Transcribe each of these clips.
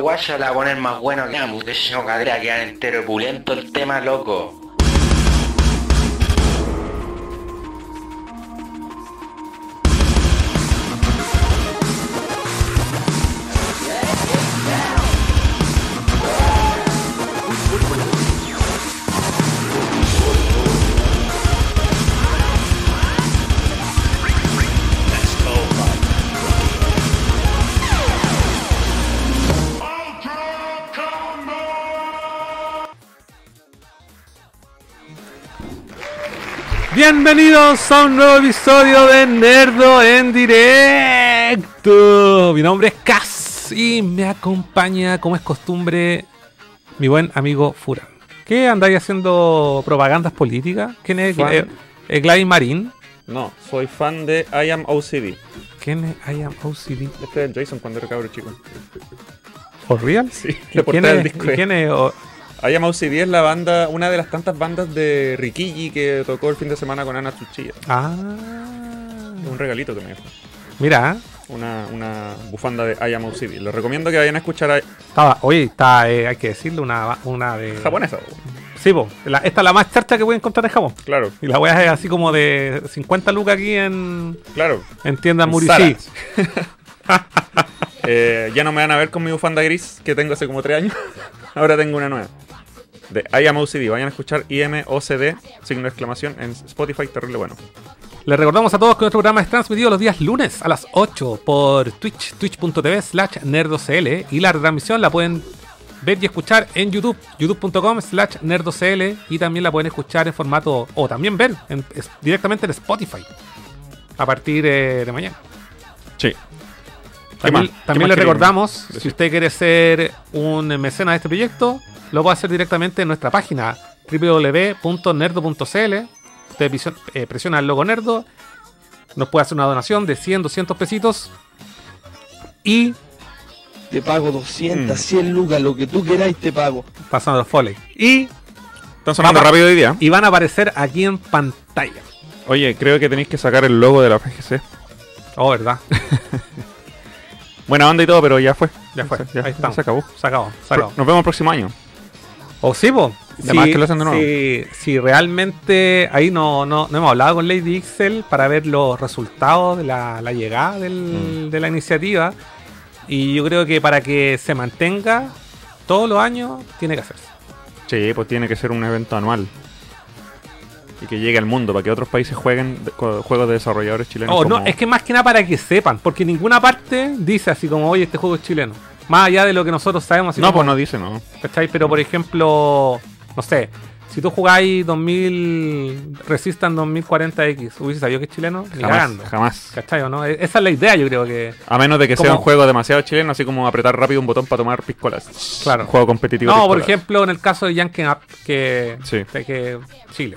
Guacha la va a poner más bueno que la muchacha no cadera, quedar entero pulento el tema, loco. Bienvenidos a un nuevo episodio de Nerdo en directo. Mi nombre es Cas y me acompaña, como es costumbre, mi buen amigo Furan. ¿Qué andáis haciendo propagandas políticas? ¿Quién es eh, eh, Gladys Marín? No, soy fan de I Am OCD. ¿Quién es I am OCD? Este es el Jason cuando era cabro chico. ¿For real? Sí, ¿Y la ¿Quién del es? disco. y quién es? O- I Am OCD es la banda, una de las tantas bandas de Rikiji que tocó el fin de semana con Ana Chuchilla. Ah, Un regalito que me dejó. mira, Una, una bufanda de I Am OCD. Les recomiendo que vayan a escuchar a estaba, oye, está, eh, hay que decirle, una, una de... japonesa. Sí, po, la- esta es la más charcha que voy a encontrar en Japón. Claro, Y la weá es así como de 50 lucas aquí en, claro. en tienda En Murici. Eh, ya no me van a ver con mi bufanda gris que tengo hace como 3 años. Ahora tengo una nueva. De I Am OCD. Vayan a escuchar IMOCD, signo de exclamación, en Spotify, terrible bueno. Les recordamos a todos que nuestro programa es transmitido los días lunes a las 8 por Twitch, twitch.tv slash nerdocl y la retransmisión la pueden ver y escuchar en YouTube, youtube.com slash nerdocl y también la pueden escuchar en formato, o también ver en- es- directamente en Spotify a partir eh, de mañana. Sí. También, también le recordamos, si usted quiere ser un mecenas de este proyecto, lo puede hacer directamente en nuestra página www.nerdo.cl. Usted eh, presiona el logo Nerdo, nos puede hacer una donación de 100, 200 pesitos y Te pago 200, Mm. 100 lucas, lo que tú queráis te pago. pasando los foley. Y, Están sonando rápido hoy día. y van a aparecer aquí en pantalla. Oye, creo que tenéis que sacar el logo de la FGC. Oh, ¿verdad? Buena onda y todo, pero ya fue. Ya fue. Ya, Ahí estamos. se acabó. Se acabó, se acabó. Nos vemos el próximo año. O sí, po. De más que lo hacen de nuevo. Si, si realmente ahí no, no, no hemos hablado con Lady Ixel para ver los resultados de la, la llegada del- Mm. de la iniciativa. Y yo creo que para que se mantenga todos los años, tiene que hacerse. Sí, pues tiene que ser un evento anual. Y que llegue al mundo para que otros países jueguen juegos de desarrolladores chilenos. Oh, no, es que más que nada para que sepan, porque ninguna parte dice así como, oye, este juego es chileno. Más allá de lo que nosotros sabemos. No, como- pues no dice, no. ¿Cachai? Pero por ejemplo, no sé, si tú jugáis 2000 Resistant 2040X, ¿hubiese sabido que es chileno? Jamás, cagando. jamás. ¿Cachai o no? E- Esa es la idea, yo creo que. A menos de que sea un juego demasiado chileno, así como apretar rápido un botón para tomar piscolas. Claro. Un juego competitivo. No, por ejemplo, en el caso de Yankee Up, que. Sí. que- que Chile.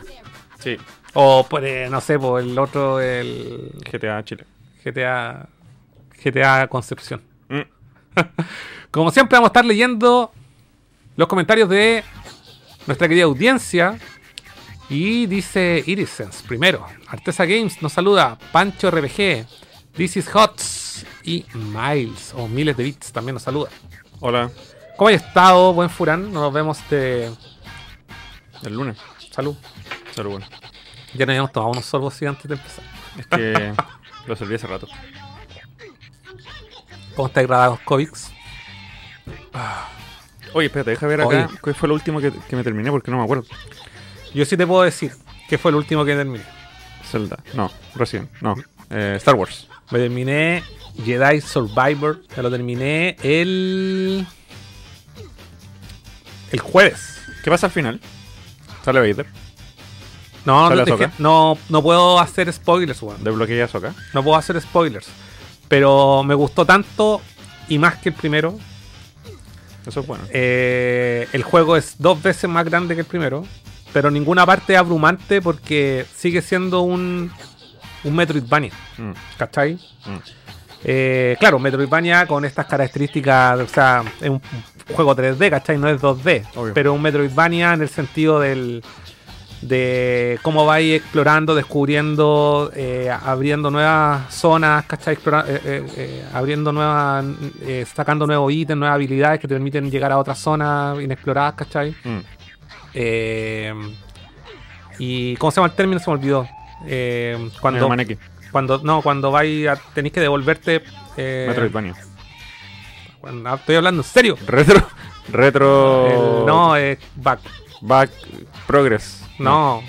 Sí. O por, eh, no sé, por el otro, el GTA Chile. GTA. GTA Concepción. Mm. Como siempre, vamos a estar leyendo los comentarios de nuestra querida audiencia. Y dice Irisens primero. Artesa Games nos saluda. Pancho RPG. This is Hots. Y Miles o Miles de Bits también nos saluda. Hola. ¿Cómo hay estado, buen Furán? Nos vemos de El lunes. salud. Salud, bueno. Ya nos habíamos tomado unos sorbos así antes de empezar. Es que lo serví hace rato. ¿Cómo está grabado Covics? Oye, espérate, deja ver acá Oye. qué fue lo último que, que me terminé porque no me acuerdo. Yo sí te puedo decir que fue el último que terminé. Zelda. No, recién. No. Eh, Star Wars. Me terminé Jedi Survivor. Me lo terminé el. El jueves. ¿Qué pasa al final? Sale Vader. No, ¿Sale no, no, puedo hacer spoilers, weón. Desbloquea Ahsoka. No puedo hacer spoilers. Pero me gustó tanto y más que el primero. Eso es bueno. Eh, el juego es dos veces más grande que el primero. Pero ninguna parte es abrumante porque sigue siendo un, un Metroidvania. Mm, ¿Cachai? mm. Eh, claro, Metroidvania con estas características, o sea, es un juego 3D, ¿cachai? No es 2D, Obvio. pero un Metroidvania en el sentido del de cómo vais explorando, descubriendo, eh, abriendo nuevas zonas, ¿cachai? Explora- eh, eh, abriendo nuevas, sacando nuevos ítems, nuevas habilidades que te permiten llegar a otras zonas inexploradas, ¿cachai? Mm. Eh, y ¿cómo se llama el término? Se me olvidó. Cuando, cuando no, cuando vais a, tenéis que devolverte. Metroidvania. cuando- ah, estoy hablando en serio. Retro. Retro. No, es back. Back. Progress. No,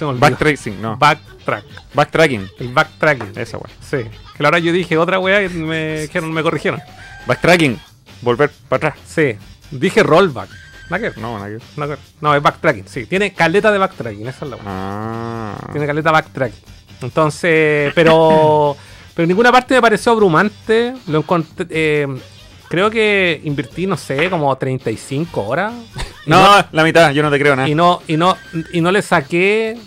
olvidó. Backtracing, no. Backtrack. Backtracking. El backtracking. Esa weá. Sí. Que la hora yo dije otra wea y me, dijeron- me corrigieron. Backtracking. Volver para atrás. Sí. Dije rollback. ¿No ver? No, que ver. No, no, es backtracking. Sí. Tiene caleta de backtracking. Esa es la wea. Ah. Tiene caleta backtracking. Entonces, pero. pero en ninguna parte me pareció abrumante. Lo encontré. eh, creo que invertí, no sé, como 35 horas. No, la mitad, yo no te creo nada. y no, y no, y no le saqué.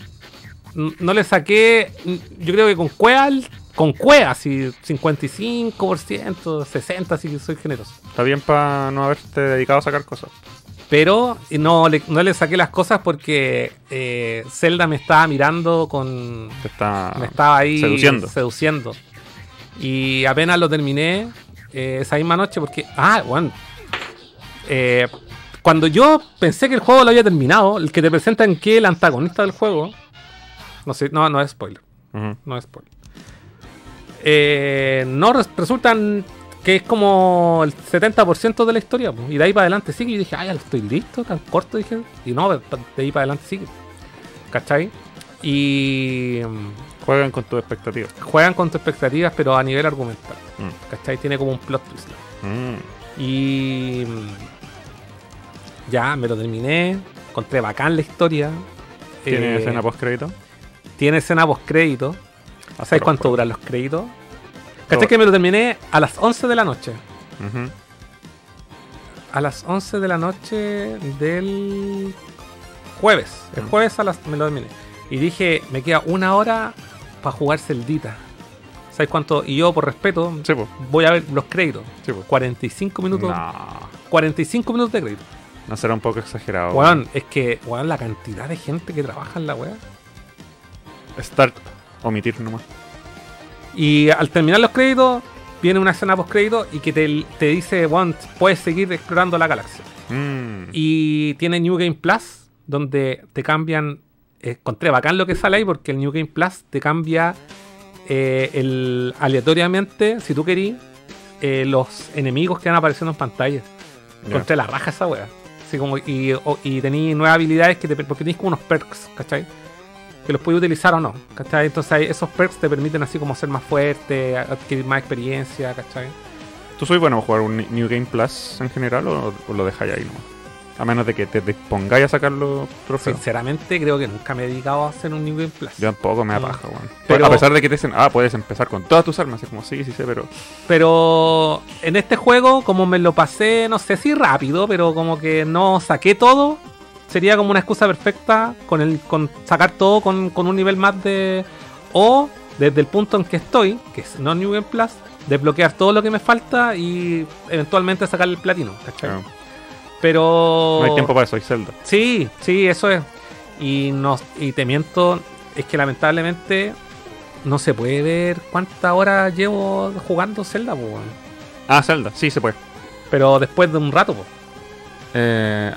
No le saqué. Yo creo que con cuea. Con cuea, así 55%, 60%, así que soy generoso. Está bien para no haberte dedicado a sacar cosas. Pero no le, no le saqué las cosas porque eh, Zelda me estaba mirando con. Está me estaba ahí seduciendo. seduciendo. Y apenas lo terminé eh, esa misma noche porque. Ah, bueno. eh, cuando yo pensé que el juego lo había terminado, el que te presentan que el antagonista del juego. No sé, no, no es spoiler. No es spoiler. Eh, no res- resultan que es como el 70% de la historia. Y de ahí para adelante sigue. Y dije, ay, estoy listo, tan corto, dije. Y no, de de ahí para adelante sigue. ¿Cachai? Y mm, Juegan con tus expectativas. juegan con tus expectativas, pero a nivel argumental. Mm. ¿Cachai? Tiene como un plot twist. Mm. Y mm, ya me lo terminé. Encontré bacán la historia. ¿Tiene Eh, escena post crédito? Tiene escena post crédito. ¿Sabes cuánto pues, duran los créditos? ¿Cachai que me lo terminé a las 11 de la noche? A las 11 de la noche del jueves. El Mm. jueves a las, me lo terminé. Y dije, me queda una hora para jugar Celdita. ¿Sabes cuánto? Y yo, por respeto, Sí, voy a ver los créditos. Sí, pues. 45 minutos. No, 45 minutos de crédito. No será un poco exagerado. Weón, es que, weón, la cantidad de gente que trabaja en la weá. Start, omitir nomás. Y al terminar los créditos, viene una escena post crédito y que te, te dice, weón, puedes seguir explorando la galaxia. Mm. Y tiene New Game Plus, donde te cambian. eh, Encontré bacán lo que sale ahí, porque el New Game Plus te cambia eh, el, aleatoriamente, si tú querís, eh, los enemigos que van apareciendo en pantalla. Ya. Encontré la raja esa wea. Y, y tenéis nuevas habilidades que te, porque tenéis como unos perks, ¿cachai? Que los puedes utilizar o no, ¿cachai? Entonces esos perks te permiten así como ser más fuerte, adquirir más experiencia, ¿cachai? ¿Tú soy bueno a jugar un New Game Plus en general o, o lo dejáis ahí nomás? A menos de que te dispongáis a sacar los trofeos. Sinceramente creo que nunca me he dedicado a hacer un New Game Plus. Yo tampoco me da No. paja, weón. Pero- A pesar de que te dicen, ah, puedes empezar con todas tus armas. Es como, sí, sí sé, pero. Pero en este juego, como me lo pasé, no sé si rápido, pero como que no saqué todo, sería como una excusa perfecta con el con sacar todo con, con un nivel más de. O desde el punto en que estoy, que es no New Game Plus, desbloquear todo lo que me falta y eventualmente sacar el platino, ¿cachai? claro, Pero. No hay tiempo para eso, hay Zelda. Sí, sí, eso es. Y, no, y te miento, es que lamentablemente no se puede ver cuántas horas llevo jugando Zelda, weón. Ah, Zelda, sí se puede. pero después de un rato, po. Eh,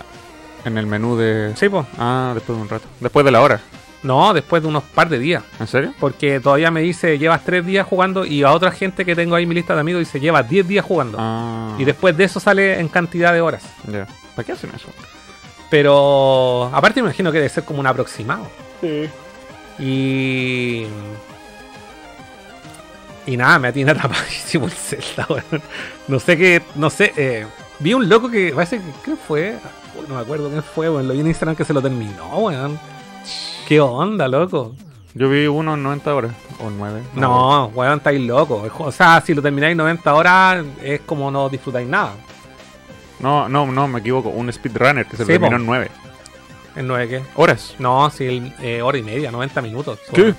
en el menú de. Sí, po. Ah, después de un rato. Después de la hora. No, después de unos par de días. ¿En serio? Porque todavía me dice, llevas tres días jugando y a otra gente que tengo ahí en mi lista de amigos dice, llevas 10 días jugando. Ah. Y después de eso sale en cantidad de horas. Ya. ¿Para qué hacen eso? Pero aparte me imagino que debe ser como un aproximado. Sí. Y. Y nada, me atiene atrapadísimo el Zelda, weón. No sé qué. No sé. eh, vi un loco que. Parece que. ¿Qué fue? Uy, No me acuerdo quién fue, weón. Lo vi en Instagram que se lo terminó, weón. ¿Qué onda, loco? Yo vi uno en 90 horas. O 9. No, weón, estáis loco. El juego- O sea, si lo termináis 90 horas, es como no disfrutáis nada. No, no, no, me equivoco. Un speedrunner que se Sí, terminó po. en 9 ¿En 9 qué? horas. No, el, eh, hora y media, 90 minutos. ¿Qué?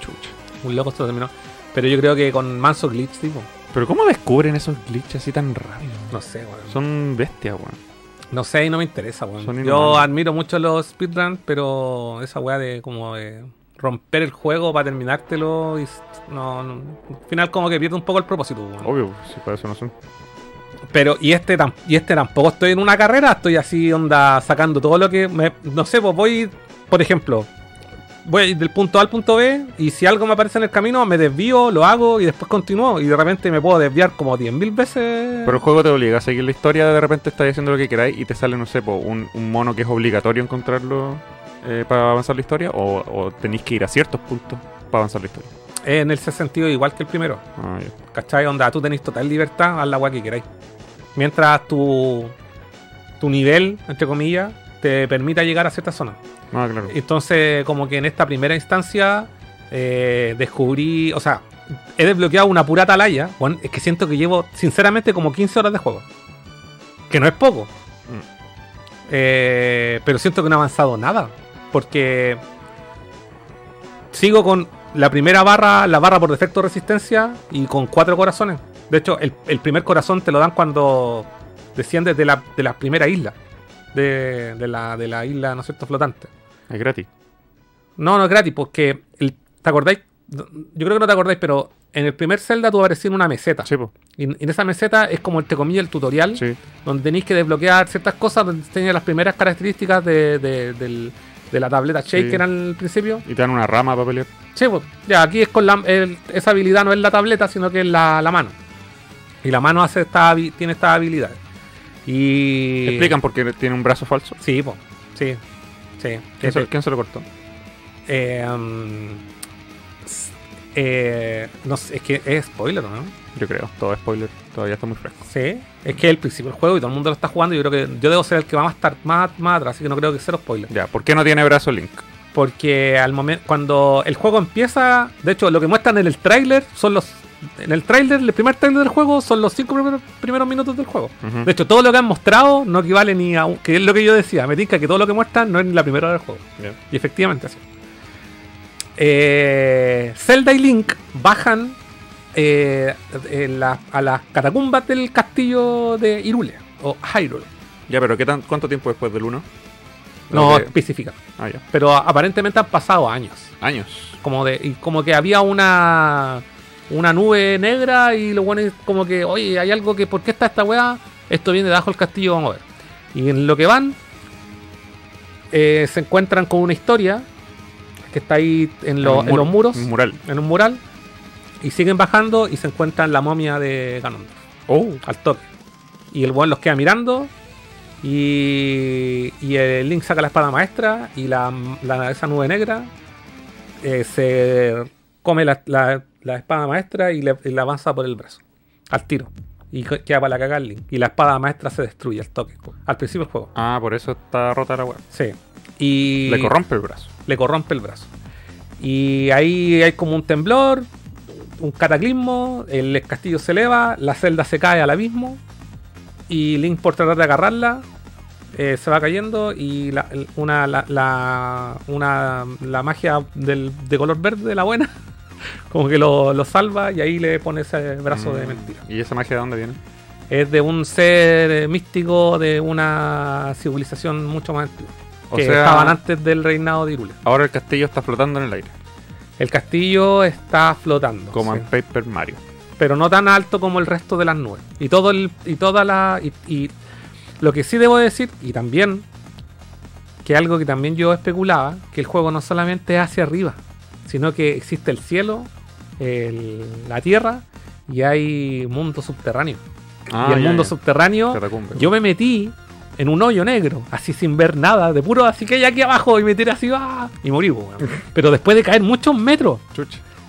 Chucha. Un loco se lo terminó. Pero yo creo que con manso glitch, tipo. Pero ¿cómo descubren esos glitches así tan rápido? No sé, weón. Son bestias, weón. No sé y no me interesa, weón. Yo admiro mucho los speedruns, pero esa weá de como de romper el juego para terminártelo y no, no- al final como que pierde un poco el propósito, weón. Obvio, si para eso no son. Pero y este y este tampoco estoy en una carrera, estoy así onda sacando todo lo que me, no sé, pues voy, por ejemplo, voy del punto A al punto B y si algo me aparece en el camino me desvío, lo hago y después continúo y de repente me puedo desviar como 10.000 veces. Pero el juego te obliga a seguir la historia, de repente estás haciendo lo que queráis y te sale, no sé, po, un, un mono que es obligatorio encontrarlo eh, para avanzar la historia o, o tenéis que ir a ciertos puntos para avanzar la historia. en ese sentido igual que el primero. Ah. ¿Cachai? Onda, tú tenés total libertad, haz la weá que queráis. Mientras tu, tu nivel, entre comillas, te permita llegar a cierta zona. Ah, claro. Entonces, como que en esta primera instancia, eh, descubrí, o sea, he desbloqueado una pura atalaya. Bueno, es que siento que llevo, sinceramente, como 15 horas de juego. Que no es poco. Eh, pero siento que no he avanzado nada. Porque sigo con la primera barra, la barra por defecto de resistencia y con cuatro corazones. De hecho, el, el primer corazón te lo dan cuando desciendes de la, de la primera isla. De, de la, de la isla, ¿no es cierto?, flotante. Es gratis. No, no es gratis, porque el- ¿te acordáis? Yo creo que no te acordáis, pero en el primer Zelda tú aparecías en una meseta. Sí, po. Y en esa meseta es como, entre comillas, el tutorial, Sí. donde tenéis que desbloquear ciertas cosas, donde tenéis las primeras características de, de- del- de la tableta Shake Sí. que era al principio. Y te dan una rama para pelear. Sí, pues, ya, aquí es con la, el- esa habilidad no es la tableta, sino que es la, la mano. Y la mano hace esta, tiene estas habilidades. Y... ¿Explican por qué tiene un brazo falso? Sí, pues, sí. Sí. ¿Quién se, quién se lo cortó? Eh, um, eh, no sé, es que es spoiler, ¿no? Yo creo. Todo es spoiler. Todavía está muy fresco. Sí, es que es el principio del juego y todo el mundo lo está jugando. Y yo creo que yo debo ser el que va a estar más, más atrás, así que no creo que sea spoiler. Ya, ¿por qué no tiene brazo Link? Porque al momento, cuando el juego empieza, de hecho, lo que muestran en el tráiler son los. En el tráiler, el primer tráiler del juego son los cinco primeros, primeros minutos del juego. De hecho, todo lo que han mostrado no equivale ni a. un- Que es lo que yo decía, me tinca que todo lo que muestran no es ni la primera hora del juego. Ya. Y efectivamente así. Eh, Zelda y Link bajan eh, en la- a las catacumbas del castillo de Irule o Hyrule. Ya, pero ¿qué tan, ¿cuánto tiempo después del 1? No Ok. especifica. Ah, ya. Pero aparentemente han pasado años. Años. Como de, y como que había una una nube negra y lo bueno es como que, oye, hay algo que, ¿por qué está esta weá? Esto viene debajo del castillo, vamos a ver. Y en lo que van, eh, se encuentran con una historia que está ahí en, lo- en los muros, Un mural. en un mural, y siguen bajando y se encuentran la momia de Ganondorf. Oh. al toque. Y el buen los queda mirando. Y, y el Link saca la espada maestra. Y la, la- esa nube negra eh, se come la, la- la espada maestra y le, y la avanza por el brazo. Al tiro. Y queda para la cagar Link. Y la espada maestra se destruye al toque. Al principio del juego. Ah, por eso está rota la web. Sí. Y Le corrompe el brazo. le corrompe el brazo. Y ahí hay como un temblor, un cataclismo, el castillo se eleva, la celda se cae al abismo y Link por tratar de agarrarla eh, se va cayendo y la, una, la, la- una, la magia del, de color verde, la buena, como que lo, lo salva y ahí le pone ese brazo de Mm. mentira. ¿Y esa magia de dónde viene? Es de un ser místico de una civilización mucho más antigua. O que sea- estaban antes del reinado de Irule. Ahora el castillo está flotando en el aire. El castillo está flotando. Como sí. en Paper Mario. Pero no tan alto como el resto de las nubes. Y todo el. Y toda la. Y, y lo que sí debo decir, y también. Que algo que también yo especulaba, que el juego no solamente es hacia arriba, sino que existe el cielo, el- la tierra, y hay mundo subterráneo. Ah, y el ya, mundo ya. subterráneo, Catacumbe. yo me metí en un hoyo negro, así sin ver nada, de puro así que hay aquí abajo, y me tiré así, ¡ah! y morí, weón. Pero después de caer muchos metros.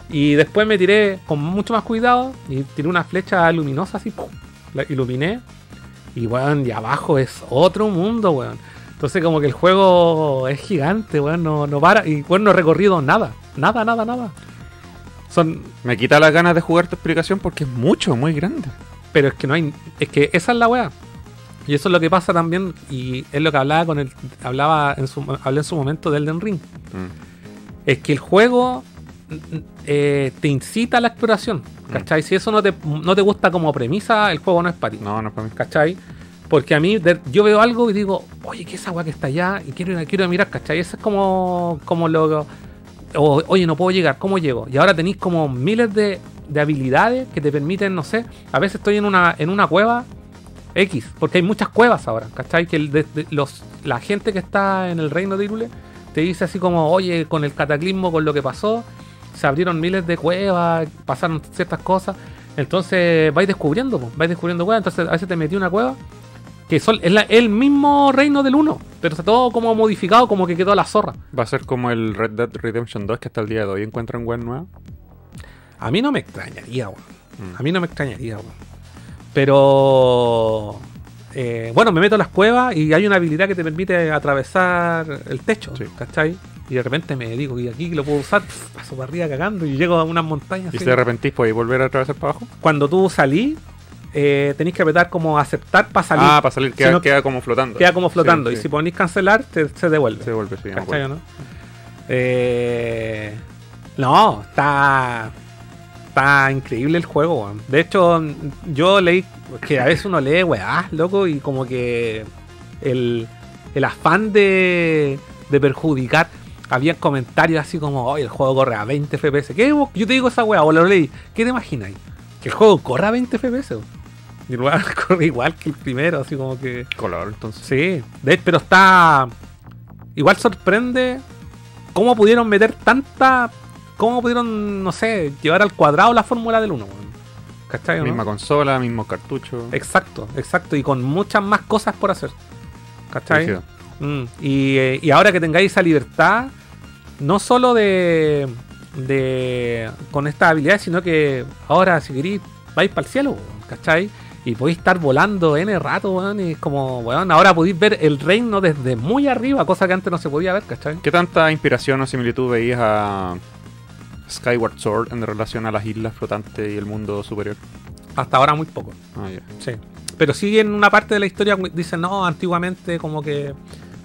Y después me tiré con mucho más cuidado y tiré una flecha luminosa así, ¡pum! la iluminé. Y weón, y abajo es otro mundo, weón. Entonces como que el juego es gigante, weón, no, no para. Y weón, no he recorrido nada. Nada, nada, nada. Son. Me quita las ganas de jugar tu explicación porque es mucho, muy grande. Pero es que no hay. Es que esa es la weá. Y eso es lo que pasa también. Y es lo que hablaba con el. Hablaba en su, hablé en su momento de Elden Ring. Mm. es que el juego mm, eh, te incita a la exploración. ¿Cachai? Si eso no te, no te gusta como premisa, el juego no es para ti. No, no es para mí. ¿Cachai? Porque a mí, yo veo algo y digo, oye, ¿qué es esa weá que está allá? Y quiero, quiero mirar, ¿cachai? Eso es como, como lo. o, oye, no puedo llegar, ¿cómo llego? Y ahora tenéis como miles de, de habilidades que te permiten, no sé, a veces estoy en una, en una cueva X, porque hay muchas cuevas ahora, ¿cachai? Que de- los, la gente que está en el reino de Irule te dice así como, oye, con el cataclismo, con lo que pasó, se abrieron miles de cuevas, pasaron ciertas cosas. Entonces vais descubriendo, vais descubriendo cuevas. Entonces a veces te metí una cueva que son, es la- el mismo reino del 1, pero está todo como modificado, como que quedó la zorra. Va a ser como el Red Dead Redemption 2 que hasta el día de hoy encuentran web nueva. A mí no me extrañaría, weón. Mm. A mí no me extrañaría, weón. Pero. eh, bueno, me meto a las cuevas y hay una habilidad que te permite atravesar el techo, Sí. ¿cachai? Y de repente me digo, y aquí lo puedo usar, paso para arriba cagando y llego a unas montañas. Y si de repente podéis volver a atravesar para abajo. Cuando tú salís, eh, tenéis que apretar como aceptar para salir. Ah, para salir Si queda, no, queda como flotando. queda como flotando. Sí, y sí. si ponís cancelar, te- se devuelve. Se devuelve, sí, ¿Cachai no? Eh, no, está. Está increíble el juego, weón. De hecho, yo leí que a veces uno lee, weá, loco, y como que el, el afán de, de perjudicar. Había comentarios así como, oye, el juego corre a 20 FPS. ¿Qué? Yo te digo esa weá, o lo leí. ¿Qué te imagináis? Que el juego corra a 20 FPS. Y weón corre igual que el primero, así como que. Color, entonces. Sí, de, pero está. Igual sorprende cómo pudieron meter tanta. Cómo pudieron, no sé, llevar al cuadrado la fórmula del 1. ¿Cachai? no? Misma consola, mismo cartucho. Exacto, exacto. Y con muchas más cosas por hacer. ¿Cachai? Mm, Y, eh, y ahora que tengáis esa libertad, no solo de, de con estas habilidades, sino que ahora si queréis vais para el cielo, ¿cachai? Y podéis estar volando N rato, weón, y es como, weón, ahora podéis ver el reino desde muy arriba, cosa que antes no se podía ver, ¿cachai? ¿Qué tanta inspiración o similitud veías a Skyward Sword en relación a las islas flotantes y el mundo superior? Hasta ahora muy poco, Ah, ya. sí. Pero sí en una parte de la historia dicen, no, antiguamente como que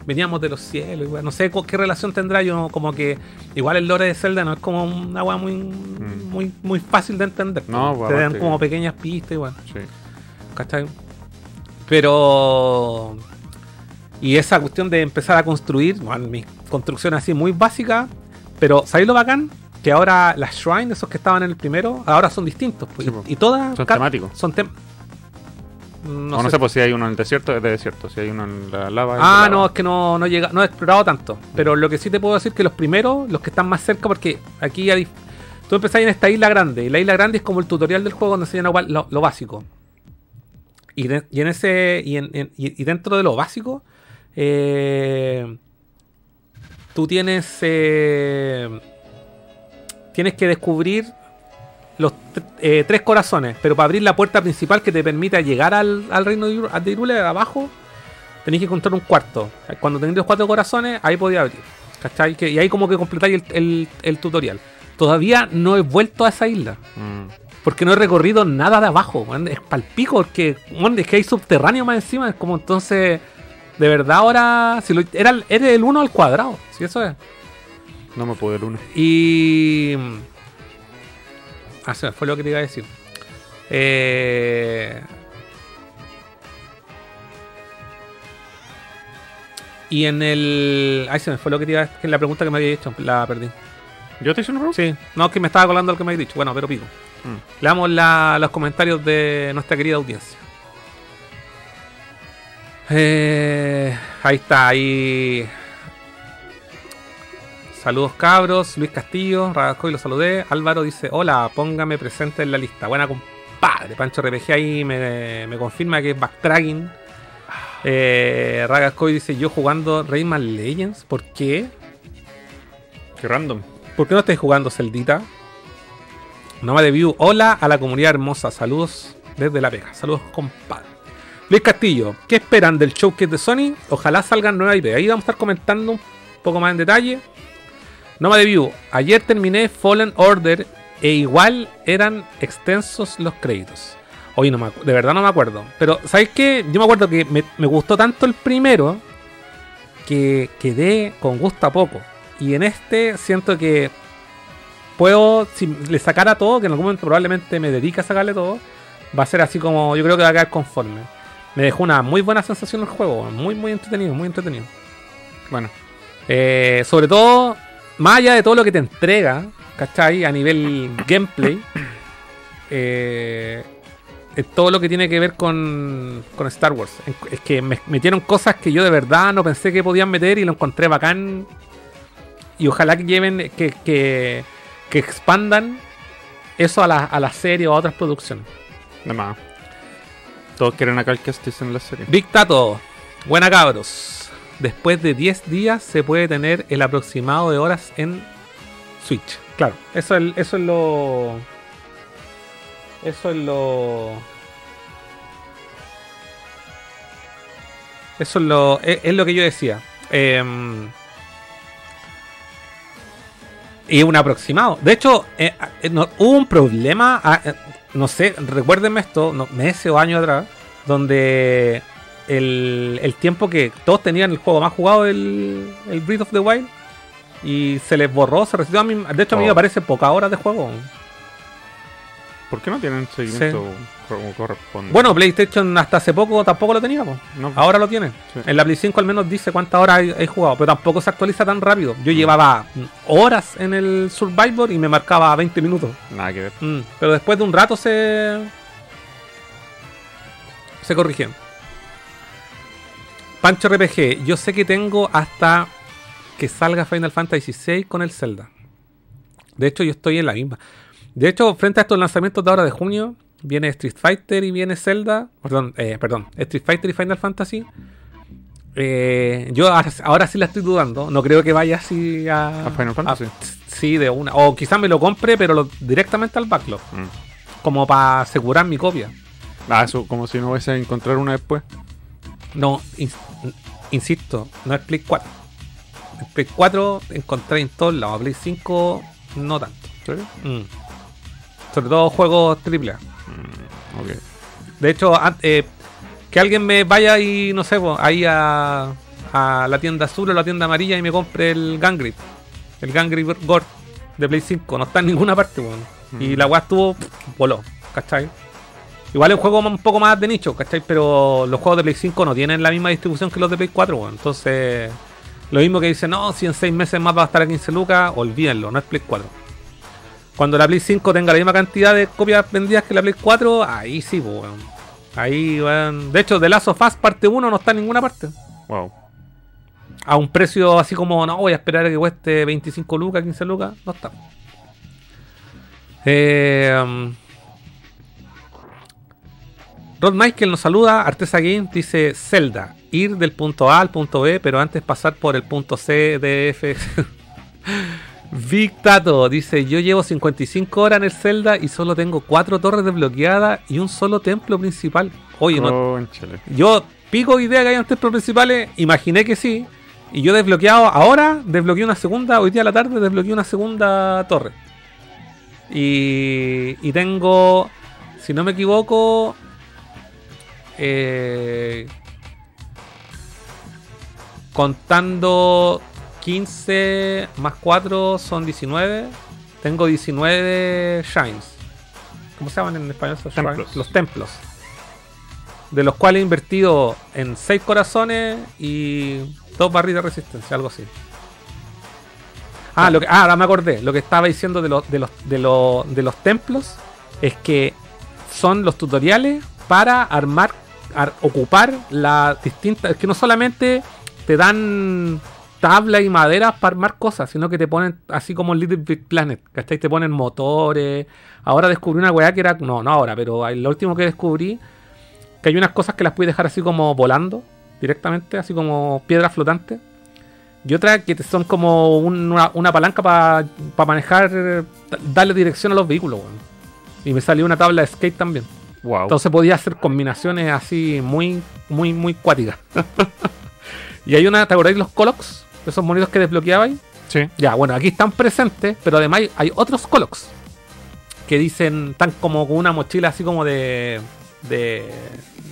veníamos de los cielos, weón, no sé qué relación tendrá yo, como que igual el lore de Zelda no es como una weá muy, muy, muy fácil de entender. Mm. No, te pues, dan aparte- como pequeñas pistas y bueno. Sí. ¿Cachai? Pero. Y esa cuestión de empezar a construir, bueno, mi construcción así muy básica, pero ¿sabéis lo bacán? Que ahora las shrines, esos que estaban en el primero, ahora son distintos. pues, Sí, y- y todas. Son temáticos. Son tem No, sé. pues si hay uno en el desierto, es de desierto. Si hay uno en la lava. es de Ah, lava. no, es que no, no llega, no he explorado tanto. Pero lo que sí te puedo decir que los primeros, los que están más cerca, porque aquí ya dif- tú empezás en esta isla grande, y la isla grande es como el tutorial del juego donde se llama lo, lo básico. Y, en ese. Y, en- en- y- y dentro de lo básico. eh, tú tienes. eh, tienes que descubrir los eh, tres corazones. Pero para abrir la puerta principal que te permita llegar al, reino de Iru- de Irule, abajo, tenéis que encontrar un cuarto. Cuando tenéis los cuatro corazones, ahí podía abrir. ¿Cachai? Que- y ahí como que completáis el, el- el tutorial. Todavía no he vuelto a esa isla. Mm. Porque no he recorrido nada de abajo. weón. Es palpico porque es que hay subterráneo más encima. Es como entonces. De verdad ahora. Si lo, era, el- eres el 1 al cuadrado. Si eso es. No me pude el uno. Y. Ah, se me fue lo que te iba a decir. Eh... Y en el. Ay, se me fue lo que te iba a decir. La pregunta que me había hecho. La perdí. ¿Yo te hice una pregunta? Sí, no, que me estaba colando lo que me había dicho. Bueno, pero pico. Mm. Leamos la- los comentarios de nuestra querida audiencia. Eh, ahí está, ahí. Saludos cabros, Luis Castillo, Radascoy lo saludé. Álvaro dice, hola, póngame presente en la lista. Buena compadre. Pancho RPG ahí me, me confirma que es backtracking. Eh, Ragascoy dice, yo jugando Rayman Legends. ¿Por qué? Qué random. ¿Por qué no estáis jugando Celdita? Noma de View, hola a la comunidad hermosa. Saludos desde La Pega. Saludos, compadre. Luis Castillo, ¿qué esperan del showcase de Sony? Ojalá salgan nuevas IP. Ahí vamos a estar comentando un poco más en detalle. Noma de View, ayer terminé Fallen Order e igual eran extensos los créditos. Hoy no me de verdad no me acuerdo. Pero, ¿sabes qué? Yo me acuerdo que me, me gustó tanto el primero que quedé con gusto a poco. Y en este siento que puedo, si le sacara todo, que en algún momento probablemente me dedique a sacarle todo, va a ser así como, yo creo que va a quedar conforme. me dejó una muy buena sensación el juego. Muy, muy entretenido, muy entretenido. Bueno, Eh, sobre todo, más allá de todo lo que te entrega, ¿cachai? A nivel gameplay, eh, es todo lo que tiene que ver con, con Star Wars. Es que me metieron cosas que yo de verdad no pensé que podían meter y lo encontré bacán. Y ojalá que lleven, que, que, que expandan eso a la, a la serie o a otras producciones. de más. Todos quieren a Cal Kestis en la serie. Big Tato, buena cabros. Después de 10 días se puede tener el aproximado de horas en Switch. Claro, eso es, eso es lo. Eso es lo. Eso es lo. Es, es lo que yo decía. Em, y un aproximado. De hecho, eh, eh, no- hubo un problema. ah, eh, no sé, recuérdenme esto, no, meses o años atrás, donde el, el tiempo que todos tenían el juego más jugado, el, el Breath of the Wild, y se les borró, se resistió a mí. De hecho, a mí Oh. me parece pocas horas de juego. ¿Por qué no tienen seguimiento como corresponde? Bueno, PlayStation hasta hace poco tampoco lo tenía, no, ahora lo tiene. Sí. En la Play 5 al menos dice cuántas horas he, he jugado, pero tampoco se actualiza tan rápido. Yo llevaba mm, horas en el Survivor y me marcaba 20 minutos. nada que ver. Mm, pero después de un rato se. Se corrigió. Pancho RPG, yo sé que tengo hasta que salga Final Fantasy VI con el Zelda. De hecho, yo estoy en la misma. De hecho, frente a estos lanzamientos de ahora de junio, viene Street Fighter y viene Zelda. Perdón, eh, perdón, Street Fighter y Final Fantasy. Eh, yo ahora, sí la estoy dudando. No creo que vaya así a. ¿A Final Fantasy? sí, de una. O quizás me lo compre, pero lo- directamente al backlog. Mm. Como para asegurar mi copia. Ah, eso como si no fuese a encontrar una después. No, ins- insisto, no es Play 4. El Play 4 encontré en todos lados. Play 5 no tanto. ¿Serio? Mm. Sobre todo juegos AAA. Ok. De hecho, eh, que alguien me vaya y no sé, ahí a, a la tienda azul o la tienda amarilla y me compre el Gangrip. El Gangrip Gore de Play 5. No está en ninguna parte, weón. Y la weá estuvo, voló, ¿cachai? Igual es un juego un poco más de nicho, ¿cachai? Pero los juegos de Play 5 no tienen la misma distribución que los de Play 4, weón. Entonces, lo mismo que dicen, no, si en 6 meses más va a estar a 15 lucas, olvídenlo, no es Play 4. Cuando la Play 5 tenga la misma cantidad de copias vendidas que la Play 4, ahí sí, pues, weón. Ahí, weón. De hecho, The Last of Us parte 1 no está en ninguna parte. Wow. A un precio así como, no, voy a esperar a que cueste 25 lucas, 15 lucas, no está. Eh, um, Rod Michael nos saluda, Artesa Game dice Zelda, ir del punto A al punto B, pero antes pasar por el punto C de F. Big Tato dice, yo llevo 55 horas en el Zelda y solo tengo 4 torres desbloqueadas y un solo templo principal. Oye, no, yo pico idea que hayan templos principales, imaginé que sí. Y yo desbloqueado ahora, desbloqueé una segunda, hoy día a la tarde desbloqueé una segunda torre. Y, y tengo, si no me equivoco, eh, contando 15 más 4 son 19. Tengo 19 shines. ¿Cómo se llaman en español esos shrines? Los templos de los cuales he invertido en 6 corazones y 2 barritas de resistencia, algo así. Ah, lo que, ah, ahora me acordé. Lo que estaba diciendo de los, de, los, de, los, de los templos es que son los tutoriales para armar, ar- ocupar las distintas. Es que no solamente te dan tabla y maderas para armar cosas, sino que te ponen así como en Little Big Planet, ¿cachai? Te ponen motores. Ahora descubrí una weá que era. No, no ahora, pero lo último que descubrí que hay unas cosas que las puedes dejar así como volando directamente, así como piedras flotantes. Y otras que son como un- una, una palanca para manejar, eh, darle dirección a los vehículos. weón. Y me salió una tabla de skate también. Wow. Entonces podía hacer combinaciones así muy, muy, muy cuáticas. y hay una, ¿te acordáis los Colox? Esos monitos que desbloqueabais. sí. Ya, bueno, aquí están presentes, pero además hay, otros Colox que dicen, están como con una mochila así como de, de,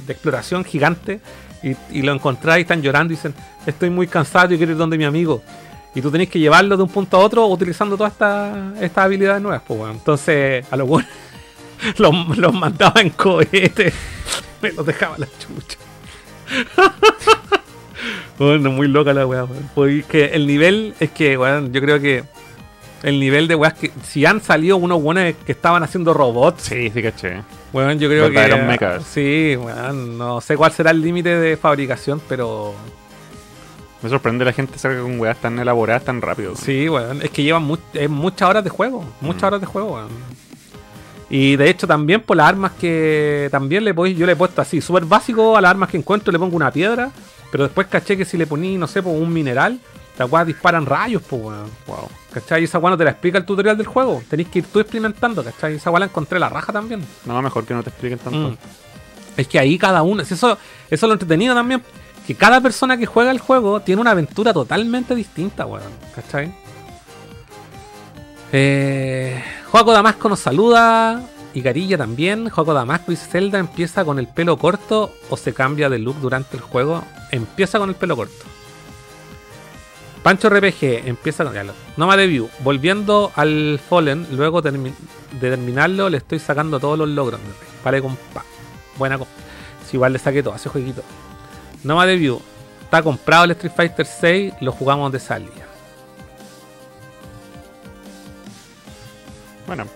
de exploración gigante y, y lo encontráis y están llorando y dicen, estoy muy cansado y quiero ir donde mi amigo. Y tú tenés que llevarlo de un punto a otro utilizando todas estas estas habilidades nuevas. Pues, bueno. Entonces, a los buenos los, los mandaba en cohete, me los dejaba la chucha. Bueno, muy loca la weá, weón. Pues que el nivel es que, weón, yo creo que el nivel de weas que. Si han salido unos weones que estaban haciendo robots, Sí, sí, caché. weón, yo creo que. Mechas. Sí, weón. No sé cuál será el límite de fabricación, pero. Me sorprende la gente salga con weas tan elaboradas tan rápido. weón. Sí, weón. Es que llevan mu- es muchas horas de juego. Muchas Mm. horas de juego, weón. Y de hecho también por las armas que también le podéis- yo le he puesto así, súper básico a las armas que encuentro, le pongo una piedra, pero después caché que si le poní, no sé, un mineral, las weas disparan rayos, pues weón. Wow. ¿Cachai? Y esa weá no te la explica el tutorial del juego. Tenéis que ir tú experimentando, ¿cachai? Esa weá la encontré la raja también. No, mejor que no te expliquen tanto. Mm. Es que ahí cada uno, si eso, eso es lo entretenido también, que cada persona que juega el juego tiene una aventura totalmente distinta, weón. ¿Cachai? Eh, Joaco Damasco nos saluda. Y Carilla también. Joaco Damasco dice Zelda empieza con el pelo corto o se cambia de look durante el juego. Empieza con el pelo corto. Pancho RPG empieza con. Nomad View. Volviendo al Fallen, luego de terminarlo, le estoy sacando todos los logros. Vale, compa. Buena compa. Si igual le saqué todo, hace jueguito. Nomad View. Está comprado el Street Fighter 6, lo jugamos de salida. Bueno,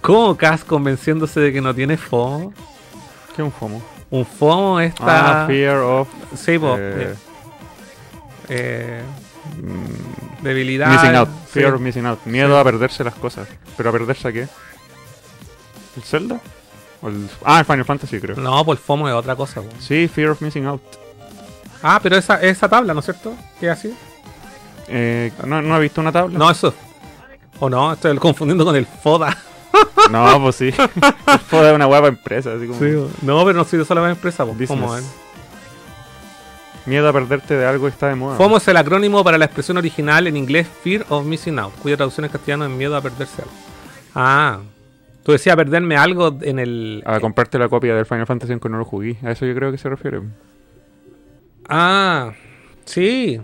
¿Cómo Cas convenciéndose de que no tiene FOMO? ¿qué es un FOMO? Un FOMO está. Ah, Fear of. Sí, po, eh, eh, mm, debilidad. missing out. sí. Fear of missing out. Miedo a perderse las cosas. ¿Pero a perderse a qué? ¿El Zelda? ¿O el- Ah, el Final Fantasy, creo. No, pues el FOMO es otra cosa. po. Sí, Fear of missing out. Ah, pero esa, esa tabla, ¿no es cierto? ¿Qué es así? Eh, ¿no, ¿No ha visto una tabla? No, eso. O no, estoy confundiendo con el FODA. No, pues sí. Fue de una para empresa. Así como no, pero no soy de sola vez empresa. business. FOMO, eh. Miedo a perderte de algo que está de moda. FOMO es el acrónimo para la expresión original en inglés Fear of Missing Out, cuya traducción en castellano es miedo a perderse algo. Ah, tú decías perderme algo en el. A comprarte la copia del Final Fantasy aunque no lo jugué. A eso yo creo que se refiere. Ah, sí.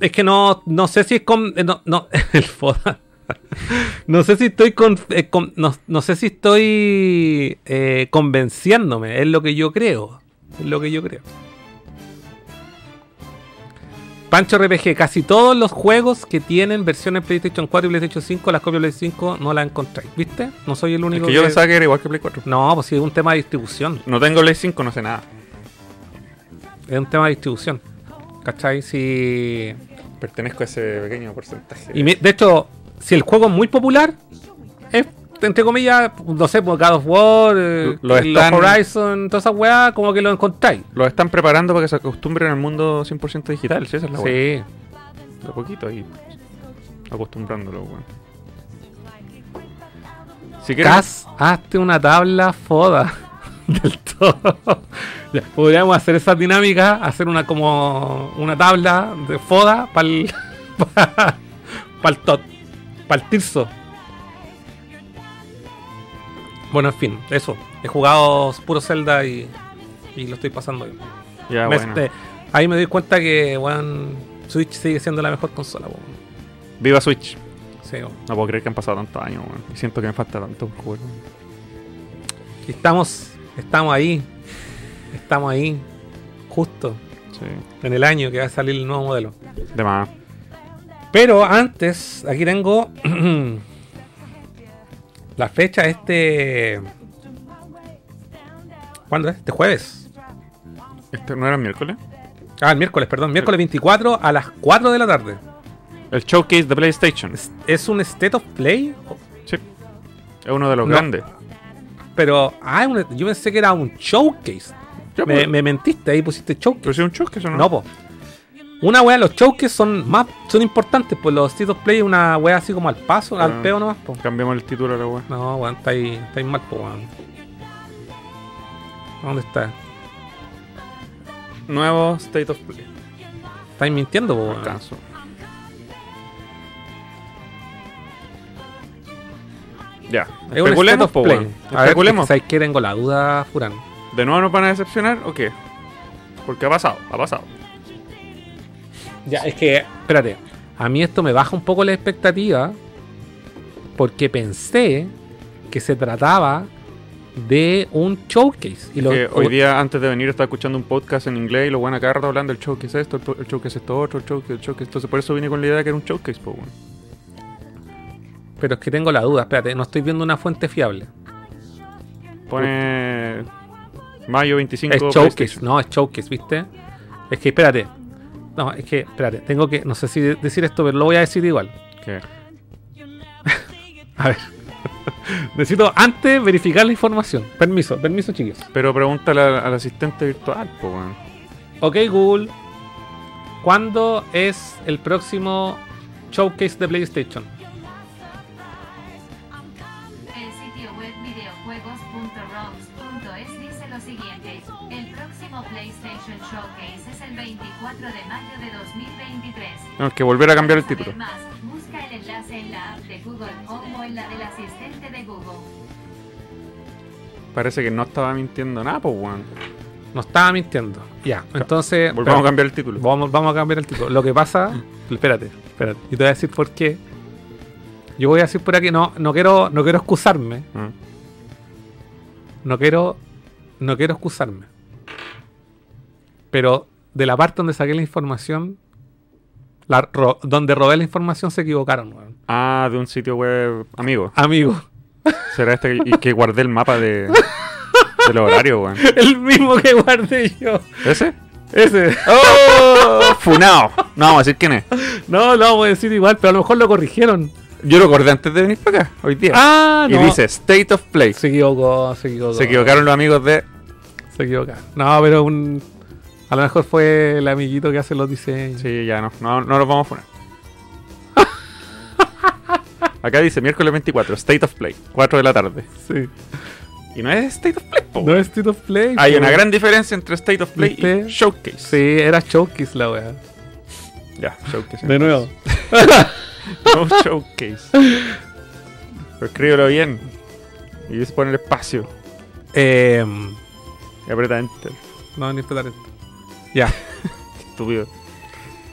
Es que no, no sé si es con. No, no, el FODA. No sé si estoy con, eh, con- no, no sé si estoy eh, convenciéndome, es lo que yo creo. Es lo que yo creo. Pancho RPG, casi todos los juegos que tienen versiones PlayStation 4 y PlayStation 5, las copias de PlayStation 5 no las encontráis. ¿Viste? No soy el Es único que yo pensaba que era igual que Play 4. No, pues sí, es un tema de distribución. No tengo Play 5, no sé nada. Es un tema de distribución. ¿Cachai? Si. Pertenezco a ese pequeño porcentaje. Y de hecho, si el juego es muy popular, es, entre comillas, no sé, por God of War, eh, Lo los Horizon, todas esas weas, como que lo encontráis. Los están preparando para que se acostumbren al mundo 100% digital. Sí, esa es la hueá. Sí. De a poquito ahí. Acostumbrándolo, weón. Si quieres. Cas, hazte una tabla foda. Del todo. Ya, podríamos hacer esa dinámica, hacer una como una tabla de foda para el para el tot, para el tirso. Bueno, en fin, eso. He jugado puro Zelda y, y lo estoy pasando bien. Ya, Me- bueno. este, ahí me doy cuenta que weón, Switch sigue siendo la mejor consola. Viva Switch. Sí, weón. No puedo creer que han pasado tantos años. Y siento que me falta tanto por jugar. estamos, estamos ahí. Estamos ahí. Justo. Sí. En el año que va a salir el nuevo modelo. De más. Pero antes, aquí tengo la fecha este. ¿Cuándo es? Este jueves. ¿Este no era el miércoles? Ah, el miércoles, perdón. Miércoles 24 a las 4 de la tarde. El showcase de PlayStation. ¿Es, es un State of Play? Sí. Es uno de los No. grandes. Pero, ah, yo pensé que era un showcase. Me, pues. me mentiste, ahí pusiste showcase. Es un showcase o no. No, po. Una wea, los showcases son más, son importantes, pues los State of Play es una wea así como al paso, al peo nomás. Cambiamos el título a la weá. No, weón, está ahí, está ahí mal, po, weón. ¿Dónde está? Nuevo State of Play. Estáis mintiendo, po, weón. Ya. Especulemos, po, weón. A ver, Especulemos. ¿Sabes que tengo la duda, Furán? ¿De nuevo nos van a decepcionar o qué? Porque ha pasado, ha pasado. Ya, es que, espérate. A mí esto me baja un poco la expectativa. Porque pensé que se trataba de un showcase. Y lo- hoy día, antes de venir, estaba escuchando un podcast en inglés y lo bueno acá rato hablando del showcase esto, el, el showcase esto otro, el showcase, el showcase. Entonces, por eso vine con la idea de que era un showcase, pues. Pero es que tengo la duda, espérate, no estoy viendo una fuente fiable. Pone mayo 25 Es showcase, no, es showcase, ¿viste? Es que espérate. No, es que, espérate, tengo que, no sé si de- decir esto, pero lo voy a decir igual. ¿Qué? A ver. Necesito antes verificar la información. Permiso, permiso, chicos. Pero pregúntale al, asistente virtual, pues, weón. Ok, Google. ¿Cuándo es el próximo showcase de PlayStation? Tenemos que volver a cambiar el título. saber más, busca el enlace en la app de Google Home o en la del asistente de Google. Parece que no estaba mintiendo nada, pues, weón. No estaba mintiendo. Ya, entonces. Volvamos a cambiar el título. Vamos, vamos a cambiar el título. Lo que pasa. espérate, espérate. Y te voy a decir por qué. Yo voy a decir por aquí. No, no quiero, no quiero excusarme. Ah. No quiero. No quiero excusarme. Pero de la parte donde saqué la información. La ro- donde robé la información se equivocaron, weón. Ah, de un sitio web amigo. Amigo. Será este y que guardé el mapa de del horario, weón. El mismo que guardé yo. ¿Ese? Ese. ¡Oh! Funao. No vamos a decir quién es. No, lo vamos a decir igual, pero a lo mejor lo corrigieron. Yo lo acordé antes de venir para acá, hoy día. Ah, y no. dice State of Play. Se equivocó, se equivocó. Se equivocaron los amigos de. Se equivocaron. No, pero un. A lo mejor fue el amiguito que hace los diseños. Sí, ya no, no, no los vamos a poner. Acá dice miércoles 24, State of Play, 4 de la tarde. Sí. Y no es State of Play, po. No es State of Play. Hay po. una gran diferencia entre State of Play ¿Viste? y Showcase. Sí, era Showcase la wea. Ya, Showcase. De nuevo. No Showcase. Pero escríbelo bien. Y se pone el espacio. Eh, Y aprieta Enter. no, ni esperar esto. Ya, Estúpido.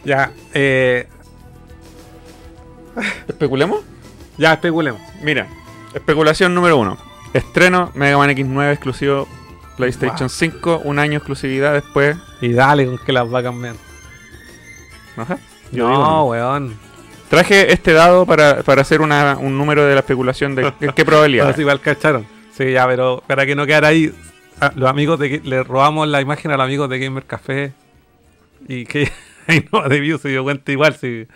ya. Eh, ¿Especulemos? ya, especulemos. Mira, especulación número uno. Estreno Mega Man X9 exclusivo PlayStation Wow. 5, un año exclusividad después. Y dale con que las va a cambiar. Ajá. Yo no, digo no. weón. Traje este dado para, para hacer una- un número de la especulación de qué, probabilidad. Ahora sí, igual cacharon. Sí, ya, pero para que no quedara ahí, a los amigos de le robamos la imagen a los amigos de Gamer Café y que ahí no debió se dio cuenta igual si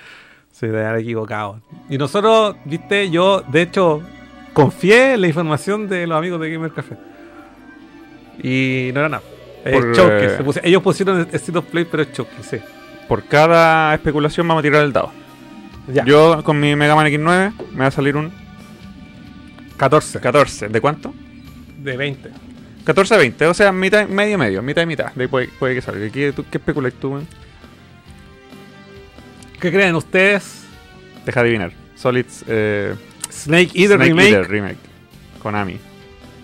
se haber equivocado. Y nosotros, viste, yo de hecho confié en la información de los amigos de Gamer Café. Y no era nada. Es Showcase. eh, ellos pusieron el State of Play, pero es Showcase, sí. Por cada especulación vamos a tirar el dado. Ya. Yo con mi Mega Man X9 me va a salir un 14 14. ¿De cuánto? de 20. 14 a 20, o sea, mitad, medio, medio, mitad y mitad. De ahí puede, puede que salga. ¿Qué, tú- qué especulas tú, weón? ¿Qué creen ustedes? Deja adivinar. Solids eh, Snake Eater Snake Remake. Eater Remake. Konami.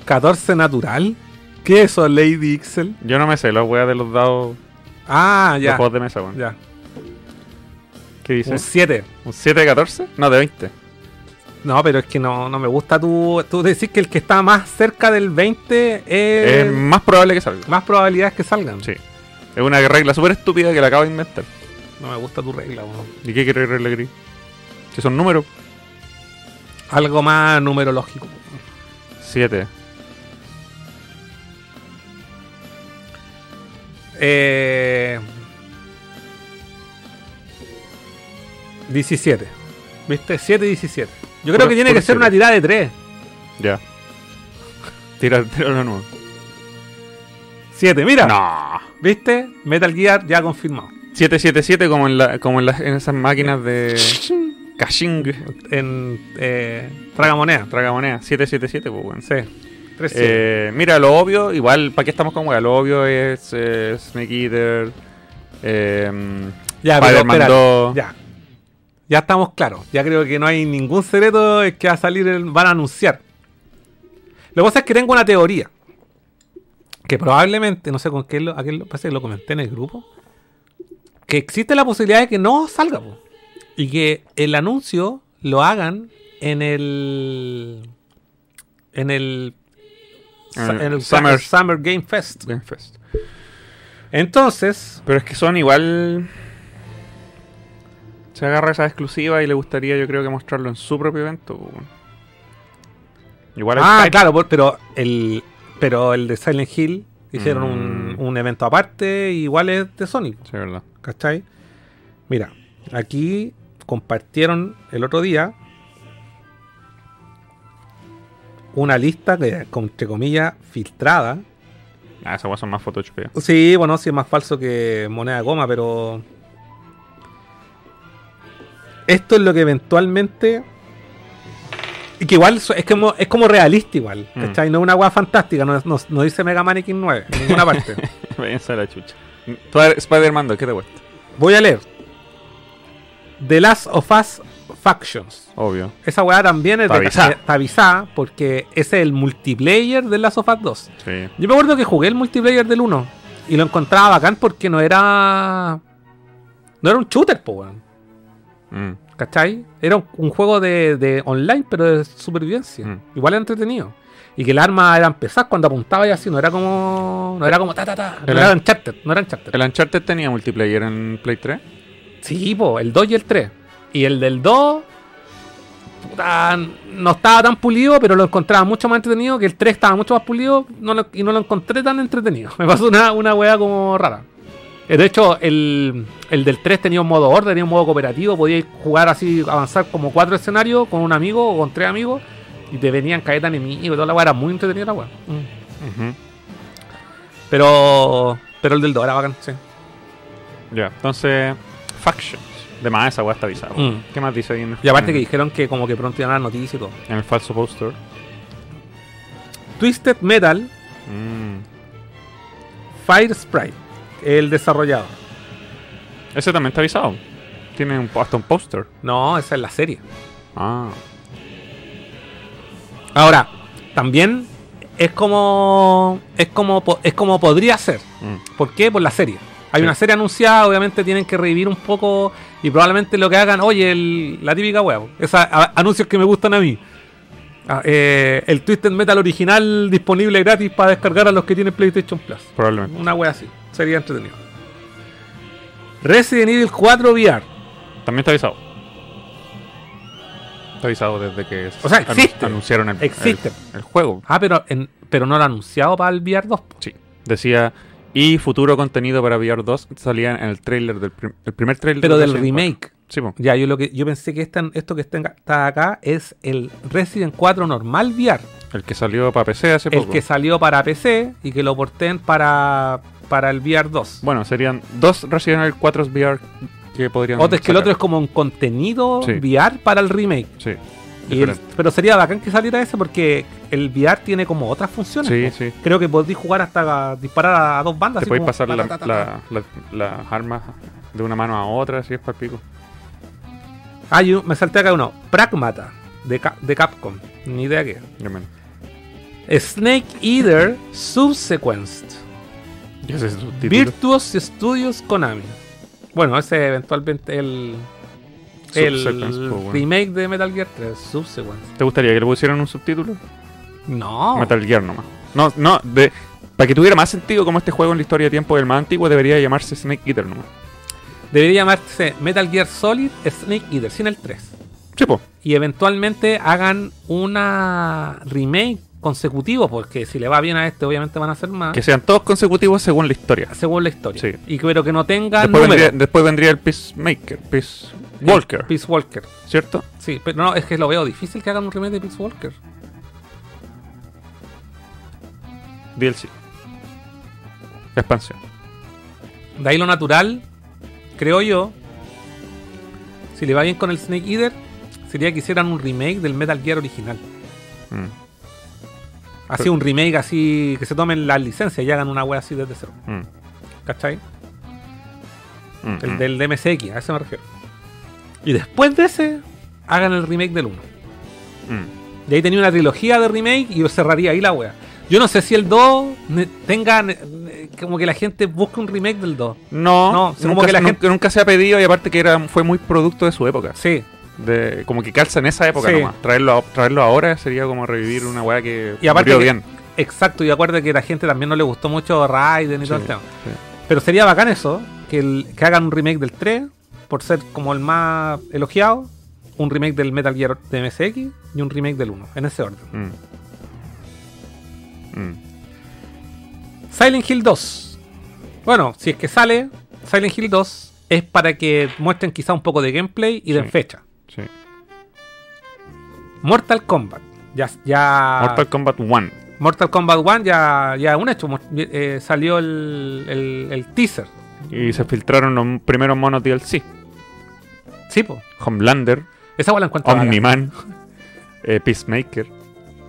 14 natural. ¿Qué es eso, Lady Ixel? Yo no me sé las weas de los dados Ah, de ya. juegos de mesa, weón. Ya. ¿Qué dice? Un 7. ¿Un 7 de 14? No, de 20. No, pero es que no, no me gusta tu. Tú decís que el que está más cerca del 20 es. Es más probable que salga. más probabilidades que salgan. Sí. Es una regla súper estúpida que la acabo de inventar. No me gusta tu regla, weón. ¿Y qué quiere regla gris? Que son números. Algo más numerológico. 7. Eh. 17. ¿Viste? 7 y 17. Yo creo que tiene que ser una tirada de 3. Ya. Tira, tira uno nuevo. 7, mira. No. ¿Viste? Metal Gear ya confirmado. 777 como en, la, como en, las- en esas máquinas de caching. En eh, Tragamoneda. Tragamoneda. 777, pues bueno. Sí. 3 Eh, mira, lo obvio, igual, ¿para qué estamos con wea? Lo obvio es eh, Snake Eater, eh, Ya, pero 2. Ya. Ya estamos claros. Ya creo que no hay ningún secreto es que va a salir, el- van a anunciar. Lo que pasa es que tengo una teoría. Que probablemente, no sé con qué lo, a qué lo, parece que lo comenté en el grupo. Que existe la posibilidad de que no salga. po. Y que el anuncio lo hagan en el. En el. Eh, en el Summer- Summer, Game Fest. Game Fest. Entonces, Pero es que son igual. Se agarra esa exclusiva y le gustaría, yo creo que mostrarlo en su propio evento. weón. Igual ah, claro, pero el pero el de Silent Hill hicieron un, Mm. un evento aparte, igual es de Sonic, Sí, verdad. ¿cachai? Mira, aquí compartieron el otro día una lista que, con, entre comillas, filtrada. Ah, esas son más photoshopeadas. Sí, bueno, sí es más falso que moneda de goma, pero. Esto es lo que eventualmente. Y que igual es como, es como realista, igual. Mm. ¿Cachai? No es una weá fantástica, no, no- no dice Mega Man X9 en ninguna parte. Váyanse a la chucha. Spider-Man 2, ¿qué te cuesta? Voy a leer: The Last of Us Factions. Obvio. Esa weá también es Está de- avisada. porque ese es el multiplayer de Last of Us 2. Sí. Yo me acuerdo que jugué el multiplayer del 1 y lo encontraba bacán porque no era. No era un shooter, po, weón. Mm. ¿Cachai? Era un, un juego de, de online, pero de supervivencia. Mm. Igual era entretenido. Y que el arma eran pesadas cuando apuntaba y así, no era como. No era como ta ta ta. No El- era Uncharted, no era Uncharted. ¿El Uncharted tenía multiplayer en Play 3? Sí, po, el 2 y el 3. Y el del 2. puta, no estaba tan pulido, pero lo encontraba mucho más entretenido. Que el 3 estaba mucho más pulido no lo- y no lo encontré tan entretenido. Me pasó una, una wea como rara. Eh, De hecho, el, el del 3 tenía un modo orden, tenía un modo cooperativo. Podías jugar así, avanzar como cuatro escenarios con un amigo o con tres amigos. Y te venían caetas enemigos y toda la wea. Era muy entretenida la wea. Mm. Pero, pero el del 2 era bacán, sí. Ya, entonces. Factions. De más, esa wea está avisada. Mm. ¿Qué más dice ahí en el, Y aparte que dijeron que como que pronto iban a dar noticias y todo. en el falso poster? Twisted Metal Mm. Fire Sprite, el desarrollador. Ese también está avisado. Tiene un, hasta un póster. No, esa es la serie. Ah. Ahora, también es como es como es como podría ser. Mm. ¿Por qué? Por la serie. Hay Sí. una serie anunciada, obviamente tienen que revivir un poco y probablemente lo que hagan, oye, el- la típica huevo, esos anuncios que me gustan a mí. Ah, eh, el Twisted Metal original disponible gratis para descargar a los que tienen PlayStation Plus. Probablemente. Una wea así, sería entretenido. Resident Evil 4 VR. También está avisado. Está avisado desde que O sea, existe. anunciaron el, Existe. el, el juego. Ah, pero, en- pero no lo anunciado para el VR 2. po. Sí. Decía. Y futuro contenido para VR 2 salía en el trailer del prim- el primer trailer Pero de del remake. 4. Sí, po. Ya, yo lo que yo pensé que esta- esto que está, acá es el Resident 4 normal VR. el que salió para PC hace El poco. que salió para PC y que lo porten para, para el VR 2. Bueno, serían dos Resident Evil 4 VR que podrían. Otro es que el otro es como un contenido Sí. VR para el remake. Sí. El- pero sería bacán que saliera ese porque el VR tiene como otras funciones. Sí, sí. Creo que podéis jugar hasta disparar a, dos bandas. Te podéis pasar la- la- la- las armas de una mano a otra, así es para el pico. Ah, yo me salté acá uno. Pragmata, de, Cap- de Capcom. Ni idea qué. Yo menos. Snake Eater Subsequenced. ¿Y ese es? Virtuos Studios Konami. Bueno, ese eventualmente el. El Subsequence, bueno. remake de Metal Gear 3, Subsequence. ¿Te gustaría que le pusieran un subtítulo? No. Metal Gear nomás. No, no, de, para que tuviera más sentido como este juego en la historia de tiempo del más antiguo, debería llamarse Snake Eater nomás. Debería llamarse Metal Gear Solid Snake Eater, sin el 3. Sí, po. Y eventualmente hagan una remake consecutivo, porque si le va bien a este, obviamente van a hacer más. Que sean todos consecutivos según la historia. según la historia. Sí. Y pero que no tenga Después número. vendría, después vendría el Peacemaker, Peace Walker, Peace Walker. ¿cierto? Sí, pero no, es que lo veo difícil que hagan un remake de Peace Walker. DLC. Expansión. De ahí lo natural, creo yo, si le va bien con el Snake Eater, sería que hicieran un remake del Metal Gear original. Mm. Así Pero- un remake así, que se tomen las licencias y hagan una wea así desde cero. Mm. ¿Cachai? Mm, El mm. del DMSX, a eso me refiero. Y después de ese, hagan el remake del 1. Mm. Y ahí tenía una trilogía de remake y yo cerraría ahí la wea. Yo no sé si el 2 ne- tenga como que la gente busque un remake del 2. No, No, como nunca, que la gente- nunca se ha pedido y aparte que era fue muy producto de su época. Sí. De, como que calza en esa época Sí. nomás. Traerlo, traerlo ahora sería como revivir una weá que Y aparte murió que- bien. Exacto, y acuérdate que a la gente también no le gustó mucho Raiden y todo el tema. sí. Pero sería bacán eso, que, el- que hagan un remake del 3, por ser como el más elogiado, un remake del Metal Gear de MSX y un remake del 1, en ese orden. Mm. Mm. Silent Hill 2. Bueno, si es que sale, Silent Hill 2 es para que muestren quizá un poco de gameplay y de Sí. fecha. Sí. Mortal Kombat. Ya, ya Mortal Kombat 1. Mortal Kombat 1 ya, ya un hecho. mo- eh, salió el, el- el teaser. Y se filtraron los primeros monos DLC. Sí, po. Homelander, Esa la encuentro. Omniman, eh, Peacemaker.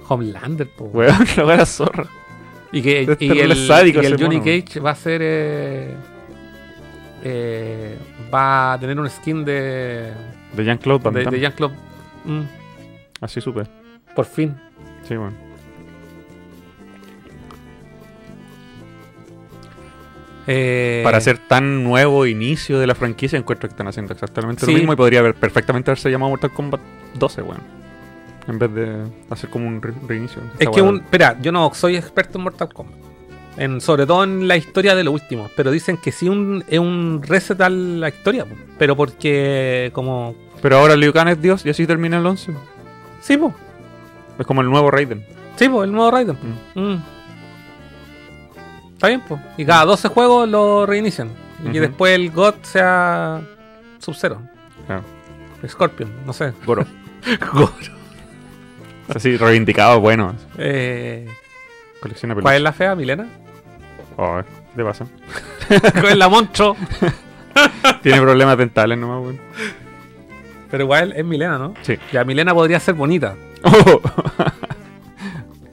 Homelander, po. Weón, la zorra. Y que Es y el, sádico y el Johnny mono. Cage va a ser. eh, eh, va a tener un skin de. De Jean-Claude Van de, Damme. de Jean-Claude. Mm, Así supe. por fin. Sí, bueno. Eh, Para hacer tan nuevo inicio de la franquicia, encuentro que están haciendo exactamente Sí. lo mismo y podría haber perfectamente haberse llamado Mortal Kombat 12, weón. En vez de hacer como un re- reinicio. Es que un. Espera, yo no soy experto en Mortal Kombat. En, sobre todo en la historia de los últimos. Pero dicen que sí un, es un reset a la historia. Pero porque como. Pero ahora Liu Kang es Dios y así termina el 11. Sí, po. Es como el nuevo Raiden. Sí, po, el nuevo Raiden. po. Mm. Está bien, pues. Y cada 12 juegos lo reinician. Y que Ujú. después el God sea Sub-Zero. Claro. Scorpion, no sé. Goro. Goro. Así, reivindicado, bueno. Eh, Colecciona ¿Cuál es la fea, Milena? Oh, ¿qué te pasa? ¿Cuál es la moncho? Tiene problemas dentales nomás, weón. Pero igual es Milena, ¿no? Sí. Ya, Milena podría ser bonita. Oh.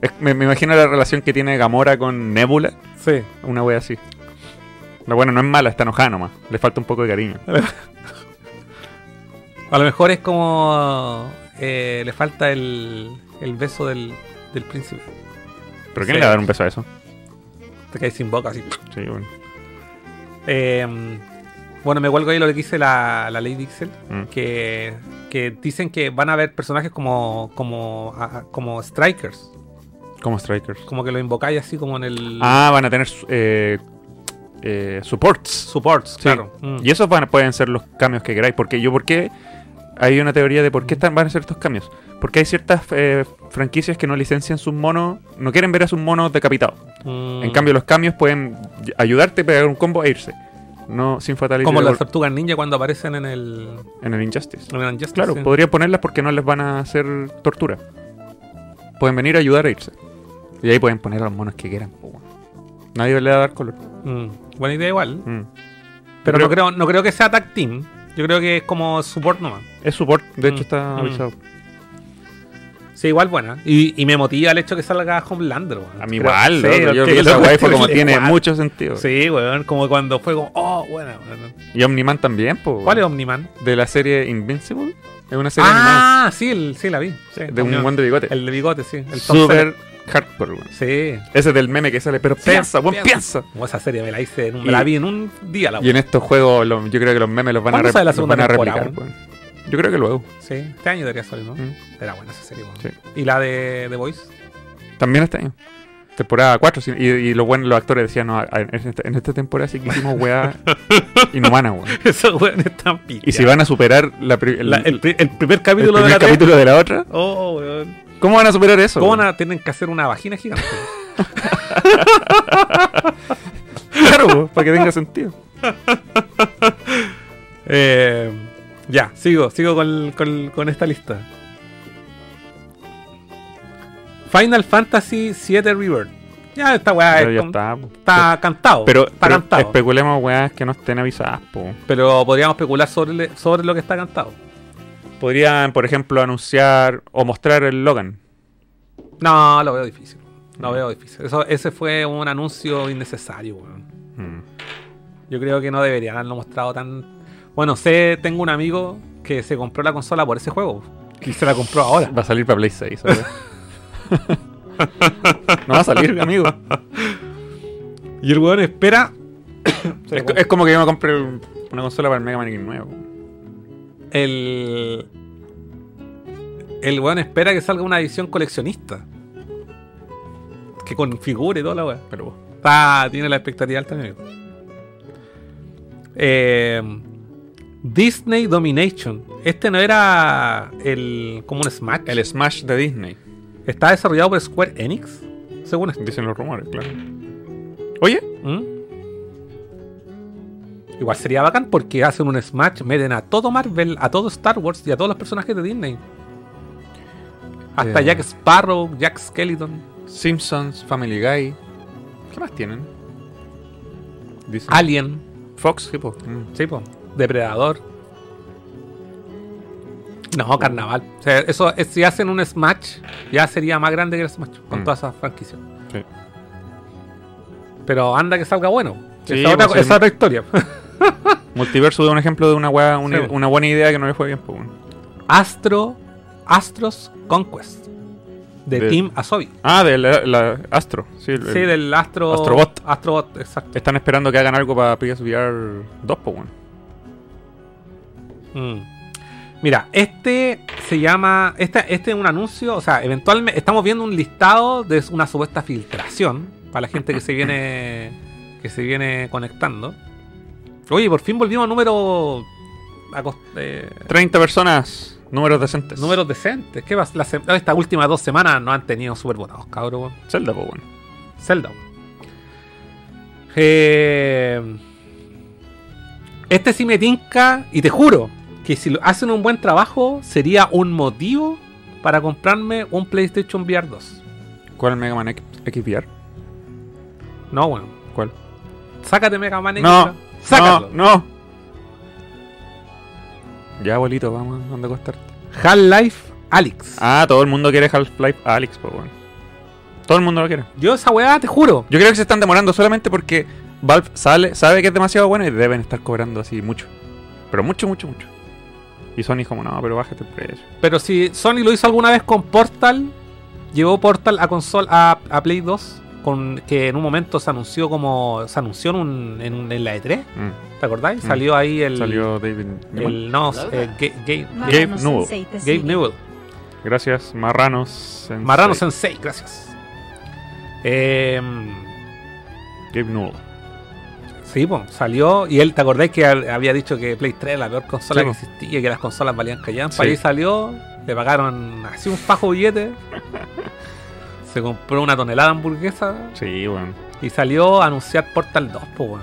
Es- me, me imagino la relación que tiene Gamora con Nebula. Sí. Una wea así. La buena no es mala, está enojada nomás. Le falta un poco de cariño. A lo mejor es como. eh, le falta el, el beso del, del príncipe. ¿Pero quién Sí. le va a dar un beso a eso? Te caes sin boca así. Sí, bueno. Eh, bueno, me vuelvo ahí lo que dice la, la Lady Ixel. Mm. Que, que dicen que van a haber personajes como, como, como Strikers. Como Strikers. Como que lo invocáis así como en el. Ah, van a tener eh, eh, supports. Supports, Sí. claro. Mm. Y esos van, pueden ser los cambios que queráis. Porque yo, ¿por qué? Hay una teoría de por qué están, van a ser estos cambios. Porque hay ciertas eh, franquicias que no licencian sus monos, no quieren ver a sus monos decapitados. Mm. En cambio, los cambios pueden ayudarte a pegar un combo e irse. No sin fatality Como las tortugas ninja cuando aparecen en el. en el Injustice. En el Injustice, Claro, sí. podría ponerlas porque no les van a hacer tortura. Pueden venir a ayudar a irse. Y ahí pueden poner a los monos que quieran. Nadie le va a dar color. Mm, Buena idea igual. Mm. Pero no creo, no creo que sea tag team. Yo creo que es como support nomás. Es support, de hecho Mm, está mm. avisado. Sí, igual buena. Y, y me motiva el hecho que salga Homelander, weón. A mí Creo- igual, sí, loco, yo porque vi esa guay fue como tiene mucho sentido. Sí, weón. Como cuando fue como, oh, buena, weón. Y Omniman también, po, ¿Cuál es. Omniman? De la serie Invincible. Es una serie animada. Ah, sí, el, sí, la vi. Sí, De un buen de bigote. El de bigote, sí. El Super hardcore, weón. Sí. Ese del meme que sale, pero Sí, piensa, weón, piensa. Como esa serie me la hice, en un- Y- me la vi en un día la Y en estos juegos, lo- yo creo que los memes los van a, ¿Cuándo rep- sale la los van a replicar. weón? weón. Yo creo que luego. Sí, este año debería salir, ¿no? Mm. Era buena esa serie, weón. Sí. ¿Y la de The Voice? También este año. Temporada 4. sí, Y, y lo bueno, los actores decían, no, en esta, en esta temporada sí que hicimos weá inhumana, weón. Esos weones están. Y si van a superar la el, La- el, pri- el primer el capítulo primer de la capítulo de la otra, Oh, weón. ¿Cómo van a superar eso? ¿Cómo van a tener que hacer una vagina gigante? Claro, para que tenga sentido. Eh, ya, sigo, sigo con, con- con esta lista. Final Fantasy VII River. Ya, esta weá es ya con- está. está cantado. Pero, está pero cantado. especulemos weas que no estén avisadas, po. Pero podríamos especular sobre, sobre lo que está cantado. Podrían, por ejemplo, anunciar o mostrar el Logan. No, lo veo difícil. Lo veo difícil. Eso, ese fue un anuncio innecesario, weón. Mm. Yo creo que no deberían haberlo mostrado tan. Bueno, sé, tengo un amigo que se compró la consola por ese juego. Y se la compró ahora. Va a salir para Play 6. ¿sabes? no va a salir, amigo. Y el weón espera. Es, es como que yo me compré un- una consola para el Mega Man nuevo. El. El weón espera que salga una edición coleccionista. que configure toda la weá. Pero Está, tiene la expectativa alta, amigo. Eh, Disney Domination. Este no era el como un Smash. el Smash de Disney, Está desarrollado por Square Enix, según esto. dicen los rumores, claro. Oye, ¿Mm? Igual sería bacán porque hacen un Smash, meten a todo Marvel, a todo Star Wars y a todos los personajes de Disney. Hasta Eh. Jack Sparrow, Jack Skeleton, Simpsons, Family Guy. ¿Qué más tienen? Dicen- Alien, Fox, tipo. Mm. sí, po, Depredador. No, Carnaval. O sea, eso, es- si hacen un Smash, ya sería más grande que el Smash con Mm. todas esas franquicias. Sí. Pero anda que salga bueno. Sí, esa, otra, pues, esa otra historia. Multiverso de un ejemplo de una, weá, una, Sí. una buena idea que no le fue bien. Pues, bueno. Astro, Astros Conquest. De, De- Team Asobi. Ah, de la, la Astro. Sí, el- Sí, del Astro. Astrobot. Astrobot, exacto. Están esperando que hagan algo para PSVR 2, pues bueno. Mm. Mira, este se llama. Este, este es un anuncio. O sea, eventualmente estamos viendo un listado de una supuesta filtración. Para la gente que se viene. Que se viene conectando. Oye, por fin volvimos a números. a cos- eh, 30 personas, números decentes. números decentes. ¿Qué pasa? Sem- Estas últimas dos semanas no han tenido súper votados, cabrón. Zelda, pues bueno. Zelda. Eh, este sí me tinca y te juro que si hacen un buen trabajo sería un motivo para comprarme un PlayStation VR 2. ¿Cuál Mega Man X- XVR? No, bueno. ¿Cuál? Sácate Mega Man No, X. Sácalo. No, no. Ya, abuelito, vamos a dónde acostarte. Half-Life Alyx. Ah, todo el mundo quiere Half-Life Alyx, pues bueno. Todo el mundo lo quiere. Yo esa weá te juro. Yo creo que se están demorando solamente porque Valve sale, sabe que es demasiado bueno y deben estar cobrando así mucho. Pero mucho, mucho, mucho. Y Sony como, no, pero bájate el precio. Pero si Sony lo hizo alguna vez con Portal, llevó Portal a console a, a Play 2, con, que en un momento se anunció como. Se anunció en, un- en, la E3, Mm. ¿te acordáis? Mm. Salió ahí el. Salió David Newell. el no, eh, Ga- Ga- Gabe Newell. Gabe. Newell. Gracias, Marranos. Sensei. Marrano Sensei, gracias. Eh, Gabe Newell. sí, pues, salió. Y él, ¿te acordáis que ha- había dicho que Play 3 era la peor consola Sí, que existía, que las consolas valían callampa? Sí. Y ahí salió, le pagaron así un fajo billete. se compró una tonelada de hamburguesa. Sí, bueno. Y salió a anunciar Portal 2, pues weón.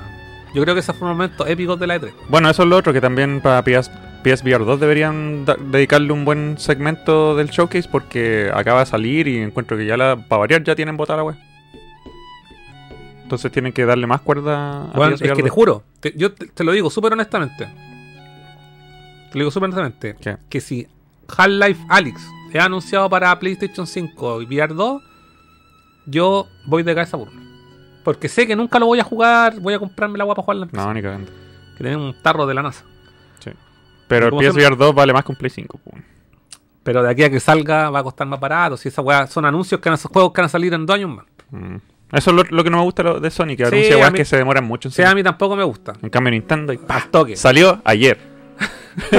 Yo creo que esos fueron momentos épicos de la E E3. Bueno, eso es lo otro, que también para PS, PSVR 2 deberían dedicarle un buen segmento del showcase porque acaba de salir y encuentro que ya la, para variar ya tienen botada la web. Entonces tienen que darle más cuerda a Weón, es que te 2. juro, te- yo te, te lo digo súper honestamente. Te lo digo súper honestamente. ¿Qué? Que si Half-Life Alyx es anunciado para PlayStation 5 y VR 2, yo voy de cabeza por uno. Porque sé que nunca lo voy a jugar, voy a comprarme la agua para jugarla en PC. No, ni cagando. Que tiene un tarro de la NASA. Sí. Pero el. PSVR 2 vale más que un Play 5. pues. Pero de aquí a que salga va a costar más barato. Si esa weá son anuncios que van a juegos que van a salir en dos años más. Mm. Eso es lo, lo que no me gusta lo- de Sony, que Sí, anuncia a weas mí- que se demoran mucho. en sea, a mí tampoco me gusta. En cambio Nintendo y ¡pah! Toque. salió ayer.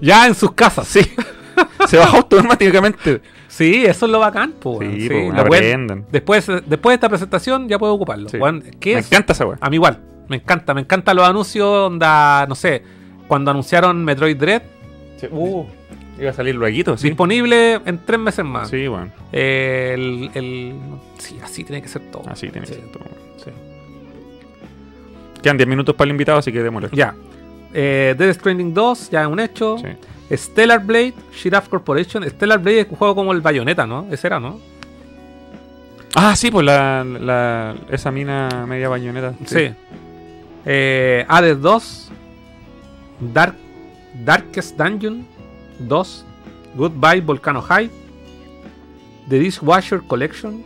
Ya en sus casas. Sí. se bajó automáticamente. Sí, eso es lo bacán, weón. Sí, Sí, weón, la pueden- después, después de esta presentación ya puedo ocuparlo. Sí. weón. ¿Qué Me es? encanta esa wea. A mí igual. Me encanta. Me encantan los anuncios onda, no sé, cuando anunciaron Metroid Dread, Uh, iba a salir luego, sí. disponible en tres meses más. Sí, bueno. Eh, el, el- sí, así tiene que ser todo. Así tiene que Sí, ser todo. sí. Quedan 10 minutos para el invitado, así que démosle. Ya. Eh, Dead Stranding 2, ya es un hecho. Sí. Stellar Blade, Shiraf Corporation. Stellar Blade es un juego como el Bayonetta, ¿no? Ese era, ¿no? Ah, sí, pues la, la- esa mina media bañoneta. Sí. Eh, Hades 2. Dark, Darkest Dungeon 2. Goodbye Volcano High. The Dishwasher Collection.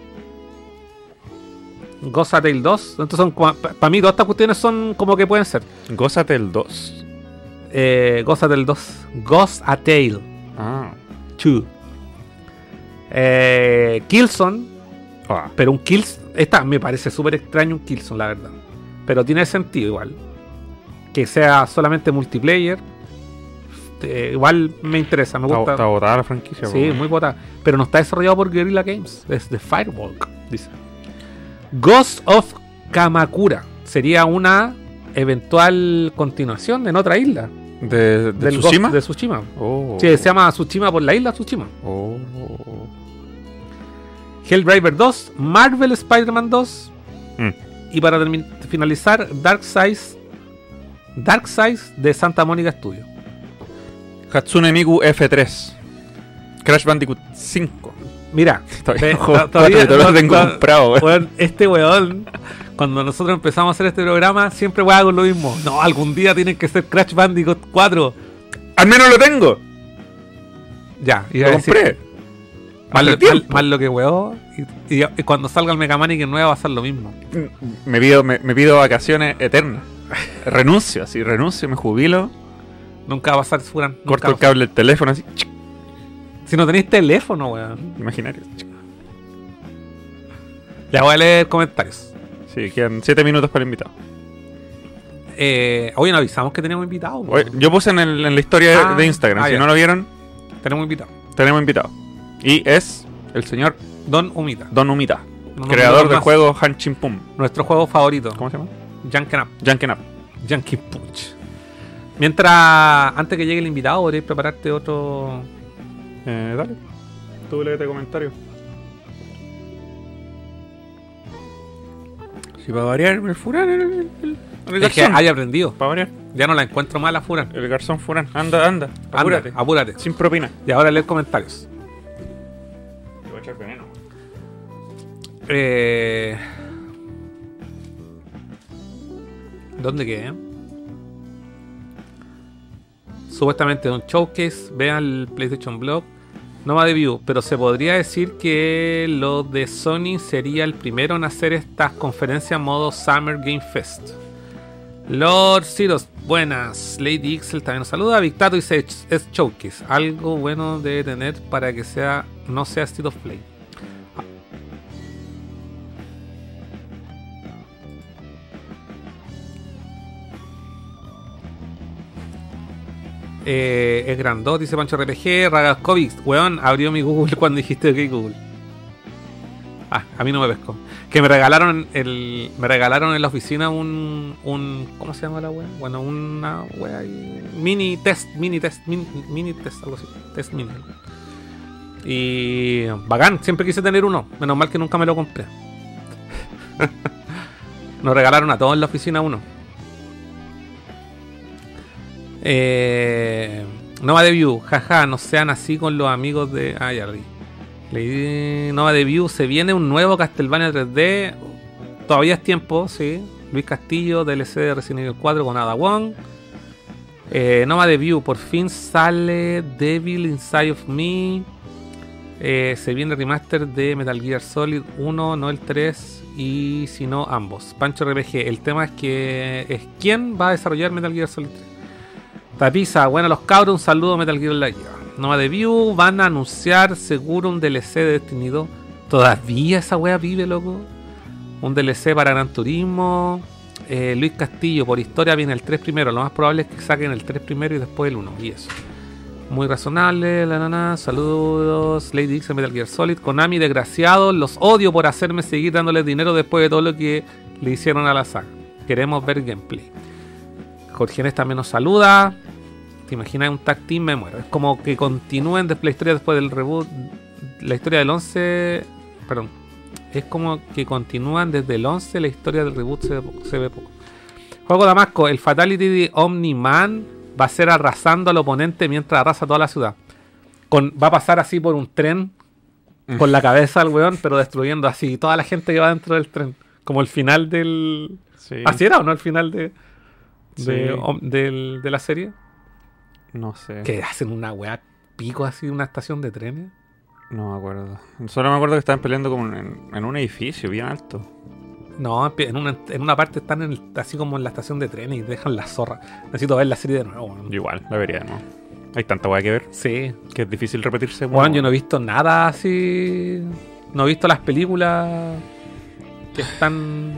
Tale 2. Entonces son para mí todas estas cuestiones son como que pueden ser. Gózate el 2. Eh, Ghost Tale 2. Ghost a Tale Ah. 2. Eh, Killzone. Ah. Pero un Kills. Esta me parece súper extraño un Killzone, la verdad. Pero tiene sentido igual. Que sea solamente multiplayer. eh, igual me interesa, me Está, gusta. está botada la franquicia. Sí, po. muy botada. Pero no está desarrollado por Guerrilla Games. Es de Firewalk, dice. Ghost of Kamakura. Sería una eventual continuación en otra isla. ¿De, de del Tsushima? Ghost de Tsushima. Oh. Sí, se llama Tsushima por la isla Tsushima. Oh. Helldiver 2, Marvel Spider-Man 2. Mm. Y para finalizar, Dark Size. Dark Size de Santa Mónica Studio. Hatsune Miku F3. Crash Bandicoot 5. Mira, Todavía no todavía- todavía lo to- tengo comprado, weón, este weón, cuando nosotros empezamos a hacer este programa, siempre weón con lo mismo. No, algún día tienen que ser Crash Bandicoot 4. ¡Al menos lo tengo! Ya, iba Lo compré. Más lo, mal- lo que weón. Y, y- y cuando salga el Mega Man y que nueva va a ser lo mismo. Me pido, me, me pido vacaciones eternas. renuncio, así, renuncio, me jubilo. Nunca va a pasar Furan. Corto el cable del teléfono, así, Si no tenéis teléfono, weón. imaginario. Ya voy a leer comentarios. Sí, quedan 7 minutos para el invitado. Eh, hoy no avisamos que tenemos invitados. Oye, yo puse en, el- en la historia Ah, de Instagram, ah, si no lo vieron, Tenemos invitado. tenemos invitado. Y es el señor Don Humita. Don Umita, No nos creador del juego Hanchin Pum. Nuestro juego favorito. ¿Cómo se llama? Junkin' Up. Junkin' Up. Yankee Punch. Mientras, antes que llegue el invitado, podrías prepararte otro. Eh, dale. Tú léete comentario. Si va a variar el Furán, el, el, el, el Es que garzón. haya aprendido. Para variar. Ya no la encuentro más la Furan. El garzón Furán. Anda, anda. Apúrate. Apúrate. apúrate. Sin propina. Y ahora leer comentarios. Te voy a echar veneno. Eh... ¿Dónde quedé? Supuestamente un showcase. Vean el PlayStation Blog. No va de view, pero se podría decir que lo de Sony sería el primero en hacer estas conferencias modo Summer Game Fest. Lord Ciros, buenas. Lady Ixel también nos saluda. Victato dice es showcase. Algo bueno debe tener para que sea no sea State of. Eh, es grandot, dice Pancho RPG. Ragascovic, weón, abrió mi Google cuando dijiste ok Google. Ah, a mí no me pescó. Que me regalaron el. Me regalaron en la oficina un. un ¿Cómo se llama la wea? Bueno, una wea Mini test, mini test, mini, mini test, algo así. Test mini. Y. Bacán, siempre quise tener uno. Menos mal que nunca me lo compré. Nos regalaron a todos en la oficina uno. Eh, Nova de View, jaja, no sean así con los amigos de. Ah, ya leí. Nova de View, se viene un nuevo Castlevania 3D. Todavía es tiempo, sí. Luis Castillo, DLC de Resident Evil 4 con Ada Wong. Eh, Nova de View, por fin sale Devil Inside of Me. Eh, se viene el remaster de Metal Gear Solid 1, no el 3 y si no ambos. Pancho RPG, el tema es que es quién va a desarrollar Metal Gear Solid 3. Tapiza, bueno los cabros, un saludo Metal Gear Live. Nova de View, van a anunciar seguro un DLC de Destiny 2. Todavía esa wea vive, loco. Un DLC para Gran Turismo. Eh, Luis Castillo, por historia viene el 3 primero. Lo más probable es que saquen el 3 primero y después el 1. Y eso. Muy razonable, la nana. Saludos, Lady en Metal Gear Solid. Konami, desgraciados, los odio por hacerme seguir dándoles dinero después de todo lo que le hicieron a la saga. Queremos ver gameplay. Jorge Nes también nos saluda. ¿Te imaginas un tag team? Me muero. Es como que continúen después la historia después del reboot. La historia del 11. Perdón. Es como que continúan desde el 11. La historia del reboot se ve poco. Se ve poco. Juego Damasco. El Fatality de Omni-Man va a ser arrasando al oponente mientras arrasa toda la ciudad. Con, va a pasar así por un tren. Con la cabeza al weón, pero destruyendo así toda la gente que va dentro del tren. Como el final del. Sí. ¿Así era o no el final de, de, Sí. Om- del- de la serie? No sé. Que hacen una weá pico así, una estación de trenes. No me acuerdo. Solo me acuerdo que estaban peleando como en, en un edificio bien alto. No, en una, en una parte están en el- así como en la estación de trenes y dejan la zorra. Necesito ver la serie de nuevo. igual, la vería de nuevo. Hay tanta weá que ver Sí. que es difícil repetirse. Weón, yo no he visto nada así. No he visto las películas que están.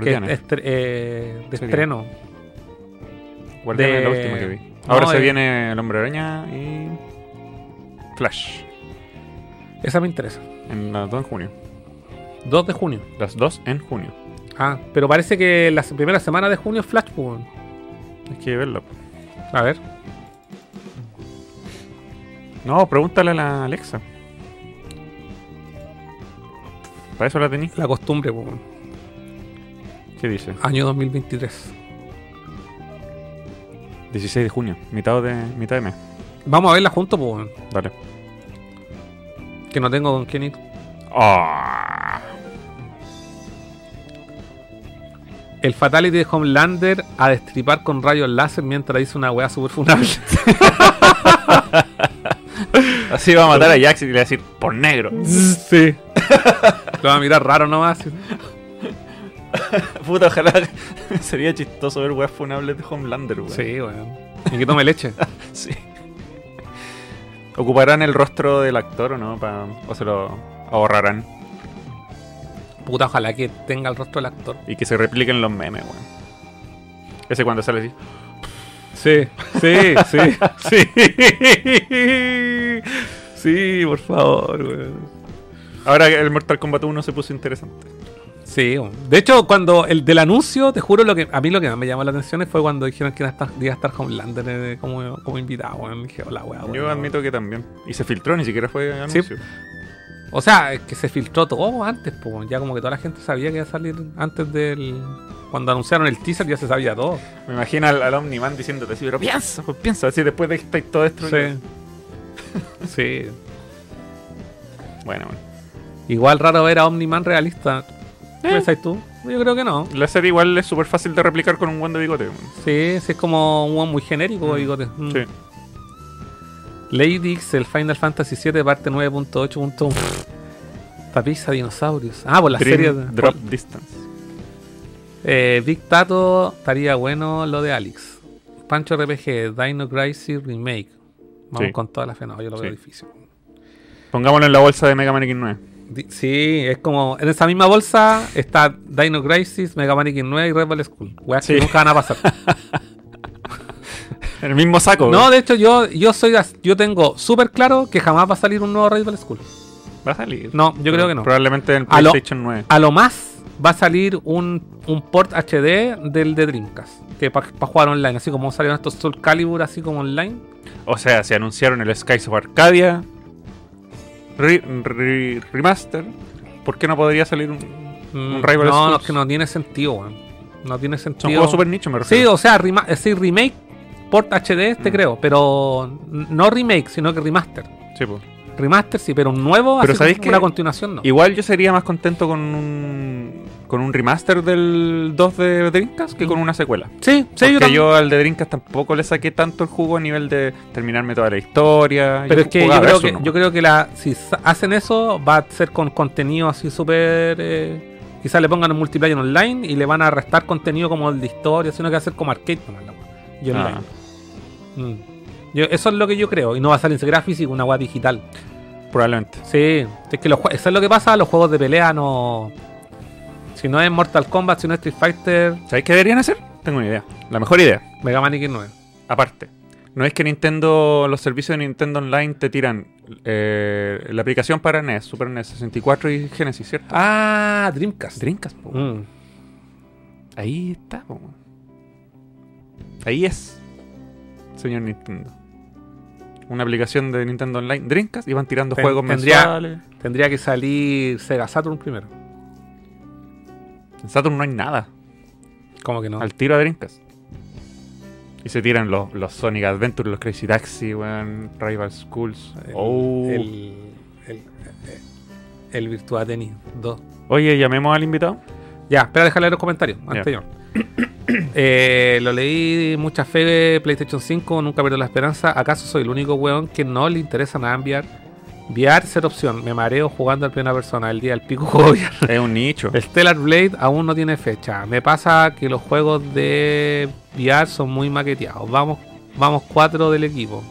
Que estre- eh, de estreno. Guardianes es la de- última que vi. Ahora No, se eh, viene el Hombre Araña y Flash. Esa me interesa. En las 2 en junio. 2 de junio. Las 2 en junio. Ah, pero parece que la primera semana de junio es Flash, pues. Hay que verlo. A ver. No, pregúntale a la Alexa. Para eso la tenéis. La costumbre, pues. weón. ¿Qué dice? Año 2023. 16 de junio, mitad de, mitad de mes. Vamos a verla juntos, pues. Dale. Que no tengo con quién ir. Ah. El Fatality de Homelander a destripar con rayos láser mientras dice una weá super funable. Así va a matar a Jax y le va a decir por negro. sí. Lo va a mirar raro nomás. Puta, ojalá. Sería chistoso ver weas funables de Homelander, weón. Sí, weón. Y que tome leche. Sí. ¿Ocuparán el rostro del actor o no? Pa- ¿O se lo ahorrarán? Puta, ojalá que tenga el rostro del actor. Y que se repliquen los memes, weón. Ese cuando sale así. Sí, sí, sí, sí. Sí, por favor, weón. Ahora el Mortal Kombat 1 se puso interesante. Sí, de hecho, cuando el del anuncio, te juro, lo que a mí lo que más me llamó la atención fue cuando dijeron que iba a estar, iba a estar Homelander eh, como, como invitado. Dije, hola, weá, Yo admito que también. Y se filtró, ni siquiera fue anuncio. O sea, es que se filtró todo antes, pues. Ya como que toda la gente sabía que iba a salir antes del. Cuando anunciaron el teaser ya se sabía todo. Me imagino al, al Omniman diciéndote así, pero piensa, pues piensa, así después de estáis todo destruido. Sí. sí. Bueno, bueno. Igual raro ver a Omniman realista. ¿Qué pensáis tú? Yo creo que no. La serie igual es súper fácil de replicar con un buen de bigote. Sí, sí, es como un weón muy genérico, Mm. bigote. Mm. Sí. Lady X, el Final Fantasy VII, parte 9.8. Tapiza dinosaurios. Ah, por la Dream serie. de- Drop Distance. Eh, Big Tato, estaría bueno lo de Alex. Pancho RPG, Dino Crisis Remake. Vamos Sí. con toda la fe. No, yo lo veo Sí. difícil. Pongámoslo en la bolsa de Mega Man X9. Sí, es como en esa misma bolsa está Dino Crisis, Mega Man X9 y Rebel School. Weas que nunca van a pasar. En el mismo saco. no, de hecho yo yo soy yo tengo súper claro que jamás va a salir un nuevo Rebel School. Va a salir. No, yo creo que no. Probablemente en el A lo- PlayStation 9. A lo más va a salir un, un port HD del de Dreamcast, que para jugar online, así como salieron estos Soul Calibur así como online. O sea, se anunciaron el Skies of Arcadia. Re- re- remaster. ¿Por qué no podría salir un, Mm, un Rival no, es que no tiene sentido, weón. No tiene Son sentido. juegos super nicho, me Sí, refiero. o sea, rema- es decir, remake, port HD, este Mm. creo, pero no remake, sino que remaster. Sí, po. Remaster sí, pero un nuevo, Pero así una continuación no. Igual yo sería más contento con un con un remaster del 2 de Dreamcast que con una secuela. Sí, sí, Porque yo yo, también. al de Dreamcast tampoco le saqué tanto el jugo a nivel de terminarme toda la historia. Pero Yo es que yo creo que, yo creo que la, si hacen eso, va a ser con contenido así súper. Eh, quizás le pongan un multiplayer online y le van a restar contenido como el de historia, sino que va a ser como arcade nomás, la y online. Ah, Mm. Yo- eso es lo que yo creo. Y no va a salir en físico, una web digital. probablemente. Sí, es que los, eso es lo que pasa. Los juegos de pelea no. Si no es Mortal Kombat, si no es Street Fighter, ¿Sabéis qué deberían hacer? Tengo una idea. La mejor idea. Mega Man X9. Aparte. No es que Nintendo, los servicios de Nintendo Online te tiran eh, la aplicación para NES, Super NES 64 y Genesis, ¿cierto? Ah, Dreamcast. Dreamcast, po. Mm. Ahí está, po. Ahí es, señor Nintendo. Una aplicación de Nintendo Online Dreamcast y van tirando Ten- juegos tendría- mensuales. Tendría que salir Sega Saturn primero. En Saturn no hay nada. Como que no. Al tiro a Dreamcast. Y se tiran los, los Sonic Adventure, los Crazy Taxi, weón, Rival Schools. El, Oh. el, el, el Virtua Tennis 2. Oye, llamemos al invitado. Ya, espera, déjale leer los comentarios. Ya. Anterior. Eh, lo leí, mucha fe, PlayStation 5, nunca pierdo la esperanza. ¿Acaso soy el único weón que no le interesa nada enviar? VR ser opción, me mareo jugando en primera persona. El día del pico VR. Es un nicho. El Stellar Blade aún no tiene fecha. Me pasa que los juegos de VR son muy maqueteados. Vamos, vamos cuatro del equipo.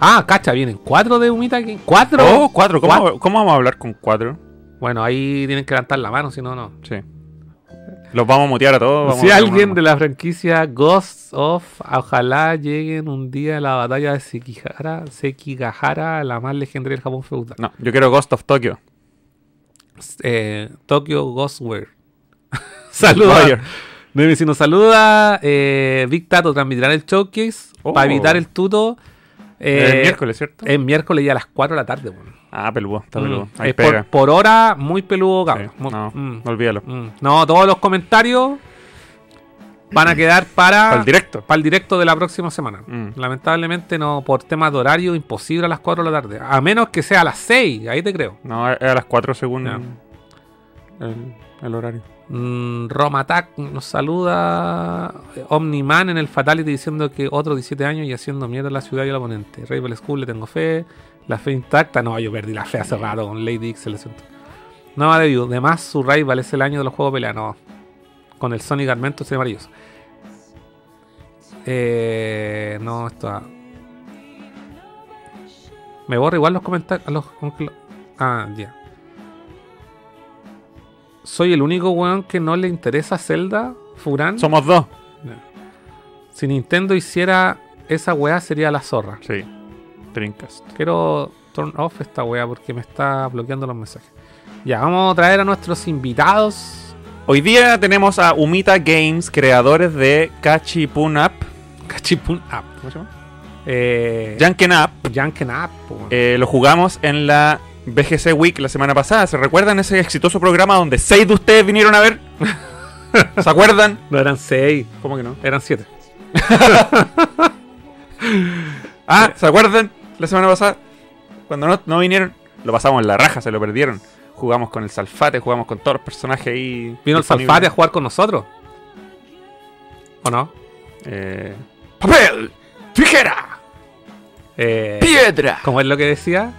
Ah, cacha, vienen cuatro de Humita aquí. ¿Cuatro? Oh, cuatro. ¿Cómo, Cuatro. cómo vamos a hablar con cuatro? Bueno, ahí tienen que levantar la mano, si no, no. Sí. Los vamos a mutear a todos. vamos Si a- alguien de la franquicia Ghost of, ojalá lleguen un día a la batalla de Sekigahara, Sekigahara, la más legendaria del Japón feudal. No, yo quiero Ghost of Tokyo. Eh, Tokyo Ghostware. Saludos. Si nos saluda, eh, Big Tato transmitirá el showcase Oh. para evitar el tuto. el eh, miércoles, ¿cierto? Es miércoles ya a las 4 de la tarde. weón. Ah, peludo, está Mm, peludo. Ahí es pega. por, por hora, muy peludo, cabrón. No, mm, olvídalo. mm. No, todos los comentarios van a quedar para, Para el directo. para el directo de la próxima semana. Mm. Lamentablemente, no por temas de horario, imposible a las 4 de la tarde. A menos que sea a las 6, ahí te creo. No, es a las 4 según el, el horario. Roma Attack nos saluda. eh, Omniman en el Fatality diciendo que otro 17 años y haciendo mierda a la ciudad y al oponente. Rival School le tengo fe. La fe intacta. No, yo perdí la fe hace rato con Lady X. Nueva debut. Además, su rival es el año de los juegos de pelea. No. Con el Sonic Armento sería maravilloso. Eh, no, esto. Me borro igual los comentarios. los- ah, ya. Soy el único weón que no le interesa Zelda, Furan. Somos dos. Si Nintendo hiciera esa weá sería la zorra. Sí. Quiero turn off esta weá porque me está bloqueando los mensajes. Ya, vamos a traer a nuestros invitados. Hoy día tenemos a Umita Games, creadores de Kachipun Up. Cachipun Up. ¿Cómo se llama? Eh, Janken Up. Janken weón. Eh, lo jugamos en la BGC Week la semana pasada. ¿Se recuerdan ese exitoso programa donde seis de ustedes vinieron a ver? ¿Se acuerdan? no eran seis, ¿Cómo que no? eran siete. Ah, ¿se acuerdan? La semana pasada, cuando no, no vinieron, lo pasamos en la raja, se lo perdieron. Jugamos con el Salfate, jugamos con todos los personajes ahí. Vino el. Salfate a jugar con nosotros. ¿O no? Eh, ¡Papel! ¡Tijera! Eh, ¡Piedra! ¿Cómo es lo que decía?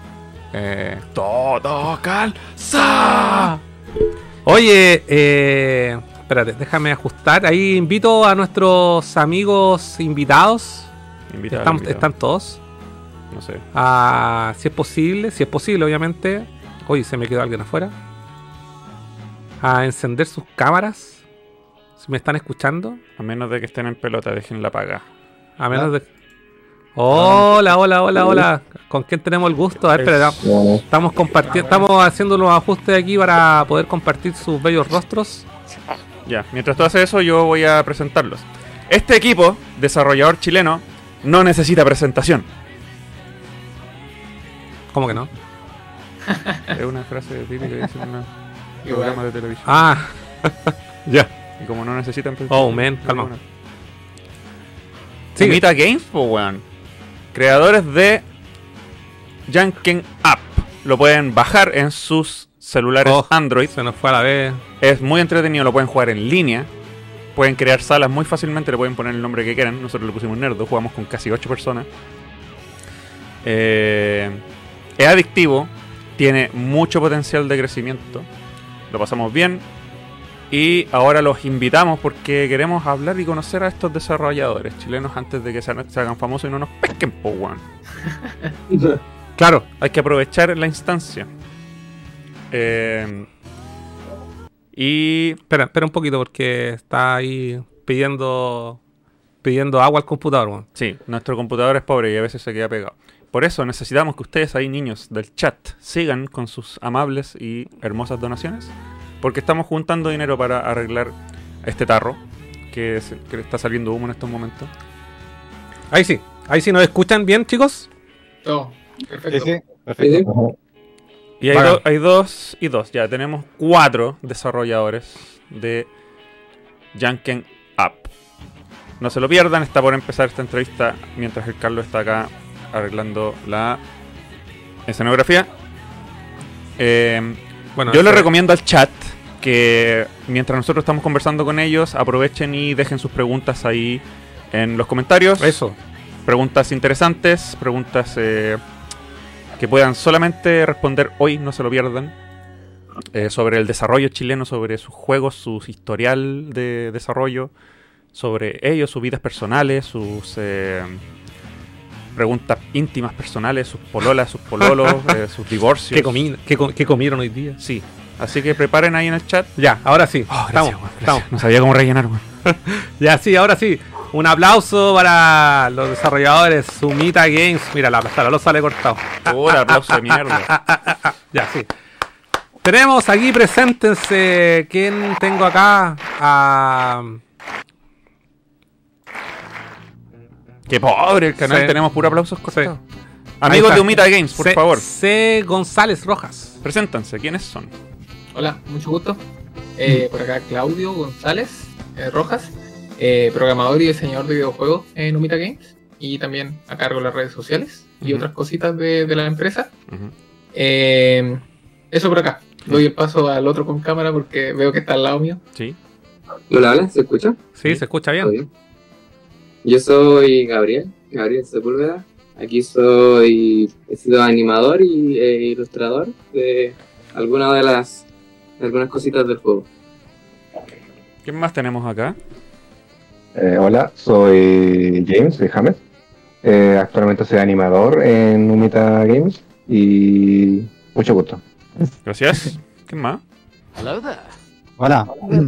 Eh, todo calza. Oye, eh, espérate, déjame ajustar. Ahí invito a nuestros amigos invitados. Invitado, Están, invitado. están todos. No sé. a, si es posible, si es posible, obviamente. Oye, se me quedó alguien afuera. A encender sus cámaras. Si me están escuchando. A menos de que estén en pelota, dejen la paga. A menos de. Hola, hola, hola, hola. ¿Con quién tenemos el gusto? A ver, espera, estamos compartiendo, estamos haciendo los ajustes aquí para poder compartir sus bellos rostros. Ya, mientras tú haces eso, yo voy a presentarlos. Este equipo, desarrollador chileno, no necesita presentación. ¿Cómo que no? Es una frase típica que dicen en un programa de televisión. Ah, ya. Y como no necesitan. Oh, man, calma. Games, pues weón. Creadores de Janken App. Lo pueden bajar en sus celulares Oh. Android. Se nos fue a la vez. Es muy entretenido, lo pueden jugar en línea. Pueden crear salas muy fácilmente, le pueden poner el nombre que quieran. Nosotros le pusimos Nerdo, jugamos con casi 8 personas. Eh, es adictivo, tiene mucho potencial de crecimiento. Lo pasamos bien. Y ahora los invitamos porque queremos hablar y conocer a estos desarrolladores chilenos antes de que se, hagan famosos y no nos pesquen, po, weón. Claro. Hay que aprovechar la instancia. Eh, y Espera, espera un poquito porque está ahí pidiendo pidiendo agua al computador. weón. Sí, nuestro computador es pobre y a veces se queda pegado. Por eso necesitamos que ustedes ahí, niños del chat, sigan con sus amables y hermosas donaciones. Porque estamos juntando dinero para arreglar este tarro que, es- que está saliendo humo en estos momentos. Ahí sí. Ahí sí nos escuchan bien, chicos. Todo. Perfecto. Perfecto. Y hay, do- hay dos y dos. Ya tenemos cuatro desarrolladores de Janken App. No se lo pierdan, está por empezar esta entrevista mientras el Carlos está acá arreglando la escenografía. Eh, Bueno, yo les ese- recomiendo al chat que mientras nosotros estamos conversando con ellos, aprovechen y dejen sus preguntas ahí en los comentarios. Eso. Preguntas interesantes, preguntas eh, que puedan solamente responder hoy, no se lo pierdan. eh, sobre el desarrollo chileno, sobre sus juegos, su historial de desarrollo, sobre ellos, sus vidas personales, sus eh, preguntas íntimas personales, sus pololas, sus pololos, eh, sus divorcios. ¿Qué, comi- qué qué comieron hoy día? Sí, Así que preparen ahí en el chat. Ya, ahora sí. Oh, estamos, gracias, estamos. gracias. No sabía cómo rellenar. Ya, sí, ahora sí. Un aplauso para los desarrolladores Sumita Games. Mira, la, la lo sale cortado. Puta, aplauso de mierda. Ya, sí. Tenemos aquí, preséntense. ¿Quién tengo acá? Ah, Qué pobre el canal, Sí. tenemos puro aplausos cortados. Amigos de Humita Games, por C- favor, C. González Rojas. preséntanse. ¿Quiénes son? Hola, mucho gusto. Eh, por acá Claudio González eh, Rojas, eh, programador y diseñador de videojuegos en Umita Games y también a cargo de las redes sociales y otras cositas de, de la empresa. Eh, eso por acá. Doy el paso al otro con cámara porque veo que está al lado mío. Sí. Hola, ¿se escucha? Sí, se escucha ¿Todo bien. Yo soy Gabriel, Gabriel Sepúlveda. Aquí soy, he sido animador y e ilustrador de algunas de las de algunas cositas del juego. ¿Quién más tenemos acá? Eh, hola, soy James de James. Eh, actualmente soy animador en Umita Games y mucho gusto. Gracias. ¿Quién más? Hola,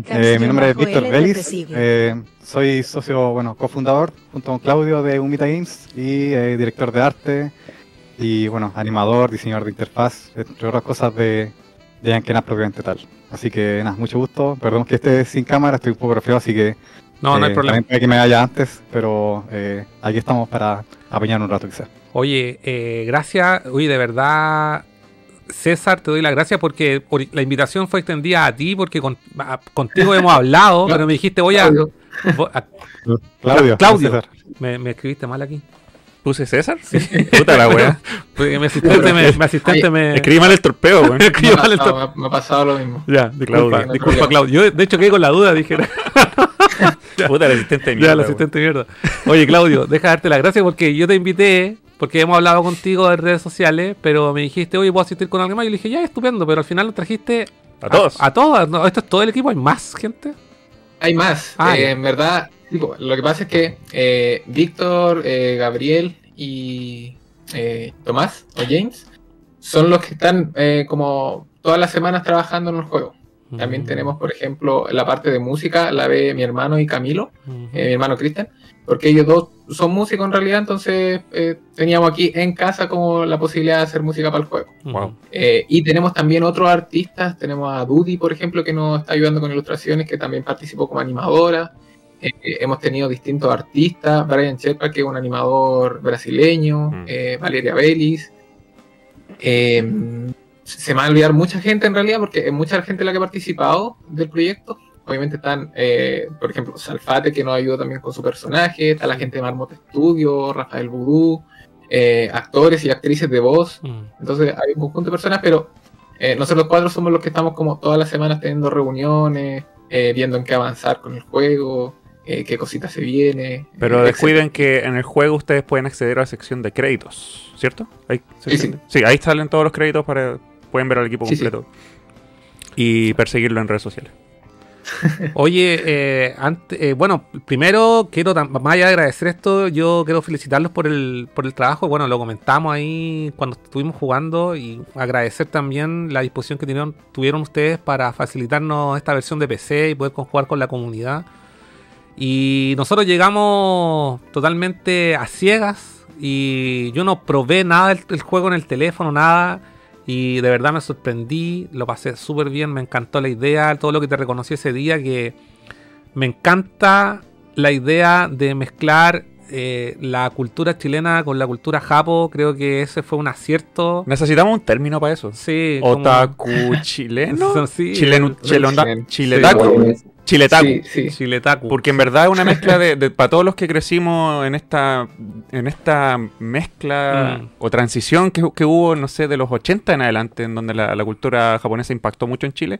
eh, mi nombre es Víctor Vélez. Eh, soy socio, bueno, cofundador junto con Claudio de Umita Games y eh, director de arte y, bueno, animador, diseñador de interfaz, entre otras cosas de, de propiamente tal. Así que, nada, mucho gusto. Perdón que esté sin cámara, estoy un poco resfriado, así que No, no hay problema. que me vaya antes, pero eh, aquí estamos para apañar un rato quizás. Oye, eh, gracias. Oye, de verdad, César, te doy las gracias porque por- la invitación fue extendida a ti porque con- a- contigo hemos hablado, pero me dijiste voy a... Claudio. vo- a- Claudio, Claudio. César. me, me escribiste mal aquí. ¿Puse César? Puta la wea. Porque mi asistente me... Mi asistente me Escribí mal el torpeo, weón. me escribió Me ha, mal el pasado, to- me ha- me ha pasado lo mismo. Ya, disculpa, Claudio. disculpa, Claudio. Yo, de hecho, quedé con la duda, dije... Puta, el asistente de mierda. Ya, el weón. asistente de mierda. Oye, Claudio, deja darte las gracias porque yo te invité, porque hemos hablado contigo en redes sociales, pero me dijiste, oye, ¿puedo asistir con alguien más? Y yo le dije, ya, estupendo, pero al final lo trajiste A todos. A, todas. No, esto es todo el equipo, ¿hay más gente? Hay más. Ah, Eh, en verdad, tipo, lo que pasa es que eh, Víctor, eh, Gabriel y eh, Tomás o James son los que están eh, como todas las semanas trabajando en el juego. También Mm. tenemos, por ejemplo, la parte de música, la ve mi hermano y Camilo, eh, mi hermano Cristian, porque ellos dos son músicos en realidad, entonces eh, teníamos aquí en casa como la posibilidad de hacer música para el juego. Wow. Eh, y tenemos también otros artistas, tenemos a Dudy, por ejemplo, que nos está ayudando con ilustraciones, que también participó como animadora. Eh, hemos tenido distintos artistas, Brian Chepa, que es un animador brasileño, Mm. eh, Valeria Vélez. Se me va a olvidar mucha gente en realidad, porque es mucha gente la que ha participado del proyecto. Obviamente están, eh, por ejemplo, Salfate, que nos ayudó también con su personaje, está la gente de Marmot Studio, Rafael Vudú, eh, actores y actrices de voz. Mm. Entonces hay un conjunto de personas, pero eh, nosotros cuatro somos los que estamos como todas las semanas teniendo reuniones, eh, viendo en qué avanzar con el juego, qué cositas se viene. Pero descuiden que en el juego ustedes pueden acceder a la sección de créditos, ¿cierto? Hay sección sí. de- ahí salen todos los créditos para pueden ver al equipo Sí, sí. completo y perseguirlo en redes sociales. Oye, eh, eh, bueno, primero quiero, más allá de agradecer esto, yo quiero felicitarlos por el, por el trabajo. Bueno, lo comentamos ahí cuando estuvimos jugando y agradecer también la disposición que tuvieron, tuvieron ustedes para facilitarnos esta versión de PC y poder jugar con la comunidad. Y nosotros llegamos totalmente a ciegas y yo no probé nada del juego en el teléfono, nada. Y de verdad me sorprendí, lo pasé súper bien, me encantó la idea, todo lo que te reconocí ese día, que me encanta la idea de mezclar eh, la cultura chilena con la cultura japo, creo que ese fue un acierto. Necesitamos un término para eso. Sí, como- Otaku chileno. Sí, Chileno, chelonda- Sí. chiletaku. Sí. Chiletaku. Sí, sí. Chiletaku. Porque en verdad es una mezcla de, de- para todos los que crecimos en esta en esta mezcla Mm. o transición que, que hubo, no sé, de los 80 en adelante, en donde la, la cultura japonesa impactó mucho en Chile.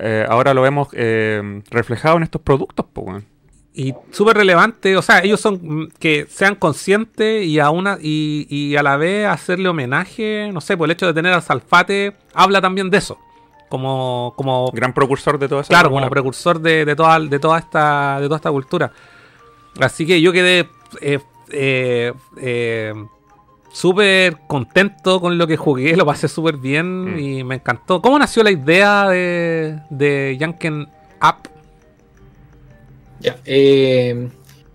eh, ahora lo vemos eh, reflejado en estos productos, weón. Y súper relevante, o sea, ellos son mm, que sean conscientes y a una y, y a la vez hacerle homenaje, no sé, por el hecho de tener al Salfate, habla también de eso. Como, como Gran precursor de toda esa claro, como precursor de, de toda, de toda esta, de toda esta cultura. Así que yo quedé eh, eh, eh, súper contento con lo que jugué, lo pasé súper bien Mm. y me encantó. ¿Cómo nació la idea de, de Yanken Up? Ya, eh,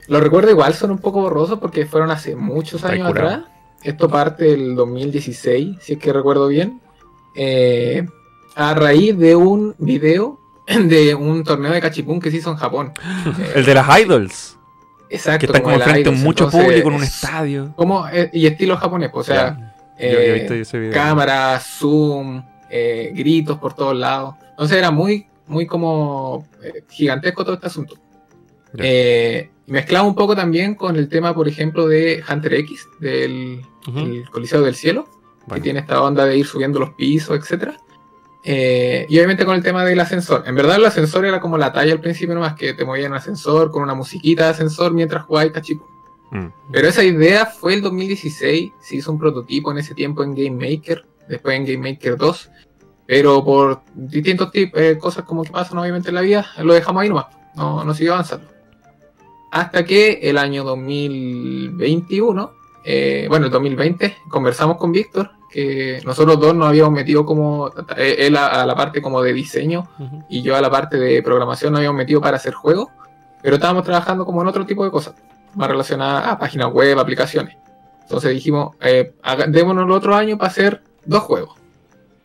lo recuerdo igual, son un poco borrosos porque fueron hace muchos Está años curado. atrás. Esto parte del 2016, si es que recuerdo bien. Eh, a raíz de un video de un torneo de cachipún que se hizo en Japón. El de las idols. exacto. Que están como frente a mucho entonces, público en un es estadio. Como, eh, y estilo japonés, pues, o sea, Yo- yo he eh, visto ese video. cámara, zoom, eh, gritos por todos lados. Entonces era muy, muy como gigantesco todo este asunto. Eh, mezclaba un poco también con el tema, por ejemplo, de Hunter X, del el Coliseo del Cielo, que tiene esta onda de ir subiendo los pisos, etcétera. Eh, y obviamente con el tema del ascensor. En verdad el ascensor era como la talla al principio, nomás que te movían en un ascensor con una musiquita de ascensor mientras jugabas cachipún. Mm. Pero esa idea fue el 2016, se hizo un prototipo en ese tiempo en Game Maker, después en Game Maker 2, pero por distintos tip- eh, cosas como que pasan obviamente en la vida, lo dejamos ahí nomás, no, no siguió avanzando. Hasta que el año 2021, eh, bueno, el 2020, conversamos con Víctor, que nosotros dos nos habíamos metido como, eh, él a, a la parte como de diseño y yo a la parte de programación nos habíamos metido para hacer juegos, pero estábamos trabajando como en otro tipo de cosas, más relacionadas a páginas web, aplicaciones. Entonces dijimos, eh, démonos el otro año para hacer dos juegos.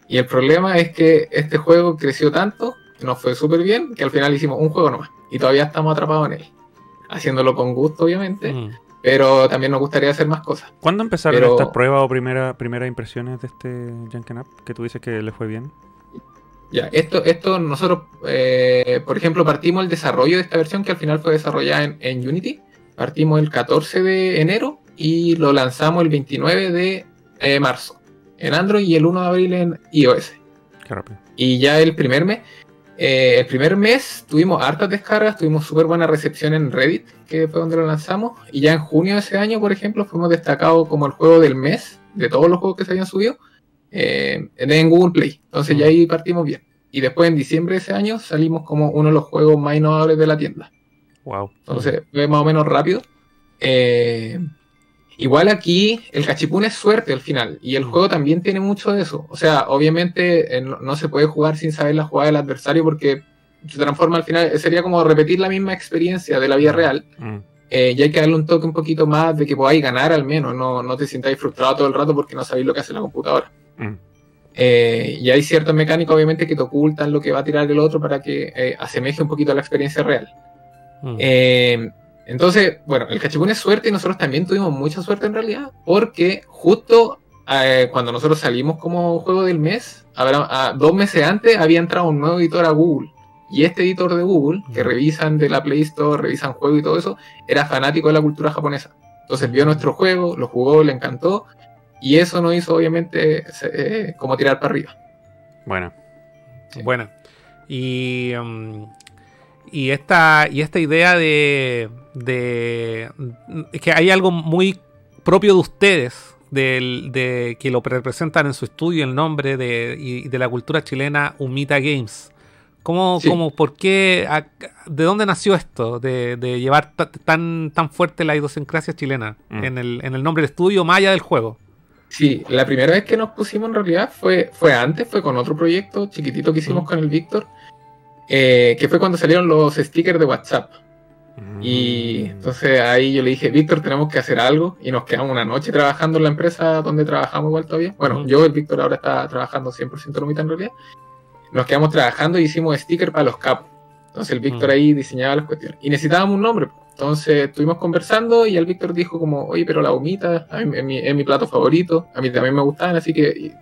Y el problema es que este juego creció tanto, nos fue súper bien, que al final hicimos un juego nomás. Y todavía estamos atrapados en él. Haciéndolo con gusto, obviamente, Mm. Pero también nos gustaría hacer más cosas. ¿Cuándo empezaron Pero- estas pruebas o primera, primeras impresiones de este Janken Up? Que tú dices que le fue bien. Ya, esto, esto nosotros, eh, por ejemplo, partimos el desarrollo de esta versión que al final fue desarrollada en, en Unity. Partimos el 14 de enero y lo lanzamos el 29 de eh, marzo en Android y el 1 de abril en iOS. Qué rápido. Y ya el primer mes, eh, el primer mes tuvimos hartas descargas, tuvimos súper buena recepción en Reddit, que fue donde lo lanzamos. Y ya en junio de ese año, por ejemplo, fuimos destacados como el juego del mes de todos los juegos que se habían subido eh, en Google Play. Entonces ya ahí partimos bien. Y después en diciembre de ese año salimos como uno de los juegos más innovadores de la tienda. Wow. Entonces fue más o menos rápido. Eh, igual aquí el cachipún es suerte al final. Y el juego también tiene mucho de eso. O sea, obviamente eh, no, no se puede jugar sin saber la jugada del adversario porque se transforma al final. Sería como repetir la misma experiencia de la vida real. Mm. Eh, y hay que darle un toque un poquito más de que podáis ganar al menos. No, no te sintáis frustrado todo el rato porque no sabéis lo que hace la computadora. Mm. Eh, y hay ciertas mecánicas, obviamente, que te ocultan lo que va a tirar el otro para que eh, asemeje un poquito a la experiencia real. Mm. Entonces, bueno, el cachipún es suerte y nosotros también tuvimos mucha suerte en realidad, porque justo eh, cuando nosotros salimos como juego del mes, a- dos meses antes había entrado un nuevo editor a Google. Y este editor de Google, que revisan de la Play Store, revisan juegos y todo eso, era fanático de la cultura japonesa. Entonces vio nuestro juego, lo jugó, le encantó, y eso nos hizo obviamente eh, como tirar para arriba. Bueno. Sí. Buena. Y, mm, y, esta, y esta idea de, de. Es que hay algo muy propio de ustedes, del- de, que lo representan en su estudio, el nombre de, y de la cultura chilena, Humita Games. ¿Cómo, Sí. cómo, por qué, a- de dónde nació esto? De, de llevar ta- tan, tan fuerte la idiosincrasia chilena Mm. en, el, en el nombre del estudio, allá del juego. Sí, la primera vez que nos pusimos en realidad fue, fue antes, fue con otro proyecto chiquitito que hicimos Mm. con el Víctor, eh, que fue cuando salieron los stickers de WhatsApp. Mm. Y entonces ahí yo le dije, Víctor, tenemos que hacer algo. Y nos quedamos una noche trabajando en la empresa donde trabajamos igual todavía. Bueno, Ujú. yo, el Víctor, ahora está trabajando 100% en Lumita en realidad. Nos quedamos trabajando y hicimos stickers para los capos. Entonces el Víctor Mm. ahí diseñaba las cuestiones. Y necesitábamos un nombre. Entonces estuvimos conversando y el Víctor dijo como, oye, pero la humita a mí- es, mi, es mi plato favorito. A mí también me gustan, así que y,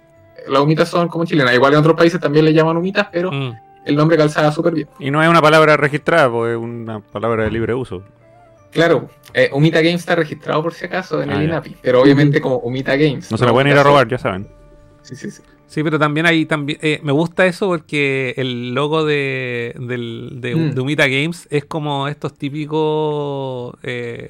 las humitas son como chilenas. Igual en otros países también le llaman humitas, pero Mm. El nombre calzaba súper bien. Y no es una palabra registrada, pues es una palabra de libre uso. Claro, eh, Humita Games está registrado por si acaso en Ah, el ya. INAPI, pero obviamente como Humita Games. No se la pueden ir a robar, ya saben. Sí, sí, sí. Sí, pero también hay también eh, me gusta eso porque el logo de, del, de, Mm. de Umita Games es como estos típicos eh,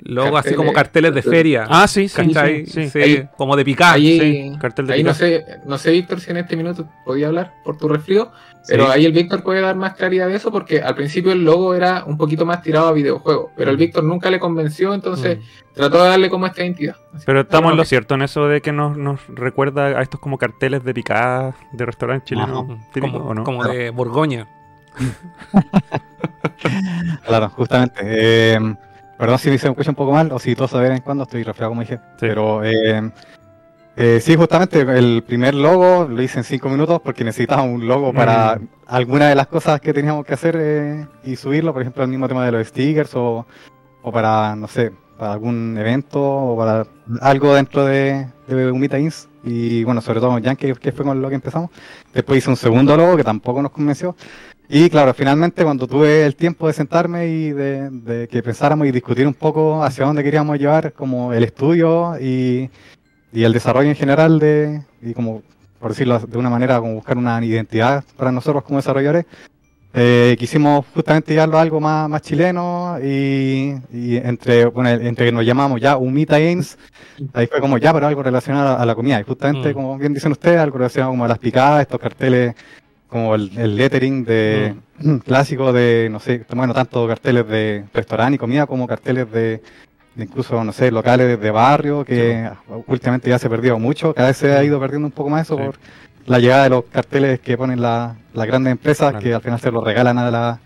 Luego así como carteles de feria. Ah, sí, sí, ¿cachai? sí, sí. Sí, Ahí- como de picar. Ahí, sí, cartel de ahí no sé, no sé, Víctor, si en este minuto podía hablar por tu resfrío, pero Sí. ahí el Víctor puede dar más claridad de eso porque al principio el logo era un poquito más tirado a videojuego, pero el Mm. Víctor nunca le convenció, entonces Mm. trató de darle como esta identidad. Así Pero estamos en lo cierto en eso de que nos, nos recuerda a estos como carteles de picadas de restaurante chileno Ujú. típico, como ¿o no? como de Borgoña. Claro, justamente. Eh, perdón si se me escucha un poco mal o si todos vez en cuando estoy resfriado, como dije. Pero eh, eh, sí, justamente el primer logo lo hice en cinco minutos porque necesitaba un logo para Mm. alguna de las cosas que teníamos que hacer eh, y subirlo. Por ejemplo, el mismo tema de los stickers o, o para, no sé, para algún evento o para algo dentro de, de Humita Ins. Y bueno, sobre todo con Yankee, que fue con lo que empezamos. Después hice un segundo logo que tampoco nos convenció. Y claro, finalmente cuando tuve el tiempo de sentarme y de, de que pensáramos y discutir un poco hacia dónde queríamos llevar como el estudio y, y el desarrollo en general de, y como por decirlo de una manera, como buscar una identidad para nosotros como desarrolladores, eh, quisimos justamente llevarlo a algo más, más chileno y, y entre, bueno, entre que nos llamamos ya Humita Games, ahí fue como ya, pero algo relacionado a la comida. Y justamente, Mm. como bien dicen ustedes, algo relacionado como a las picadas, estos carteles como el, el lettering de clásico de, no sé, bueno, tanto carteles de restaurante y comida como carteles de, de incluso, no sé, locales de barrio, que últimamente ya se ha perdido mucho, cada vez se ha ido perdiendo un poco más eso Sí. por la llegada de los carteles que ponen la- las grandes empresas, Claro. que al final se los regalan a, la,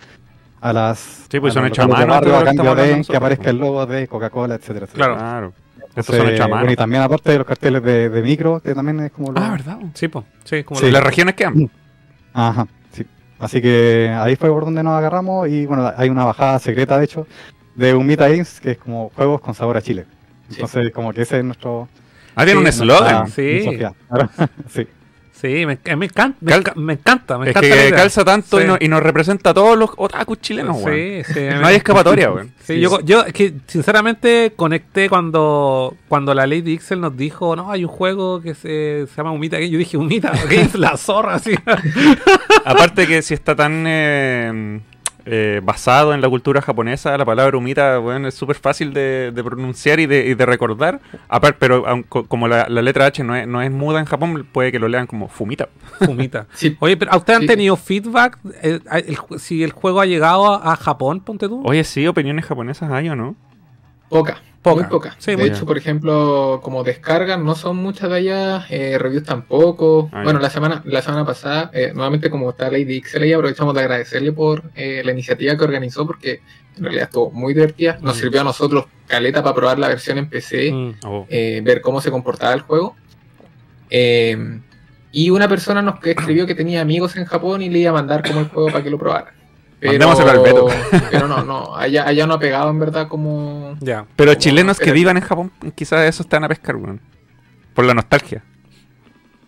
a las Sí, pues a son hechos a mano, barrio a que cambio de que aparezca pues. el logo de Coca-Cola, etcétera, etcétera. Claro. Claro. Estos son hechos a mano. bueno, y también aparte de los carteles de, de micro, que también es como lo- Ah, ¿verdad? Sí, po. Sí, como Sí. ¿Y lo- las regiones quedan? Ajá, sí. Así que ahí fue por donde nos agarramos y bueno, hay una bajada secreta de hecho de Humita Games que es como juegos con sabor a Chile. Sí. Entonces como que ese es nuestro... Ah, tiene un eslogan. Sí. sí. Sí, me, me encanta, me, Cal- me encanta, me Es encanta. que calza tanto y, no- y nos representa a todos los otakus chilenos, weón. Sí, sí. No hay escapatoria, weón. Sí, yo, yo es que sinceramente conecté cuando, cuando la Lady Ixel nos dijo, no, hay un juego que se, se llama Humita. Yo dije, Humita Games, la zorra, así. Aparte que si está tan eh, eh, basado en la cultura japonesa, la palabra humita, weón, es súper fácil de, de pronunciar y de, y de recordar. Aparte, pero aun co- como la, la letra H no es, no es muda en Japón, puede que lo lean como fumita. Humita. Sí. Oye, pero ¿a ustedes han tenido feedback? Eh, el si el juego ha llegado a, a Japón, ponte tú. Oye, sí, opiniones japonesas hay o no. Poca, Poca. muy poca. Sí, de muy- hecho, por ejemplo, como descargas no son muchas de ellas, eh, reviews tampoco. Ah, bueno, la semana la semana pasada, eh, nuevamente como está Lady Ixel ahí, aprovechamos de agradecerle por eh, la iniciativa que organizó porque en realidad estuvo muy divertida. Nos Mm. sirvió a nosotros caleta para probar la versión en PC, Mm. Oh. eh, ver cómo se comportaba el juego. Eh, y una persona nos escribió que tenía amigos en Japón y le iba a mandar como el juego para que lo probara. Pero, al Beto. pero no, no, allá, allá no ha pegado en verdad como... Ya. Pero Como- chilenos que vivan en Japón, quizás eso están a pescar, weón. Por la nostalgia.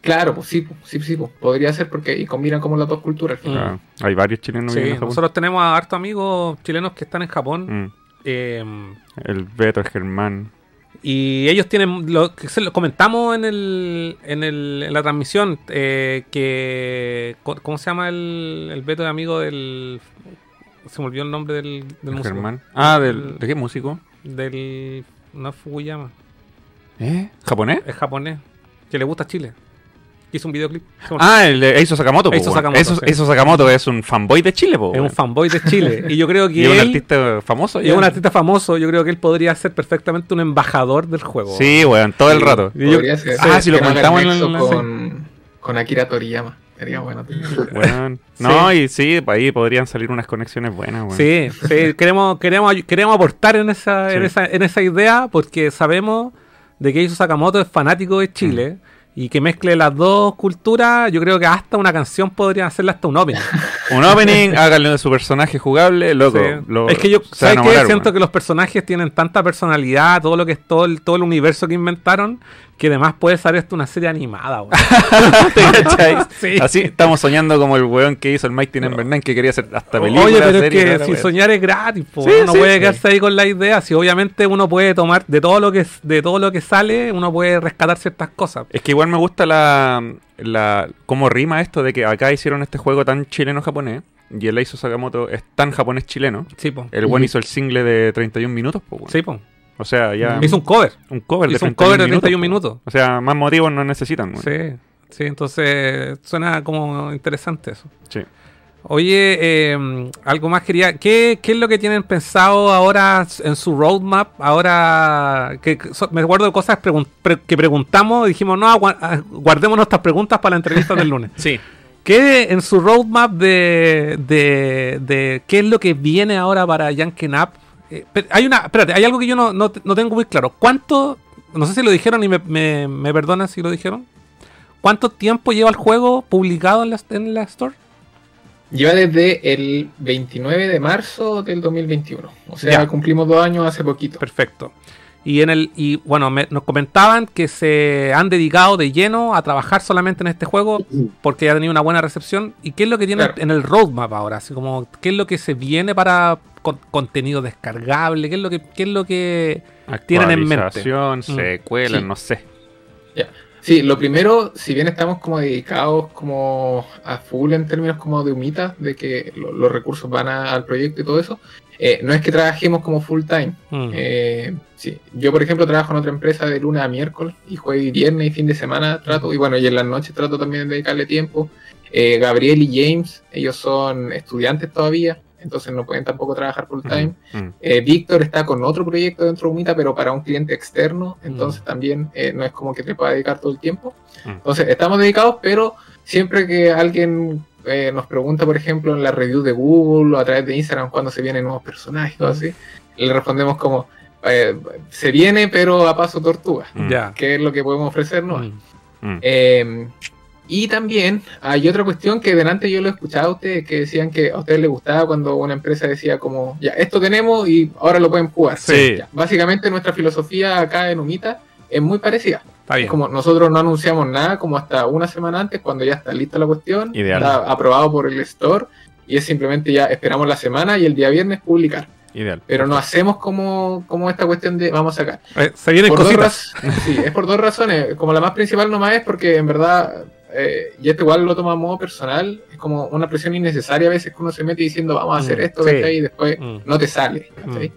Claro, pues sí, pues, sí, sí, pues, podría ser porque y combinan como las dos culturas. al final. Ah, hay varios chilenos Sí, viviendo en Japón. nosotros tenemos a hartos amigos chilenos que están en Japón. Mm. eh, El Beto, el Germán. Y ellos tienen, lo que se lo comentamos en el, en, el, en la transmisión, eh, que, ¿cómo se llama el, el Beto de amigo del, se me olvidó el nombre del, del el músico, Germán. Ah, del, El- ¿de qué músico? del, no es Fukuyama, ¿Eh? ¿Japonés? es japonés, que le gusta Chile, que hizo un videoclip, Ah, el de Eizo Sakamoto. Eizo. Sakamoto, Eizo- sí. Eizo Sakamoto es un fanboy de Chile, po, es un fanboy de Chile, y yo creo que Y es un él, artista famoso. y es un artista famoso, yo creo que él podría ser perfectamente un embajador del juego. Sí, weón, todo el rato. Yo- ser. Ah, sí, lo comentamos en el- con, con Akira Toriyama. Sería bueno. No, y sí, ahí podrían salir unas conexiones buenas, weón. Sí, sí, queremos, queremos, queremos aportar en esa, en esa, en esa idea porque sabemos de que Eizo Sakamoto es fanático de Chile Mm. Y que mezcle las dos culturas, yo creo que hasta una canción podría hacerle hasta un opening. Un opening, háganle de su personaje jugable, loco. Sí. lo- es que yo, ¿sabes enamorar, Siento que los personajes tienen tanta personalidad, todo lo que es todo el, todo el universo que inventaron, que además puede ser esto una serie animada, weón. Sí. Así estamos soñando como el weón que hizo el Mighty Number 9 que quería hacer hasta películas. Oye, pero es que si soñar es gratis, po, Sí, uno sí, puede quedarse ahí con la idea. Si obviamente uno puede tomar de todo lo que de todo lo que sale, uno puede rescatar ciertas cosas. Es que igual me gusta la, la cómo rima esto de que acá hicieron este juego tan chileno-japonés y el Eizo Sakamoto es tan japonés-chileno. Sí, po. El buen hizo el single de 31 minutos, pues, weón. Sí, po. O sea, ya Hizo un cover. un cover de un 31 cover de minutos, 31 po. minutos. O sea, más motivos no necesitan. Sí, sí, entonces suena como interesante eso. Sí. Oye, eh, algo más quería. ¿Qué, ¿Qué es lo que tienen pensado ahora en su roadmap? Ahora, que que so- me acuerdo de cosas pregun- pre- que preguntamos dijimos, no, ah, guardemos nuestras preguntas para la entrevista del lunes. Sí. ¿Qué en su roadmap de, de, de qué es lo que viene ahora para Yankee Nap? Eh, hay una, espérate, hay algo que yo no, no, no tengo muy claro. ¿Cuánto, no sé si lo dijeron y me, me, me perdonan si lo dijeron? ¿Cuánto tiempo lleva el juego publicado en la, en la store? Lleva desde el 29 de marzo del 2021. O sea, Ya. cumplimos dos años hace poquito. Perfecto. Y en el y bueno, me- nos comentaban que se han dedicado de lleno a trabajar solamente en este juego porque ha tenido una buena recepción. ¿Y qué es lo que tiene Claro. en el roadmap ahora? Así como qué es lo que se viene para con- contenido descargable, qué es lo que qué es lo que tienen en mente. Actualización, Mm. secuelas, Sí. no sé. Sí, lo primero, si bien estamos como dedicados como a full en términos como de humita, de que lo- los recursos van a- al proyecto y todo eso, eh, no es que trabajemos como full time. Mm. Eh, sí. Yo, por ejemplo, trabajo en otra empresa de lunes a miércoles y jueves y viernes y fin de semana trato, y bueno, y en las noches trato también de dedicarle tiempo. Eh, Gabriel y James, ellos son estudiantes todavía, entonces no pueden tampoco trabajar full time. Mm. Eh, Víctor está con otro proyecto dentro de Humita, pero para un cliente externo, entonces también eh, no es como que te pueda dedicar todo el tiempo. Mm. Entonces, estamos dedicados, pero siempre que alguien eh, nos pregunta, por ejemplo, en la review de Google o a través de Instagram cuando se vienen nuevos personajes o así, le respondemos como, se viene, pero a paso tortuga. Ya. ¿Qué es lo que podemos ofrecernos? Mm. Mm. Eh, y también hay otra cuestión que delante yo lo he escuchado a ustedes que decían que a ustedes les gustaba cuando una empresa decía como, ya, esto tenemos y ahora lo pueden jugar. Sí. Ya, Básicamente nuestra filosofía acá en Umita es muy parecida. Está bien. Es como nosotros no anunciamos nada como hasta una semana antes cuando ya está lista la cuestión, Ideal. está aprobado por el store y es simplemente ya esperamos la semana y el día viernes publicar. Ideal. Pero no hacemos como, como esta cuestión de vamos a sacar. Eh, se vienen Por dos cositas. raz- sí, es por dos razones. Como la más principal nomás es porque en verdad, eh, y esto igual lo toma a modo personal, es como una presión innecesaria a veces que uno se mete diciendo vamos a hacer Mm, esto, sí. Y después Mm. no te sale. ¿cachai?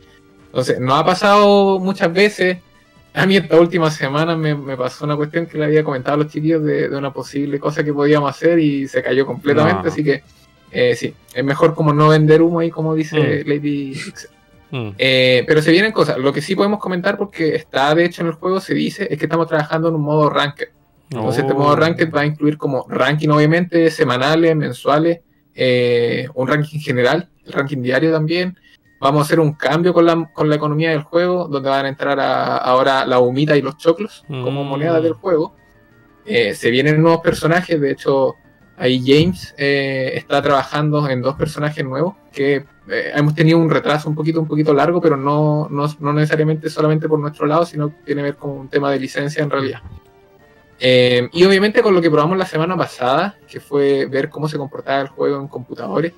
Entonces, no ha pasado muchas veces. A mí esta última semana me, me pasó una cuestión que le había comentado a los chiquillos de, de una posible cosa que podíamos hacer y se cayó completamente, No. así que eh, sí, es mejor como no vender humo ahí como dice Lady Pixel. Mm. Eh, pero se vienen cosas. Lo que sí podemos comentar, porque está de hecho en el juego, se dice, es que estamos trabajando en un modo ranked. Entonces, este Oh. modo ranked va a incluir como ranking, obviamente, semanales, mensuales, eh, un ranking general, el ranking diario también. Vamos a hacer un cambio con la, con la economía del juego, donde van a entrar a- ahora la humita y los choclos como Mm. monedas del juego. Eh, se vienen nuevos personajes, de hecho, ahí James eh, está trabajando en dos personajes nuevos que eh, hemos tenido un retraso un poquito, un poquito largo, pero no, no, no necesariamente solamente por nuestro lado, sino que tiene que ver con un tema de licencia en realidad. Eh, y obviamente con lo que probamos la semana pasada, que fue ver cómo se comportaba el juego en computadores,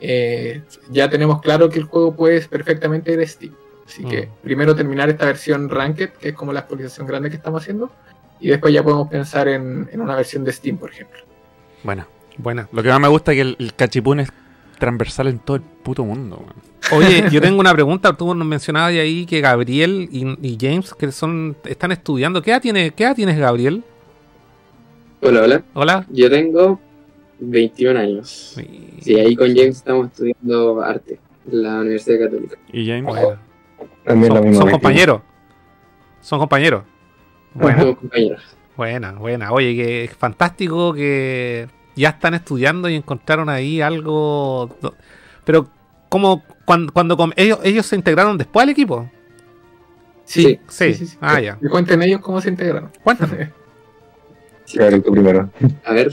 eh, ya tenemos claro que el juego puede perfectamente ir a Steam. Así que Mm. primero terminar esta versión Ranked, que es como la actualización grande que estamos haciendo, y después ya podemos pensar en, en una versión de Steam, por ejemplo. Bueno, Buena. lo que más me gusta es que el, el cachipún es transversal en todo el puto mundo. weón. Oye, yo tengo una pregunta. Tú nos mencionabas de ahí que Gabriel y, y James que son están estudiando. ¿Qué edad, tiene, ¿Qué edad tienes, Gabriel? Hola, hola. Hola. Yo tengo 21 años. Sí, ahí con James estamos estudiando arte en la Universidad Católica. Y James. Bueno. También lo Son, mismo. son compañeros. Son compañeros. Bueno, Somos compañeros. buena, buena. Oye, que es fantástico que ya están estudiando y encontraron ahí algo. Pero, ¿cómo? Cuando, cuando ellos, ellos se integraron después al equipo? Sí, Sí. Ah, ya. Cuenten ellos cómo se integraron. Cuéntame. Gabriel, tú primero. A ver,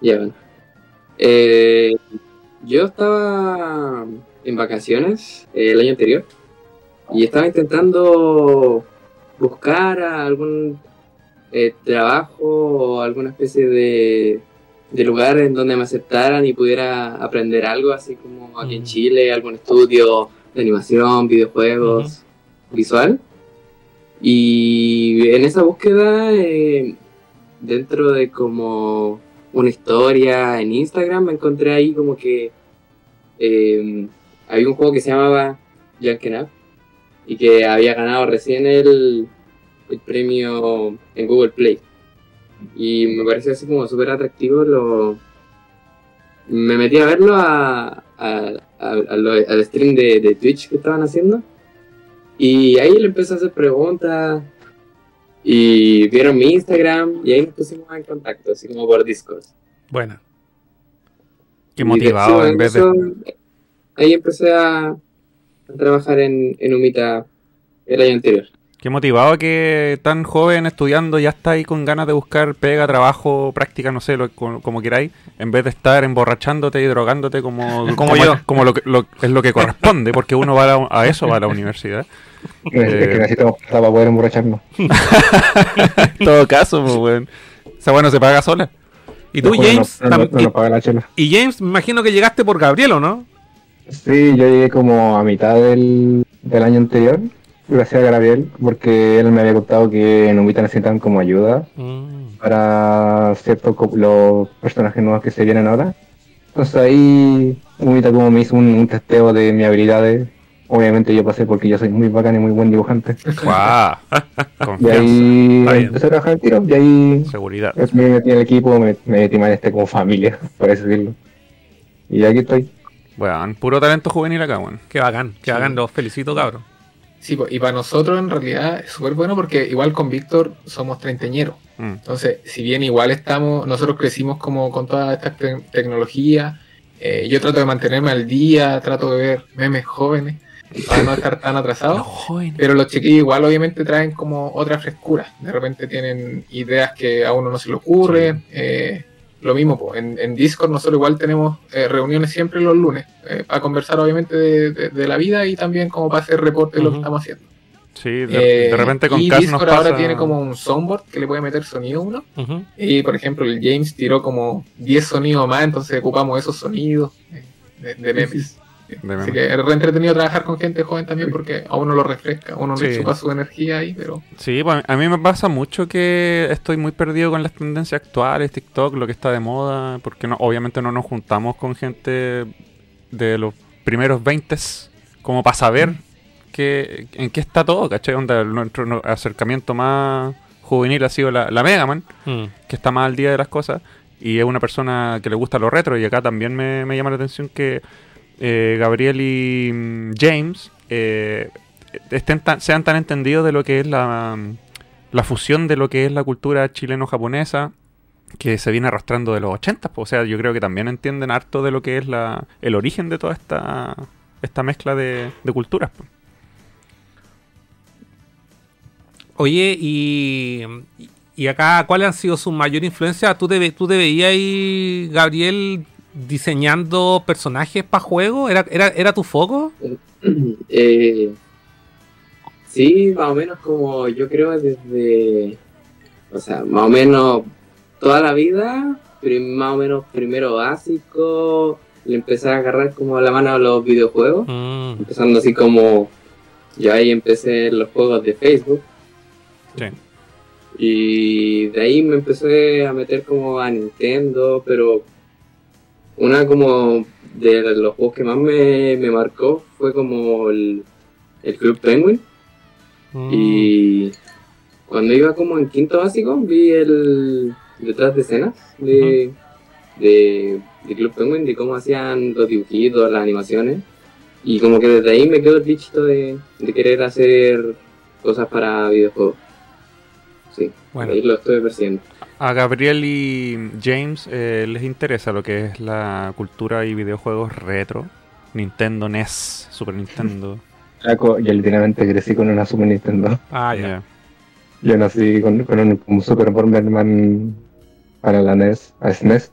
ya van. Eh, yo estaba en vacaciones eh, el año anterior y estaba intentando buscar a algún eh, trabajo o alguna especie de, de lugar en donde me aceptaran y pudiera aprender algo, así como aquí en Mm. Chile, algún estudio de animación, videojuegos, visual. Y en esa búsqueda, eh, dentro de como una historia en Instagram, me encontré ahí como que eh, había un juego que se llamaba Junkin' Up y que había ganado recién el, premio en Google Play. Y me pareció así como súper atractivo. Lo... Me metí a verlo a, a- al stream de, de Twitch que estaban haciendo. Y ahí le empecé a hacer preguntas. Y vieron mi Instagram. Y ahí nos pusimos en contacto, así como por Discord. Buena. Qué motivado en vez de. Ahí empecé a, a trabajar en, en Umita el año anterior. Qué motivado que tan joven estudiando ya está ahí con ganas de buscar pega, trabajo, práctica, no sé, lo, como, como queráis, en vez de estar emborrachándote y drogándote como, Como yo. como lo, que- lo- es lo que corresponde, porque uno va a, la- a eso va a la universidad. Es que Eh. necesitamos plata para poder emborracharnos. En todo caso, pues, weón. Esa bueno se paga sola. Y tú, no- James, no, no, no nos paga la chela. y, y James, me imagino que llegaste por Gabriel, ¿o no? Sí, yo llegué como a mitad del, del año anterior, gracias a Gabriel, porque él me había contado que en Umita necesitan como ayuda para ciertos los personajes nuevos que se vienen ahora. Entonces ahí Umita como me hizo un, un testeo de mis habilidades. Obviamente yo pasé porque yo soy muy bacán y muy buen dibujante. ¡Guau! Y Confianza. ahí empecé a trabajar el tiro y ahí Seguridad. me metí en el equipo, me, me metí en este como familia, por así decirlo. Y aquí estoy. Weón, puro talento juvenil acá, weón. Qué bacán, qué bacán, los felicito, cabrón. Sí, y para nosotros en realidad es súper bueno porque igual con Víctor somos treintañeros. Mm. Entonces, si bien igual estamos, nosotros crecimos como con toda esta te- tecnología, eh, yo trato de mantenerme al día, trato de ver memes jóvenes para no estar tan atrasado. Pero los chiquillos igual obviamente traen como otra frescura. De repente tienen ideas que a uno no se le ocurren. eh, lo mismo, po, en, en Discord nosotros igual tenemos eh, reuniones siempre los lunes eh, para conversar obviamente de, de- de la vida y también como para hacer reporte de lo que estamos haciendo. Sí, de, Eh, de repente con y Cas nos Discord pasa... ahora tiene como un soundboard que le puede meter sonido uno. Y por ejemplo, el James tiró como 10 sonidos más, entonces ocupamos esos sonidos de, de memes. De Así que es re entretenido trabajar con gente joven también porque a uno lo refresca, a uno le Sí. chupa su energía ahí, pero Sí, pues, a mí me pasa mucho que estoy muy perdido con las tendencias actuales, TikTok, lo que está de moda, porque no, obviamente no nos juntamos con gente de los primeros 20 como para saber que, en qué está todo, ¿cachai? Onda, nuestro acercamiento más juvenil ha sido la, la Mega Man, Mm. que está más al día de las cosas, y es una persona que le gusta lo retro, y acá también me, me llama la atención que eh, Gabriel y mm, James eh, estén tan- sean tan entendidos de lo que es la, mm, la fusión de lo que es la cultura chileno-japonesa, que se viene arrastrando de los 80, pues, o sea, yo creo que también entienden harto de lo que es la, el origen de toda esta, mezcla de, culturas. Oye, y, y acá, ¿cuáles han sido sus mayores influencias? ¿Tú te, tú te veías Gabriel, diseñando personajes para juegos? ¿Era, era, ¿Era tu foco? Eh, sí, más o menos como yo creo desde, o sea, más o menos toda la vida, más o menos primero básico, le empecé a agarrar como la mano a los videojuegos, Mm, empezando así como, yo ahí empecé los juegos de Facebook. Sí. Y de ahí me empecé a meter como a Nintendo, pero una como de los juegos que más me, me marcó fue como el, el Club Penguin. mm. Y cuando iba como en quinto básico vi el detrás de escenas de, de, de Club Penguin, de cómo hacían los dibujitos, las animaciones. Y como que desde ahí me quedó el bichito de, de querer hacer cosas para videojuegos. Sí, Bueno. ahí lo estoy persiguiendo. A Gabriel y James eh, les interesa lo que es la cultura y videojuegos retro. Nintendo, NES, Super Nintendo. Yo literalmente crecí con una Super Nintendo. Ah, ya. Yo nací con, con un, un Super Bomberman para la NES, a SNES.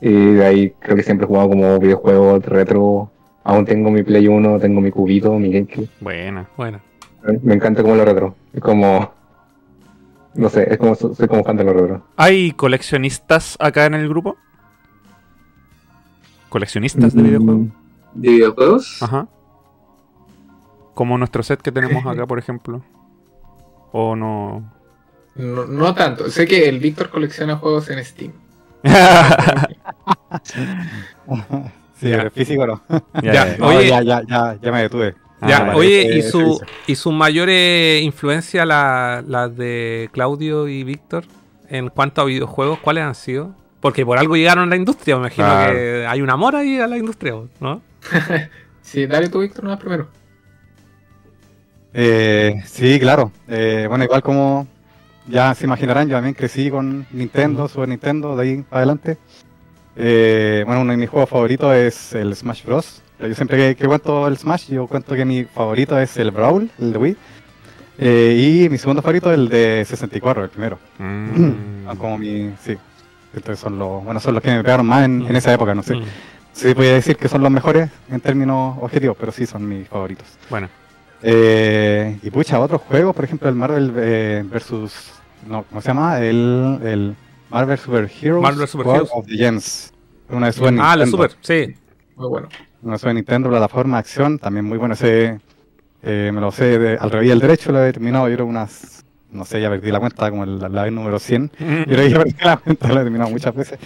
Y de ahí creo que siempre he jugado como videojuegos retro. Aún tengo mi Play 1, tengo mi cubito, mi GameCube. Buena. Bueno. Me encanta como lo retro. Es como... No sé, es como soy como fan de lo retro. ¿Hay coleccionistas acá en el grupo? ¿Coleccionistas de videojuegos? Mm, ¿De videojuegos? Ajá. Como nuestro set que tenemos acá, por ejemplo. O no. no, no tanto. Sé que el Víctor colecciona juegos en Steam. Sí, Ya. físico no. Ya, Ya, ya. No, Oye. ya, ya, ya, ya me detuve. Ya, vale. oye, ¿y eh, su, servicio. y su mayor eh, influencia, la, la de Claudio y Víctor, en cuanto a videojuegos, cuáles han sido? Porque por algo llegaron a la industria, me imagino Claro. que hay un amor ahí a la industria, ¿no? Sí, dale tú, Víctor, nomás primero. Eh, sí, claro. Eh, bueno, igual como ya se imaginarán, yo también crecí con Nintendo, Super Nintendo, de ahí adelante. Eh, bueno, uno de mis juegos favoritos es el Smash Bros. Yo siempre que, que cuento el Smash, yo cuento que mi favorito es el Brawl, el de Wii. Eh, y mi segundo favorito es el de 64, el primero. Mm. Son como mi, sí. Entonces son los, bueno, son los que me pegaron más en, en esa época, no sé. Mm. Sí, podría decir que son los mejores en términos objetivos, pero sí son mis favoritos. Bueno, Eh, y pucha, otros juegos, por ejemplo, el Marvel eh, versus. No, ¿Cómo se llama? El, el Marvel Super Heroes. Marvel Super War Heroes. of the Gems. Una de Super Ah, la. Super, sí. Muy bueno. De Super Nintendo, plataforma, acción. También muy bueno ese. eh, me lo sé de- al revés al derecho, lo he terminado. Yo creo unas. No sé, ya perdí la cuenta, como el- la vez número 100. Yo creo que ya perdí la cuenta, lo he terminado muchas veces.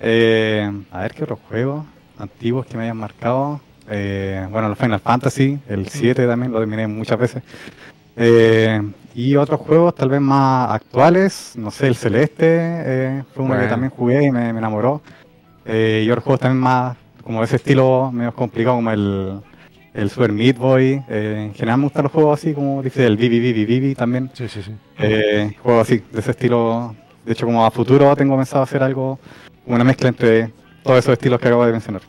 Eh, a ver qué otros juegos antiguos que me hayan marcado. Eh, bueno, los Final Fantasy, el 7 también lo terminé muchas veces. Eh, y otros juegos tal vez más actuales, no sé, el Celeste eh, fue uno que Bueno. también jugué y me, me enamoró. Eh, y otros juegos también más como ese estilo medio complicado como el, el Super Meat Boy. Eh, en general me gustan los juegos así como dice el Vivi Vivi Vivi también. sí, sí, sí. Eh, juegos así, de ese estilo. De hecho, como a futuro tengo pensado hacer algo, una mezcla entre todos esos estilos que acabo de mencionar.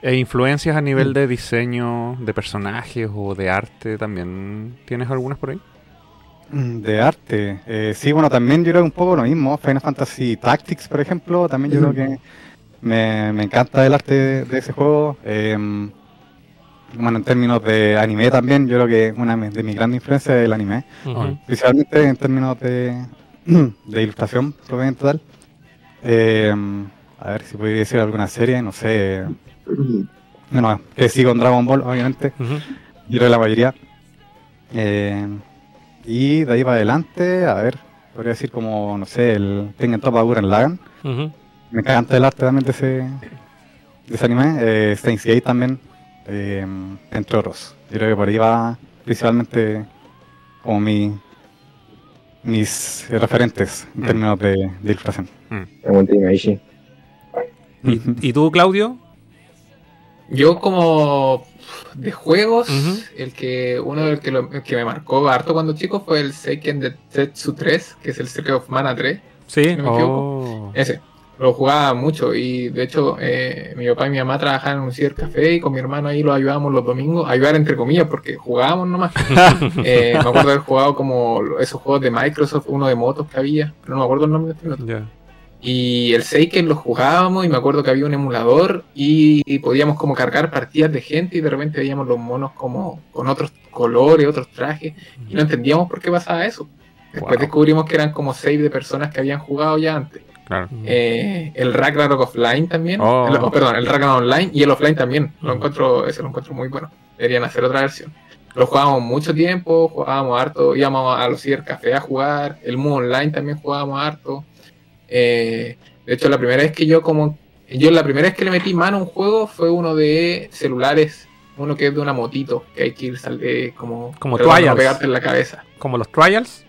¿E influencias a nivel de diseño de personajes o de arte también? ¿Tienes algunas por ahí? Mm, De arte. Eh, sí, bueno, también yo creo que un poco lo mismo. Final Fantasy Tactics, por ejemplo, también yo creo que me, me encanta el arte de, de ese juego. Eh, bueno, en términos de anime también, yo creo que una de mis grandes influencias es el anime. Ujú. Principalmente en términos de, de ilustración, propiamente tal. Eh, a ver si podría decir alguna serie, no sé. Bueno, que sí con Dragon Ball, obviamente. Ujú. Yo creo que la mayoría. Eh, y de ahí para adelante, a ver, podría decir como, no sé, el Tengen Toppa Gurren Lagann. Ujú. Me encanta el arte también de ese, de ese anime. Eh, Steins Gate también, eh, entre otros. Yo creo que por ahí va principalmente como mi, mis referentes en Mm. términos de, de ilustración. Imaishi. ¿Y, y tú, Claudio? Yo como de juegos, el que uno del que, lo- el que me marcó harto cuando chico fue el Seiken de Tetsu 3, que es el Secret of Mana 3. Sí. si no me equivoco. Oh. Ese. Lo jugaba mucho y de hecho eh, mi papá y mi mamá trabajaban en un cibercafé y con mi hermano ahí lo ayudábamos los domingos, ayudar entre comillas porque jugábamos nomás. Eh, me acuerdo de haber jugado como esos juegos de Microsoft, uno de motos que había, pero no me acuerdo el nombre de este otro. Y el Seiken lo jugábamos y me acuerdo que había un emulador y, y podíamos como cargar partidas de gente y de repente veíamos los monos como con otros colores, otros trajes y no entendíamos por qué pasaba eso. Después Wow. descubrimos que eran como save de personas que habían jugado ya antes. Claro. Eh, el Ragnarok Offline también. Oh. El- oh, perdón, el Ragnarok Online y el Offline también. Lo encuentro, ese lo encuentro muy bueno. Deberían hacer otra versión. Lo jugábamos mucho tiempo, jugábamos harto, íbamos a los cibercafés a jugar. El Mu Online también jugábamos harto. Eh, de hecho, la primera vez que yo como... Yo la primera vez que le metí mano a un juego fue uno de celulares. Uno que es de una motito, que hay que ir sal- eh, como... Como de no pegarte en la cabeza. Como los trials.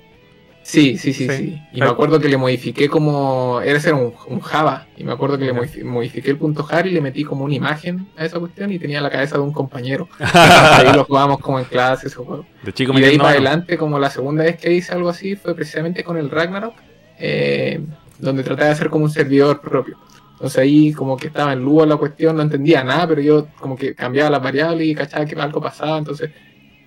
Sí, sí, sí, Sí. sí. Y me acuerdo que le modifiqué como. Era ser un, un Java. Y me acuerdo que le modifiqué el punto JAR y le metí como una imagen a esa cuestión y tenía la cabeza de un compañero. Ahí lo jugábamos como en clase ese juego. De chico Y de ahí para adelante, como la segunda vez que hice algo así, fue precisamente con el Ragnarok, eh, donde traté de hacer como un servidor propio. Entonces ahí como que estaba en Lua la cuestión, no entendía nada, pero yo como que cambiaba las variables y cachaba que algo pasaba, entonces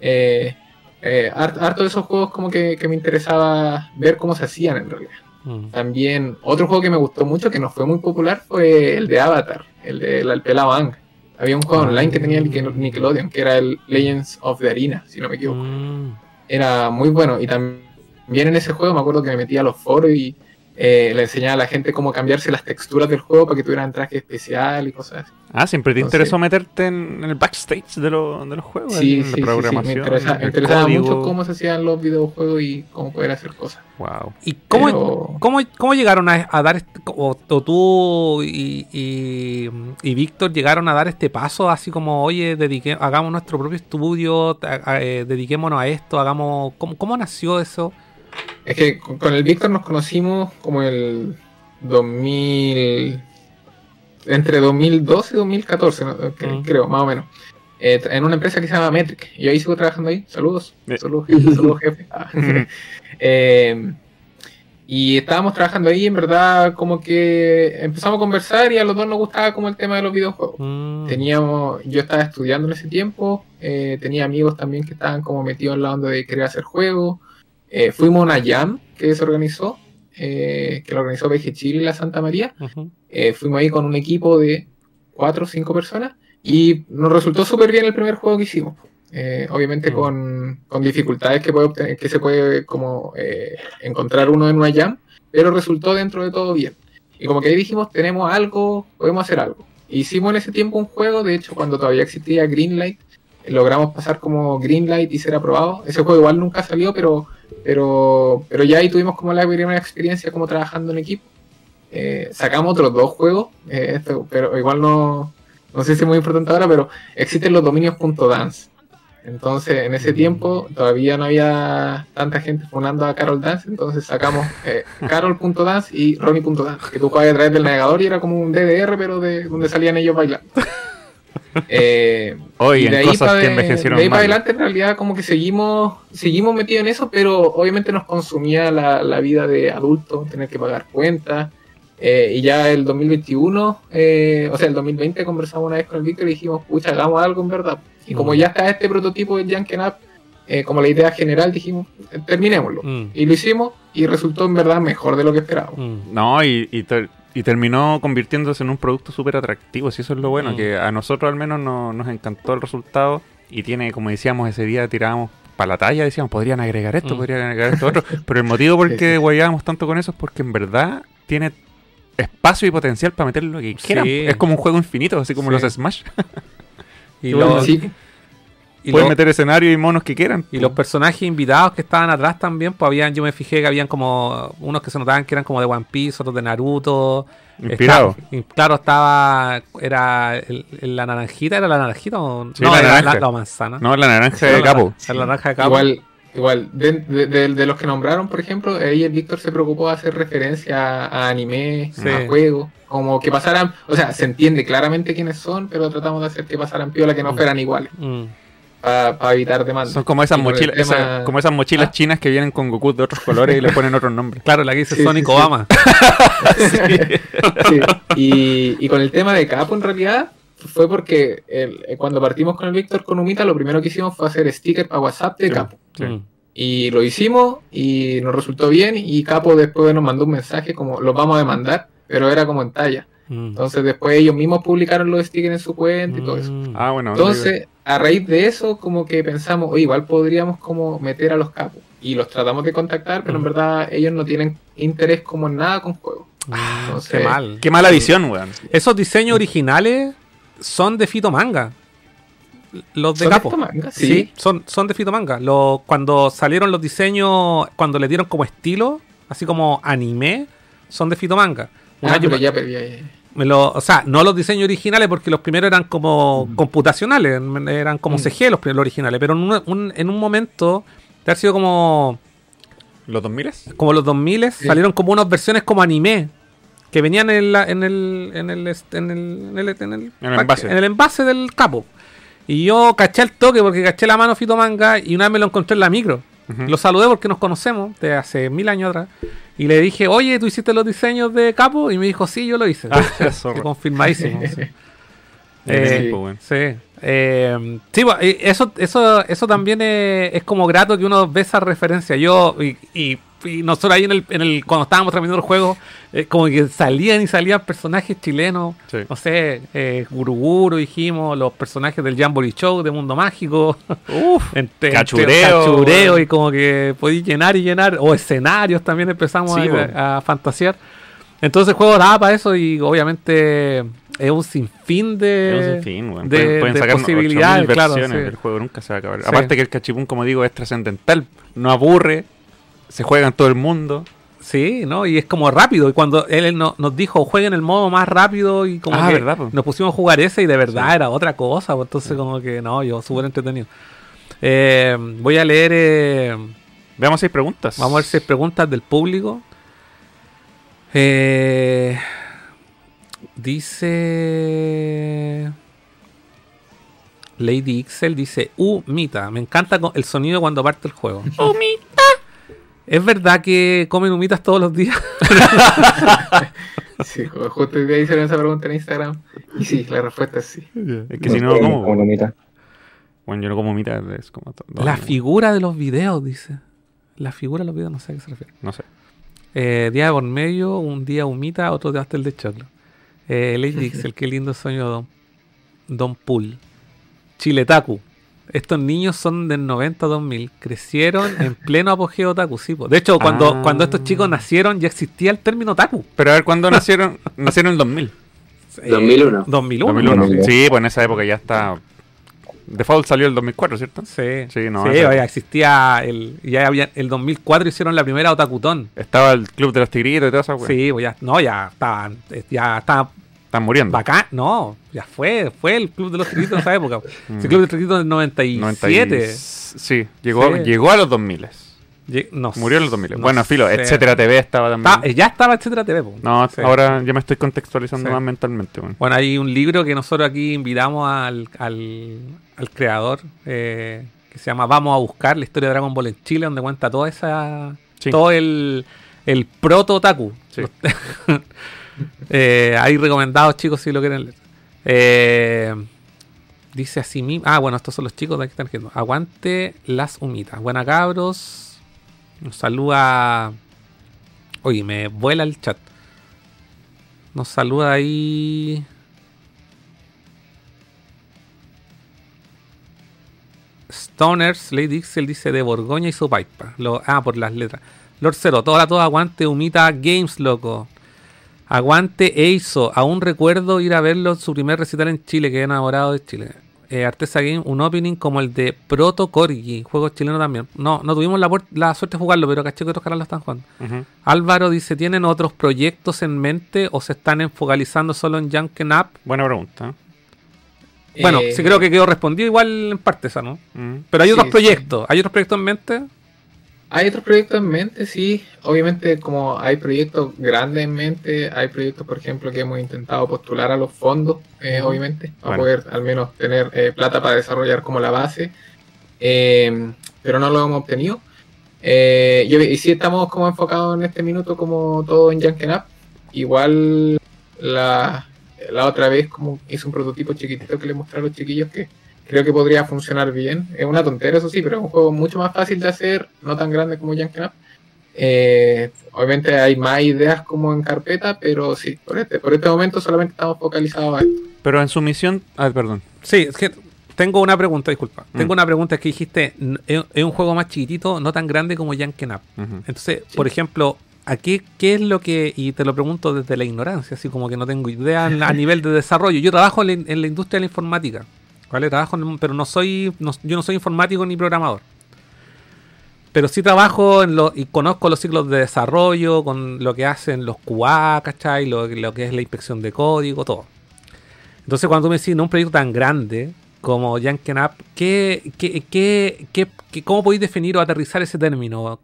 eh, eh, hart- harto de esos juegos como que, que me interesaba ver cómo se hacían en realidad. Mm. También otro juego que me gustó mucho, que no fue muy popular, fue el de Avatar, el de el, pelado Ang. Había un juego online que tenía el Nickel- Nickelodeon, que era el Legends of the Arena, si no me equivoco Mm. era muy bueno. Y también en ese juego me acuerdo que me metía a los foros y eh, le enseñaba a la gente cómo cambiarse las texturas del juego para que tuvieran traje especial y cosas así. Ah, siempre te Entonces- interesó meterte en, en el backstage de, lo- de los juegos. Sí, en sí, la sí, me, interesa- me interesaba código. mucho cómo se hacían los videojuegos y cómo poder hacer cosas. Wow. ¿Y cómo, Pero- cómo, cómo llegaron a, a dar, este- o, o tú y, y, y Víctor llegaron a dar este paso así como, oye, dedique, hagamos nuestro propio estudio, a- a- eh, dediquémonos a esto, hagamos, ¿cómo, cómo nació eso? Es que con, con el Víctor nos conocimos como el 2000. Entre 2012 y 2014, ¿no? Que- Mm. creo, más o menos. Eh, en una empresa que se llama Metric. Y ahí sigo trabajando ahí. Saludos. Saludos, jefe. Saludos, jefe. Ah. Eh, y estábamos trabajando ahí, en verdad, como que empezamos a conversar y a los dos nos gustaba como el tema de los videojuegos. Mm. Teníamos, yo estaba estudiando en ese tiempo, eh, tenía amigos también que estaban como metidos en la onda de querer hacer juegos. Eh, fuimos a una jam que se organizó, eh, que la organizó VG Chile y la Santa María. Ujú. Eh, fuimos ahí con un equipo de cuatro o cinco personas y nos resultó súper bien el primer juego que hicimos. Eh, obviamente Mm. con, con dificultades que, puede obtener- que se puede como eh, encontrar uno en una jam, pero resultó dentro de todo bien. Y como que ahí dijimos, tenemos algo, podemos hacer algo. Hicimos en ese tiempo un juego, de hecho cuando todavía existía Greenlight, eh, logramos pasar como Greenlight y ser aprobado. Ese juego igual nunca salió, pero, pero, pero ya ahí tuvimos como la primera experiencia como trabajando en equipo. Eh, sacamos otros dos juegos, eh, esto- pero igual no, no sé si es muy importante ahora, pero existen los dominios .dance. Entonces, en ese tiempo todavía no había tanta gente funando a Carol Dance, entonces sacamos eh, Carol.dance y Ronnie.dance, que tú podías a través del navegador y era como un DDR, pero de donde salían ellos bailando. Eh, Hoy y de en ahí cosas para que envejecieron de ahí para mal. adelante en realidad como que seguimos seguimos metidos en eso, pero obviamente nos consumía la, la vida de adulto, tener que pagar cuentas. eh, y ya el 2021, eh, o sea, el 2020 conversamos una vez con el Víctor y dijimos, pucha, hagamos algo en verdad. Y como Mm. ya está este prototipo de Janken App, eh, como la idea general, dijimos, terminémoslo. Mm. Y lo hicimos y resultó en verdad mejor de lo que esperábamos. Mm. No, y, y, y terminó convirtiéndose en un producto súper atractivo. Si eso es lo bueno, Mm. que a nosotros al menos no- nos encantó el resultado. Y tiene, como decíamos ese día, tirábamos para la talla, decíamos, podrían agregar esto, Mm. podrían agregar esto otro. Pero el motivo por el Sí, que sí. guayábamos tanto con eso es porque en verdad tiene espacio y potencial para meter lo que quieran. Sí. Es como un juego infinito, así como Sí. los Smash. Y, Qué Sí, y Pueden meter escenarios y monos que quieran. y los personajes invitados que estaban atrás también, pues habían, yo me fijé que habían como unos que se notaban que eran como de One Piece, otros de Naruto. Inspirado. Estaba- y claro, estaba, era el- el- la naranjita, ¿era la naranjita o Sí, no? la era naranja. la, la manzana. No, la naranja de capo. la naranja de capo. Igual, igual de, de- de- de los que nombraron, por ejemplo, ahí el Víctor se preocupó de hacer referencia a, anime, Sí. a juegos, como que pasaran, o sea, se entiende claramente quiénes son, pero tratamos de hacer que pasaran piola, que no Mm. fueran iguales, Mm. Para evitar demandas. Son como esas mochilas, tema- como esas mochilas ¿Ah? chinas que vienen con Goku de otros colores y le ponen otros nombres. Claro, la que dice Sí, Sonic sí, sí. Obama. Sí. Y, y con el tema de Capo, en realidad, fue porque el- eh, cuando partimos con el Víctor con Humita, lo primero que hicimos fue hacer sticker para WhatsApp de Sí. Capo. Sí. Mm. Y lo hicimos y nos resultó bien y Capo después nos mandó un mensaje como los vamos a demandar, pero era como en talla. Mm. Entonces después ellos mismos publicaron los stickers en su cuenta y todo eso. Mm. Ah, bueno. Entonces, a raíz de eso, como que pensamos, oye, igual podríamos como meter a los capos. Y los tratamos de contactar, pero en verdad ellos no tienen interés como en nada con juegos. Ah, Entonces- qué mal. Qué mala visión, weón. Esos diseños originales son de Fito Manga. Los de ¿Son Capo. estos mangas? Sí, Sí. son, son de Fito Manga. Los- cuando salieron los diseños, cuando le dieron como estilo, así como anime, son de Fito Manga. Un Ah, año pero ya, pero ya- ya- me lo- o sea, no los diseños originales, porque los primeros eran como computacionales, eran como Mm. CG los, pri- los originales, pero en un, un- en un momento, de haber sido como, ¿Los 2000 como los 2000 Sí. salieron como unas versiones como anime, que venían en, la- en el, en, el, en, el, en, el, en el En el envase. en el envase del capo. Y yo caché el toque porque caché la mano Fito Manga y una vez me lo encontré en la micro. Ujú. Lo saludé porque nos conocemos de hace mil años atrás. Y le dije, oye, ¿tú hiciste los diseños de Capo? Y me dijo, sí, yo lo hice. Ah. Que confirmadísimo. sí. Eh. Sí. Eh, sí, pues, eso, eso, eso también es, es como grato que uno ve esa referencia. Yo, y, y y nosotros ahí en el, en el cuando estábamos transmitiendo el juego, eh, como que salían y salían personajes chilenos, Sí. no sé, eh, Guruguru dijimos, los personajes del Jamboree Show de Mundo Mágico, Uf, entre, Cachureo. entre cachureo y como que podéis llenar y llenar, o escenarios también empezamos Sí, a, fantasear. Entonces el juego daba para eso y obviamente es un sinfín de, Es un sinfín, weón. de- Pueden, pueden de sacar posibilidades, 8000 claro, sí. El juego nunca se va a acabar. Aparte que el cachipún, como digo, es trascendental. No aburre. Se juega en todo el mundo. Sí, ¿no? Y es como rápido. Y cuando él, él no- nos dijo, jueguen el modo más rápido y como Ah, que ¿verdad, nos pusimos a jugar ese y de verdad Sí. era otra cosa. pues, Entonces como que no, yo súper entretenido. Eh, voy a leer, eh, Veamos si hay preguntas. vamos a ver si hay preguntas del público. Eh, dice... Lady Ixel dice, uh, Mita, me encanta el sonido cuando parte el juego. Humita. ¿Es verdad que comen humitas todos los días? Sí, ju- justo hoy día hicieron esa pregunta en Instagram. Y sí, la respuesta es sí. Es que si no, como ¿cómo? mitad. Bueno, yo no como mitad. Es como La no, figura de los videos, dice. La figura de los videos, no sé a qué se refiere. No sé. Eh, día de por medio, un día humita, otro día pastel de choclo. Eh, Lady Dixel, qué lindo sueño, Don, Don Pool. Chiletaku. Estos niños son del 90-2000. Crecieron en pleno apogeo Taku. Sí, po. de hecho, cuando, Ah. cuando estos chicos nacieron ya existía el término Taku. Pero a ver, ¿cuándo nacieron? nacieron en el 2000. Eh, 2001. 2001. 2001. sí. Pues en esa época ya está. Default salió el 2004, ¿cierto? Sí, Sí, no, Sí, oiga, existía el. Ya había, el 2004 hicieron la primera Otakutón. Estaba el Club de los Tigritos y toda esa weá. Sí, pues ya, no, ya estaban, eh, ya estaba Están muriendo. bacán, no, ya fue, fue el Club de los Tigritos en esa época. Mm. el Club de los Tigritos del 97. 90 y- Sí, llegó, Sí. llegó a los 2000. Lle- no Murió en los 2000. no bueno, filo, sé. etcétera TV estaba también. Ta- ya estaba etcétera TV. po. no, Sí. ahora ya me estoy contextualizando Sí. más mentalmente. Bueno, hay un libro que nosotros aquí invitamos al, al, al creador eh, que se llama Vamos a buscar la historia de Dragon Ball en Chile, donde cuenta toda esa. Todo el, el proto Taku. Sí. Eh, ahí recomendados, chicos, si lo quieren leer. Eh, dice así mismo. Ah, bueno, estos son los chicos de aquí están. Aguante las humitas. Buena cabros. Nos saluda. Oye, me vuela el chat. Nos saluda ahí. Stoners, Lady Ixel dice de Borgoña y su paipa. Lo, ah, por las letras. Lord Zero, toda todo aguante, humita Games, loco. Aguante Eizo, aún recuerdo ir a verlo en su primer recital en Chile, que enamorado de Chile. Eh, Artesa Game, un opening como el de Proto Corgi, juego chileno también. No, no tuvimos la, suerte de jugarlo, pero caché que otros canales lo están jugando. Álvaro dice, ¿tienen otros proyectos en mente o se están enfocalizando solo en Junken Up? Buena pregunta. Bueno, Eh, sí creo que quedó respondido igual en parte esa, ¿no? Pero hay Sí, otros sí. proyectos. ¿Hay otros proyectos en mente? Hay otros proyectos en mente, sí. Obviamente, como hay proyectos grandes en mente, hay proyectos, por ejemplo, que hemos intentado postular a los fondos, eh, obviamente, para Bueno. poder al menos tener eh, plata para desarrollar como la base. Eh, pero no lo hemos obtenido. Eh, y, y sí estamos como enfocados en este minuto como todo en Junkin' Up. Igual la, la otra vez como hice un prototipo chiquitito que le mostré a los chiquillos que creo que podría funcionar bien. Es una tontera, eso sí, pero es un juego mucho más fácil de hacer, no tan grande como Junkin' Up. Eh, obviamente hay más ideas como en carpeta, pero sí, por este, por este momento solamente estamos focalizados a esto. Pero en su misión. Ah, perdón. Sí, es que tengo una pregunta, disculpa. Mm. Tengo una pregunta que dijiste, es un juego más chiquitito, no tan grande como Junkin' Up. Entonces, por ejemplo, ¿a qué, es lo que, y te lo pregunto desde la ignorancia, así como que no tengo idea a nivel de desarrollo. Yo trabajo en la industria de la informática, ¿vale? Trabajo en- pero no soy, yo no soy informático ni programador. Pero sí trabajo en lo, y conozco los ciclos de desarrollo, con lo que hacen los QA, ¿cachai? Lo, lo que es la inspección de código, todo. Entonces, cuando tú me decís, no un proyecto tan grande como Junkin' Up, ¿qué, qué, qué, ¿cómo podéis definir o aterrizar ese término?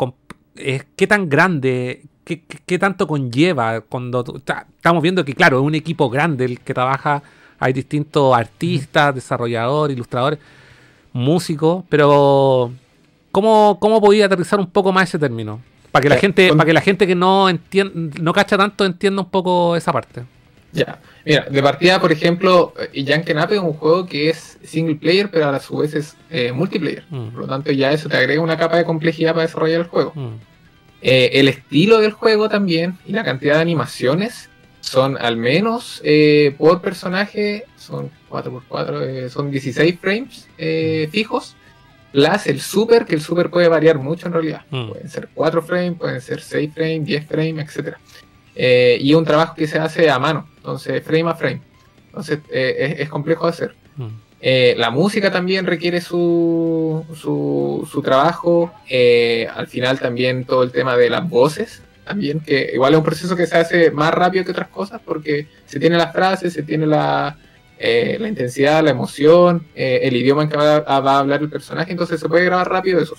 ¿Qué tan grande, qué, qué- tanto conlleva cuando estamos viendo que, claro, es un equipo grande el que trabaja, hay distintos artistas, desarrolladores, ilustradores, músicos, pero ¿cómo, cómo podía aterrizar un poco más ese término? Para que la Ya, gente, con- para que la gente que no entiende, no cacha tanto entienda un poco esa parte. Ya, mira, de partida, por ejemplo, eh, Junkin' Up es un juego que es single player, pero a su vez es eh, multiplayer. Mm. Por lo tanto, ya eso te agrega una capa de complejidad para desarrollar el juego. Mm. Eh, el estilo del juego también y la cantidad de animaciones son al menos eh, por personaje, son 4x4, eh, son 16 frames eh, fijos, plus el super, que el super puede variar mucho en realidad. Mm. Pueden ser 4 frames, pueden ser 6 frames, 10 frames, etc. Eh, y un trabajo que se hace a mano, entonces frame a frame. Entonces es, es complejo de hacer. Mm. La música también requiere su, su, su trabajo. Al final también todo el tema de las voces, también, que igual es un proceso que se hace más rápido que otras cosas porque se tiene las frases, se tiene la, eh, la intensidad, la emoción, eh, el idioma en que va a, va a hablar el personaje, entonces se puede grabar rápido eso.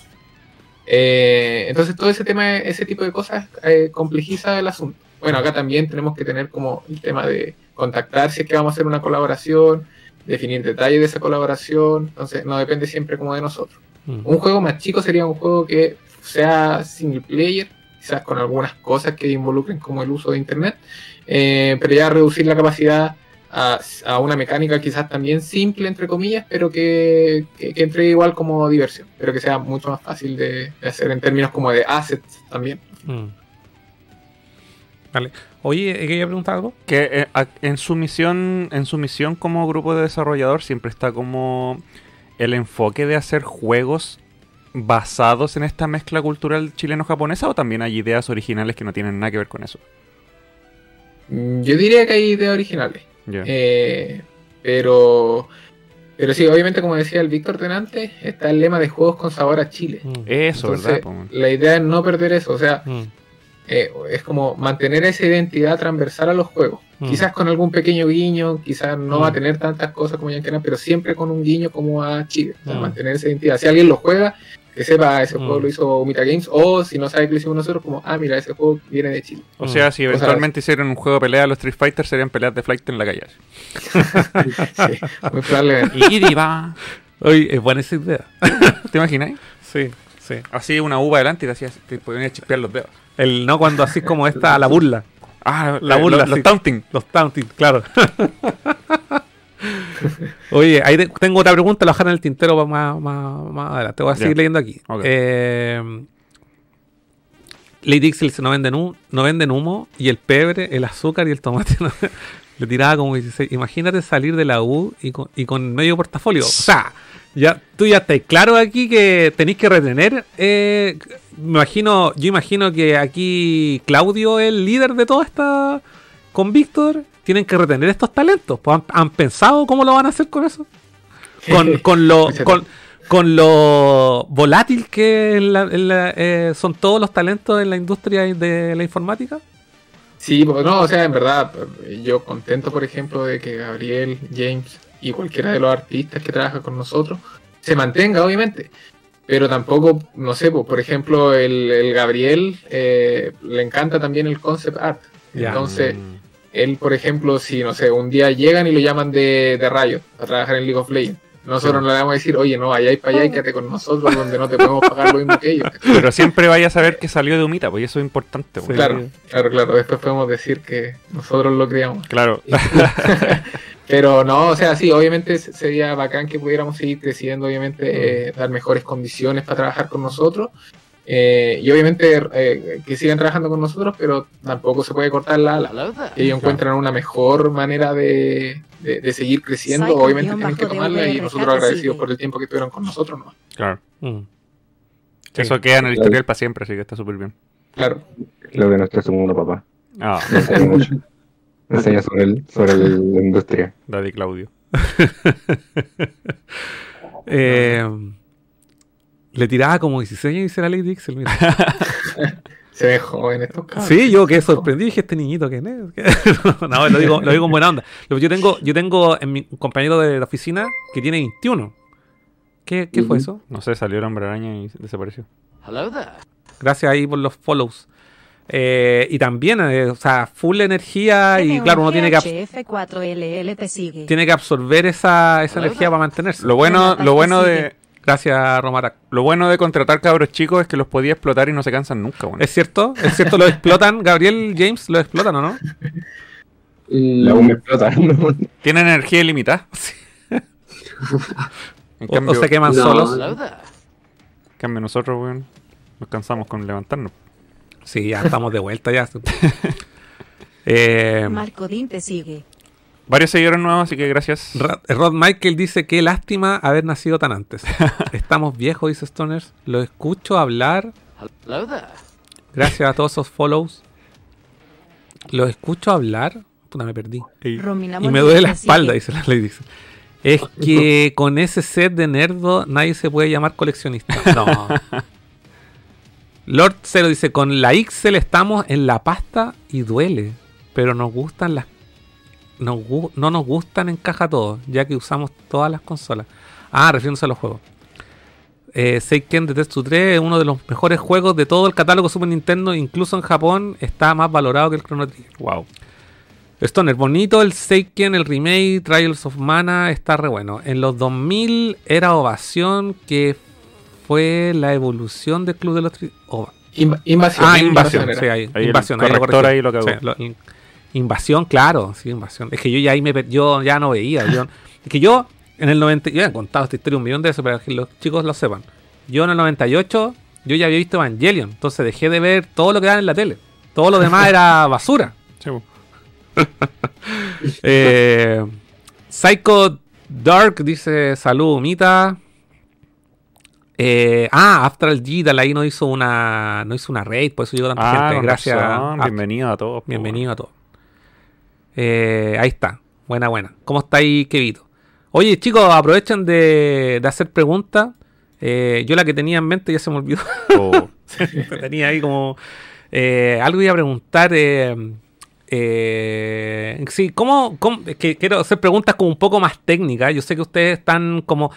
Eh, entonces todo ese tema, ese tipo de cosas complejiza el asunto. Bueno, acá también tenemos que tener como el tema de contactar si es que vamos a hacer una colaboración, definir detalles de esa colaboración, entonces no depende siempre como de nosotros. Mm. Un juego más chico sería un juego que sea single player, quizás con algunas cosas que involucren como el uso de internet, eh, pero ya reducir la capacidad a, a una mecánica quizás también simple, entre comillas, pero que, que, que entre igual como diversión, pero que sea mucho más fácil de, de hacer en términos como de assets también. Mm. Vale. Oye, ¿quería preguntar algo? Que eh, en su misión, en su misión como grupo de desarrollador siempre está como el enfoque de hacer juegos basados en esta mezcla cultural chileno-japonesa o también hay ideas originales que no tienen nada que ver con eso. Mm, Yo diría que hay ideas originales. Ya. Eh, pero, pero sí, obviamente, como decía el Víctor Tenante, está el lema de juegos con sabor a Chile. Mm. Eso, Entonces, ¿verdad? La idea es no perder eso, o sea, Mm. eh, es como mantener esa identidad transversal a los juegos. Mm. Quizás con algún pequeño guiño, quizás no Mm. va a tener tantas cosas como Yankana, pero siempre con un guiño como a Chile. O sea, Mm. mantener esa identidad. Si alguien lo juega, que sepa, ese Mm. juego lo hizo Umita Games, o si no sabe que lo hicimos nosotros, como, ah, mira, ese juego viene de Chile. O sea, si O sea, eventualmente hicieran un juego de pelea a los Street Fighter, serían peleas de flight en la calle. Sí, muy probablemente. Y va. Oye, es buena esa idea. ¿Te imaginas? Sí, sí. Así una uva delante y te hacías, te podían chispear los dedos. El no cuando así como esta, la burla. Ah, La eh, burla, los, los sí. taunting. Los taunting, claro. Oye, ahí te- tengo otra pregunta, la dejar en el tintero para más, más, más adelante. Voy a seguir leyendo aquí. Ok. Eh, Lady dice, no venden, no venden humo y el pebre, el azúcar y el tomate no- le tiraba como 16. Imagínate salir de la U y con, y con medio portafolio. O sea, ya, tú ya estás claro aquí que tenéis que retener. eh, me imagino, yo imagino que aquí Claudio es el líder de toda esta. Con Víctor, tienen que retener estos talentos. Pues, ¿han, han pensado cómo lo van a hacer con eso? Con, con lo. Muchas Con, con lo volátil que en la- en la- eh, son todos los talentos en la industria de la informática. Sí, pues no, o sea, en verdad, yo contento, por ejemplo, de que Gabriel, James y cualquiera de los artistas que trabaja con nosotros se mantenga, obviamente. Pero tampoco, no sé, pues, por ejemplo, el, el Gabriel eh, le encanta también el concept art. Entonces, Mm. Él, por ejemplo, si, no sé, un día llegan y lo llaman de, de Rayo a trabajar en League of Legends. Nosotros no le vamos a decir, oye, no, vayáis para allá y quédate con nosotros, donde no te podemos pagar lo mismo que ellos. Pero siempre vaya a saber que salió de Humita, pues eso es importante. pues. Claro, claro, claro. Después podemos decir que nosotros lo criamos. Claro. Pero no, o sea, sí, obviamente se- sería bacán que pudiéramos seguir creciendo, obviamente eh, dar mejores condiciones para trabajar con nosotros. Eh, y obviamente eh, que sigan trabajando con nosotros, pero tampoco se puede cortar la ala. Ellos encuentran una mejor manera de, de- de seguir creciendo, Psycho obviamente tienen que de tomarla y nosotros agradecidos por el tiempo que estuvieron con nosotros, ¿no? Claro. Mm. Sí. Eso queda en el historial para siempre, así que está súper bien. Claro. Lo que no es segundo papá. Ah, Me enseña mucho. Enseña sobre, el, sobre el- la industria. Daddy Claudio. Eh, le tiraba como 16 años y dice la Lady Dixel. mira. Se ve joven estos cabros. Sí, yo que sorprendí, dije, este niñito que es. no, lo digo, lo digo en buena onda. Yo tengo, yo tengo en mi un compañero de la oficina que tiene 21. ¿Qué, qué fue eso? No sé, salió el hombre araña y desapareció. Gracias ahí por los follows. Eh, y también, eh, o sea, full energía y claro, uno tiene que, ab- HF4LL te sigue. tiene que absorber esa, esa energía para mantenerse. Lo bueno, lo bueno de. Gracias, Romarac. Lo bueno de contratar cabros chicos es que los podía explotar y no se cansan nunca, bueno. ¿Es cierto? ¿Es cierto? ¿Lo explotan? Gabriel, James, ¿lo explotan o no? La U me explota. ¿no? Tienen energía ilimitada. En O, cambio, o se queman No. solos. en cambio nosotros, weón, nos cansamos con levantarnos. Sí, ya estamos de vuelta ya. eh, Marco Din te sigue. Varios seguidores nuevos, así que gracias. Ra- Rod Michael dice que lástima haber nacido tan antes. Estamos viejos, dice Stoners. Lo escucho hablar. Gracias a todos esos follows. Lo escucho hablar. Puta, me perdí. Romina Y me duele la espalda, dice la ley. Dice. Es que con ese set de nerdo nadie se puede llamar coleccionista. No. Lord Zero dice, con la Ixel estamos en la pasta y duele. Pero nos gustan las... nos gu- no nos gustan en caja todos, ya que usamos todas las consolas. Ah, refiriéndose a los juegos. Eh, Seiken de Tetsu 3 es uno de los mejores juegos de todo el catálogo Super Nintendo. Incluso en Japón está más valorado que el Chrono Trigger. Wow. Stoner, bonito el Seiken, el remake, Trials of Mana, está re bueno. En los 2000 era Ovación, que fue la evolución del Club de los... Tri- Ova- Inv- invasión. Ah, Invasión, era. sí, ahí, Ahí el Invasión. corrector lo ahí lo cagó. Sí, lo- in- invasión, claro, sí, Invasión. Es que yo ya ahí me yo ya no veía. Yo, es que yo en el 90, yo he contado esta historia un millón de veces para que los chicos lo sepan. Yo en el 98, yo ya había visto Evangelion, entonces dejé de ver todo lo que daban en la tele. Todo lo demás era basura. Eh, Psycho Dark dice salud, Mita. Eh, ah, Astral Gita ahí no hizo una no hizo una raid, por eso llegó tanta Ah, gente. Gracias. Bienvenido a todos. Bienvenido a todos. Eh, ahí está. Buena, buena. ¿Cómo está ahí, Kevito? Oye, chicos, aprovechen de, de hacer preguntas. Eh, yo la que tenía en mente ya se me olvidó. Oh. tenía ahí como... eh, algo iba a preguntar. eh, eh, sí, ¿cómo, cómo- es que quiero hacer preguntas como un poco más técnicas. Yo sé que ustedes están como...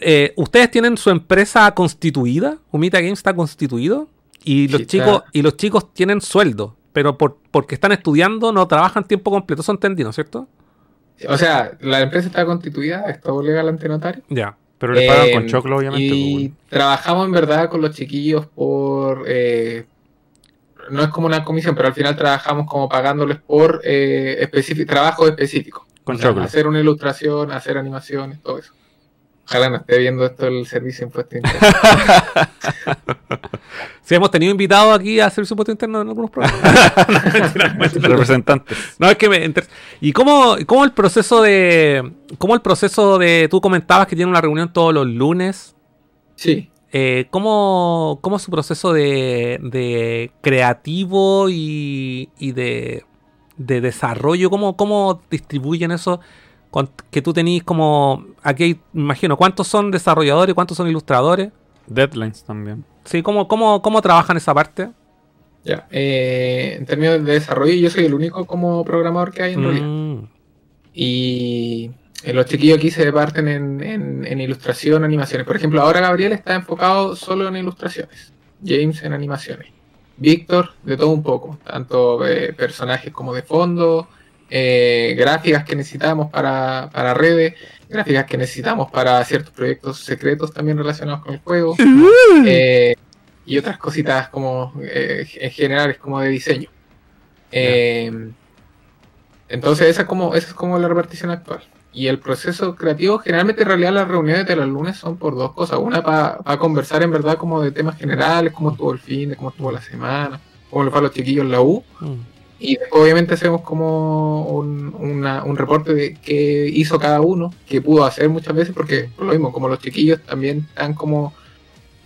eh, ¿Ustedes tienen su empresa constituida? ¿Humita Games está constituido? Y los chicos y los chicos tienen sueldo, pero por, porque están estudiando no trabajan tiempo completo. Eso entendí, ¿no es cierto? O sea, la empresa está constituida, es todo legal ante notario. Ya. Pero le pagan Eh, con choclo, obviamente. pues, Y bueno. trabajamos en verdad con los chiquillos por. eh, no es como una comisión, pero al final trabajamos como pagándoles por eh, específico, trabajo específico. Con O sea, choclo. hacer una ilustración, hacer animaciones, todo eso. Ojalá no esté viendo esto el servicio de impuesto interno. Sí, hemos tenido invitados aquí a hacer su puesto interno en algunos programas. Representantes. No, es que me inter- ¿Y cómo, cómo el proceso de. ¿Cómo el proceso de. Tú comentabas que tiene una reunión todos los lunes. Sí. Eh, ¿cómo, ¿Cómo es su proceso de, de creativo y, y de, de desarrollo? ¿Cómo, ¿Cómo distribuyen eso? Con- que tú tenés como. Aquí imagino, ¿cuántos son desarrolladores? ¿Cuántos son ilustradores? Deadlines también. Sí, ¿cómo, cómo, cómo trabajan esa parte? Ya. eh, en términos de desarrollo, yo soy el único como programador que hay en realidad. Mm, Y eh, los chiquillos aquí se parten en, en- en ilustración, animaciones. Por ejemplo, ahora Gabriel está enfocado solo en ilustraciones. James en animaciones. Víctor de todo un poco, tanto eh, personajes como de fondo, eh, gráficas que necesitamos para, para redes, gráficas que necesitamos para ciertos proyectos secretos también relacionados con el juego, eh, y otras cositas como eh, en general como de diseño. Eh, entonces esa es como esa es como la repartición actual. Y el proceso creativo, generalmente en realidad las reuniones de los lunes son por dos cosas. Una para conversar en verdad como de temas generales, cómo estuvo el fin, de cómo estuvo la semana, cómo le fue a los chiquillos en la U. mm. Y después, obviamente hacemos como un, una- un reporte de qué hizo cada uno, qué pudo hacer muchas veces, porque por lo mismo, como los chiquillos también están como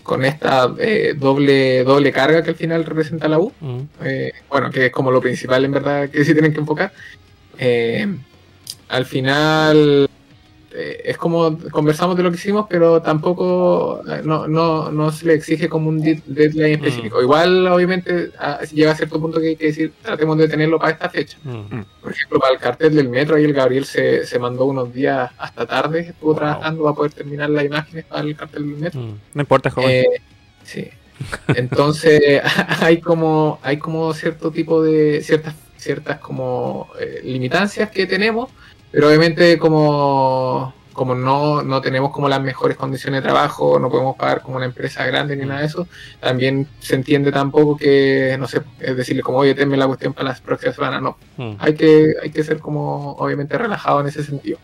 con esta eh, doble, doble carga que al final representa la U, Mm. eh, bueno, que es como lo principal en verdad que sí tienen que enfocar. Eh, al final eh, es como conversamos de lo que hicimos, pero tampoco eh, no, no, no se le exige como un dead- deadline específico. Igual, obviamente, a- llega a cierto punto que hay que decir, tratemos de tenerlo para esta fecha. Mm. Por ejemplo, para el cartel del metro, ahí el Gabriel se, se mandó unos días hasta tarde, estuvo Wow. trabajando para poder terminar las imágenes para el cartel del metro. Mm. No importa, joven. Eh, sí. Entonces hay como hay como cierto tipo de ciertas ciertas como eh, limitancias que tenemos, pero obviamente como como no, no tenemos como las mejores condiciones de trabajo, no podemos pagar como una empresa grande ni nada de eso, también se entiende tampoco que, no sé, es decirle como, oye, tenme la cuestión para las próximas semanas, no, Mm. hay que, hay que ser como obviamente relajado en ese sentido.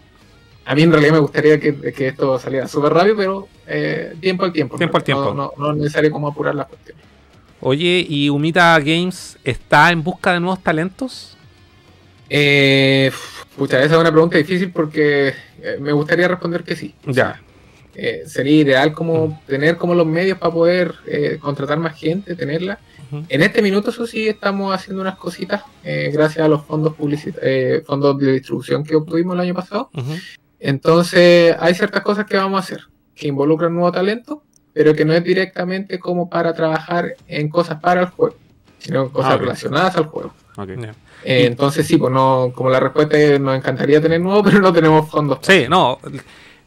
A mí en realidad me gustaría que, que esto saliera súper rápido, pero eh, tiempo al tiempo. Tiempo al tiempo. No, no, no es necesario como apurar las cuestiones. Oye, ¿y Umita Games está en busca de nuevos talentos? Eh, pucha, esa es una pregunta difícil porque eh, me gustaría responder que sí. Ya. Eh, sería ideal como tener como los medios para poder eh, contratar más gente, tenerla. En este minuto, eso sí, estamos haciendo unas cositas eh, gracias a los fondos eh, fondos de distribución que obtuvimos el año pasado. Entonces, hay ciertas cosas que vamos a hacer que involucran nuevo talento, pero que no es directamente como para trabajar en cosas para el juego, sino en cosas Ah, relacionadas al juego. Ok. Ya. Eh, entonces, sí, pues no, como la respuesta es, nos encantaría tener nuevo, pero no tenemos fondos. Sí, no.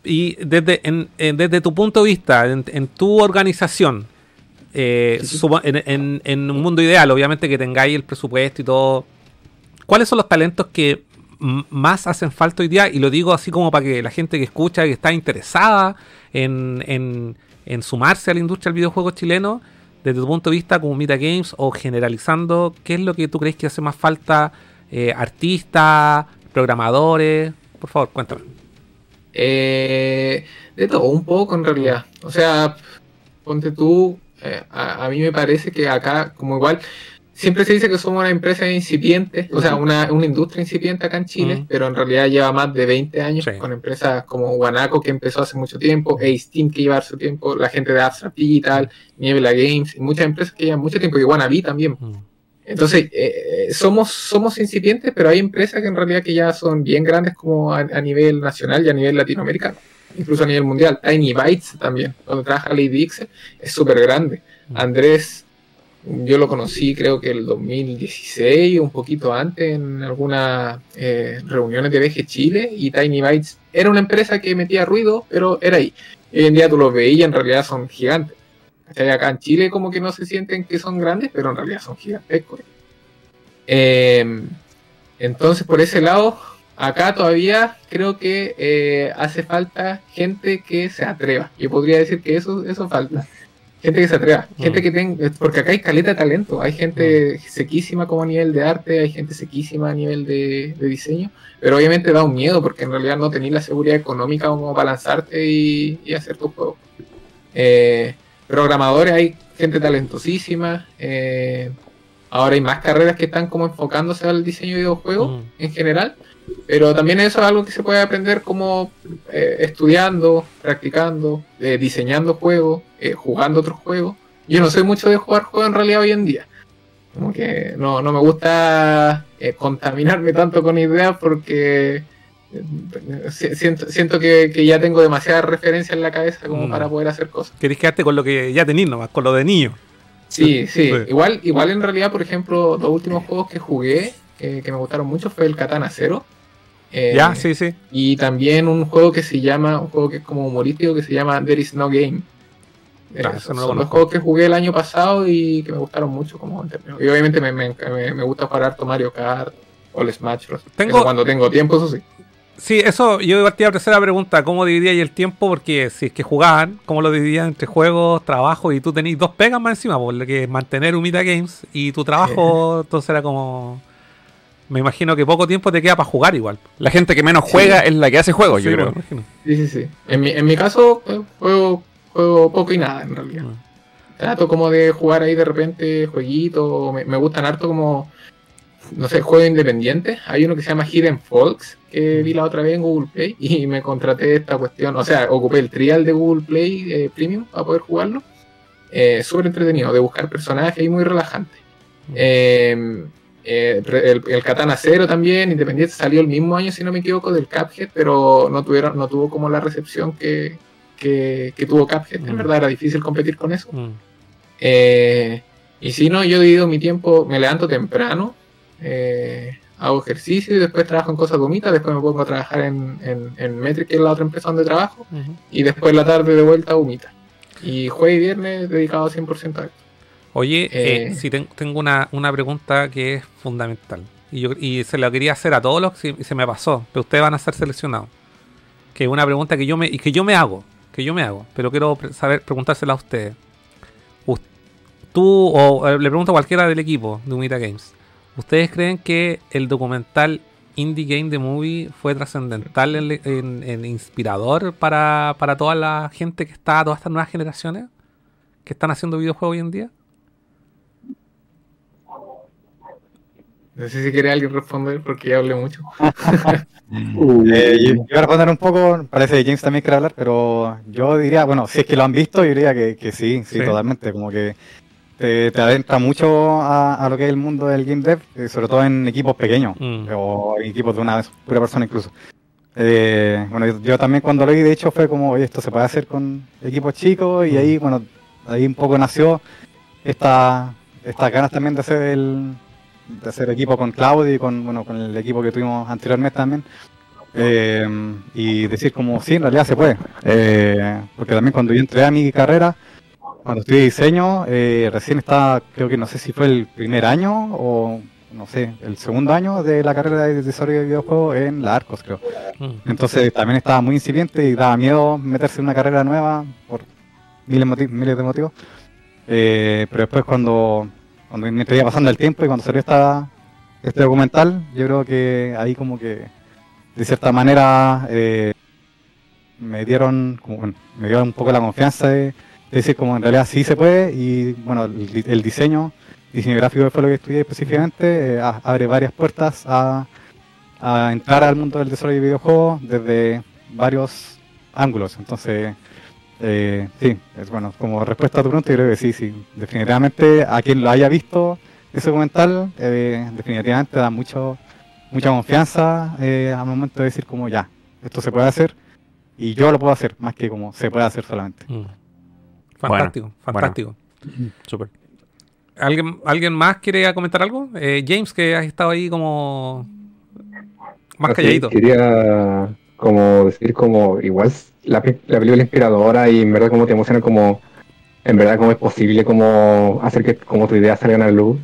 Y desde, en- en- desde tu punto de vista, en, en tu organización, eh, supo- en, en- un mundo ideal, obviamente que tengáis el presupuesto y todo, ¿cuáles son los talentos que más hacen falta hoy día? Y lo digo así como para que la gente que escucha, que está interesada en, en- en sumarse a la industria del videojuego chileno, desde tu punto de vista como Mita Games o generalizando, ¿qué es lo que tú crees que hace más falta? Eh, artistas, programadores, por favor, cuéntame. Eh, de todo, un poco en realidad. O sea, ponte tú, eh, a, a mí me parece que acá, como igual, siempre se dice que somos una empresa incipiente, o sea, una, una industria incipiente acá en Chile, pero en realidad lleva más de 20 años Sí. con empresas como Guanaco, que empezó hace mucho tiempo, Ace que lleva su tiempo, la gente de Abstract Digital, Niebla Games, y muchas empresas que llevan mucho tiempo, y Wannabe también. Mm. Entonces, eh, somos, somos incipientes, pero hay empresas que en realidad que ya son bien grandes como a, a nivel nacional y a nivel latinoamericano, incluso a nivel mundial. Tiny Bytes también, donde trabaja Lady X, es súper grande. Andrés, yo lo conocí creo que el 2016, un poquito antes, en algunas eh, reuniones de VG Chile, y Tiny Bytes era una empresa que metía ruido, pero era ahí. Hoy en día tú los veías y en realidad son gigantes. Acá en Chile como que no se sienten que son grandes, pero en realidad son gigantescos. Eh, entonces, por ese lado, acá todavía creo que eh, hace falta gente que se atreva. Yo podría decir que eso, eso falta. Gente que se atreva, gente Mm. que tenga, porque acá hay caleta de talento, hay gente sequísima como a nivel de arte, hay gente sequísima a nivel de, de diseño, pero obviamente da un miedo porque en realidad no tenéis la seguridad económica como para lanzarte y, y hacer tu juego. Eh, programadores hay gente talentosísima, eh, ahora hay más carreras que están como enfocándose al diseño de videojuegos Mm. en general, pero también eso es algo que se puede aprender como eh, estudiando, practicando, eh, diseñando juegos, eh, jugando otros juegos. Yo no soy mucho de jugar juegos en realidad hoy en día. Como que no, no me gusta eh, contaminarme tanto con ideas porque si- siento, siento que, que ya tengo demasiadas referencias en la cabeza como Mm. para poder hacer cosas. Querés quedarte con lo que ya tenís nomás, con lo de niño. Sí, sí. Igual, igual en realidad, por ejemplo, los últimos juegos que jugué, que me gustaron mucho, fue el Katana Zero. Eh, ya, sí, sí. Y también un juego que se llama, un juego que es como humorístico, que se llama There is no game. Eh, Ah, ese no lo son los juegos que jugué el año pasado y que me gustaron mucho como Y obviamente me, me, me- gusta jugar harto Mario Kart o el Smash Bros. Tengo- Eso cuando tengo tiempo, eso sí. Sí, eso yo partía a la tercera pregunta, ¿cómo dividíais el tiempo? Porque si es que jugaban, ¿cómo lo dividían entre juegos, trabajo y tú tenéis dos pegas más encima? Por lo que mantener Humita Games y tu trabajo, entonces era como... Me imagino que poco tiempo te queda para jugar igual. La gente que menos juega es la que hace juegos, yo creo. me imagino. Sí, sí, sí. En mi, en mi caso, eh, juego, juego poco y nada, en realidad. Mm. Trato como de jugar ahí de repente jueguitos. Me, me gustan harto como, no sé, juegos independientes. Hay uno que se llama Hidden Folks, que vi la otra vez en Google Play y me contraté esta cuestión. O sea, ocupé el trial de Google Play eh, Premium para poder jugarlo. Eh, Súper entretenido, de buscar personajes y muy relajante. Eh, eh, el, el Katana Zero también, independiente, salió el mismo año, si no me equivoco, del Cuphead, pero no, tuvieron, no tuvo como la recepción que, que, que tuvo Cuphead. En Mm. verdad era difícil competir con eso. Mm. Eh, y si no, yo divido mi tiempo, me levanto temprano, eh, hago ejercicio y después trabajo en cosas gomitas, después me pongo a trabajar en, en, en Metric, que es la otra empresa donde trabajo, y después la tarde de vuelta a Humita. Y jueves y viernes dedicado 100% a esto. Oye, eh, Eh. sí, ten- tengo una, una pregunta que es fundamental. Y, yo, y se la quería hacer a todos los y se me pasó, pero ustedes van a ser seleccionados. Que es una pregunta que yo me, y que yo me hago, que yo me hago, pero quiero saber, preguntársela a ustedes. Us- Tú, o eh, le pregunto a cualquiera del equipo de Unita Games, ¿ustedes creen que el documental Indie Game The Movie fue trascendental, en, en- en inspirador para, para toda la gente que está, todas estas nuevas generaciones que están haciendo videojuegos hoy en día? No sé si quiere alguien responder porque ya hablé mucho. Eh, yo, yo voy a responder un poco, parece que James también quiere hablar, pero yo diría, bueno, si es que lo han visto, yo diría que, que sí, sí, Sí. totalmente, como que te, te adentra mucho a, a lo que es el mundo del game dev, eh, sobre todo en equipos pequeños, Mm. o en equipos de una pura persona incluso. Eh, bueno, yo, yo también cuando lo vi, de hecho, fue como, oye, esto se puede hacer con equipos chicos, y ahí, bueno, ahí un poco nació esta, estas ganas también de hacer el de hacer equipo con Claudio y con bueno con el equipo que tuvimos anteriormente también Eh, y decir como sí en realidad se puede Eh, porque también cuando yo entré a mi carrera cuando estudié diseño eh, recién estaba creo que no sé si fue el primer año o no sé el segundo año de la carrera de desarrollo de videojuegos en la Arcos creo Mm. entonces también estaba muy incipiente y daba miedo meterse en una carrera nueva por miles, miles de motivos. Eh, pero después cuando, cuando mientras iba pasando el tiempo y cuando salió esta, este documental, yo creo que ahí como que de cierta manera eh, me dieron me dio un poco la confianza de, de decir como en realidad sí se puede y bueno el, el diseño diseño gráfico fue lo que estudié específicamente eh, abre varias puertas a, a entrar al mundo del desarrollo de videojuegos desde varios ángulos. Entonces eh, sí, es bueno, como respuesta a tu pregunta, yo creo que sí, sí. Definitivamente, a quien lo haya visto ese documental, eh, definitivamente da mucho, mucha confianza eh, al momento de decir como ya, esto se puede hacer y yo lo puedo hacer, más que como se puede hacer solamente. Mm. Fantástico, Bueno, fantástico. Súper. ¿Alguien, ¿Alguien más quiere comentar algo? Eh, James, que has estado ahí como más calladito. Quería como decir como igual la, la película inspiradora y en verdad como te emociona como en verdad como es posible como hacer que como tu idea salga a la luz.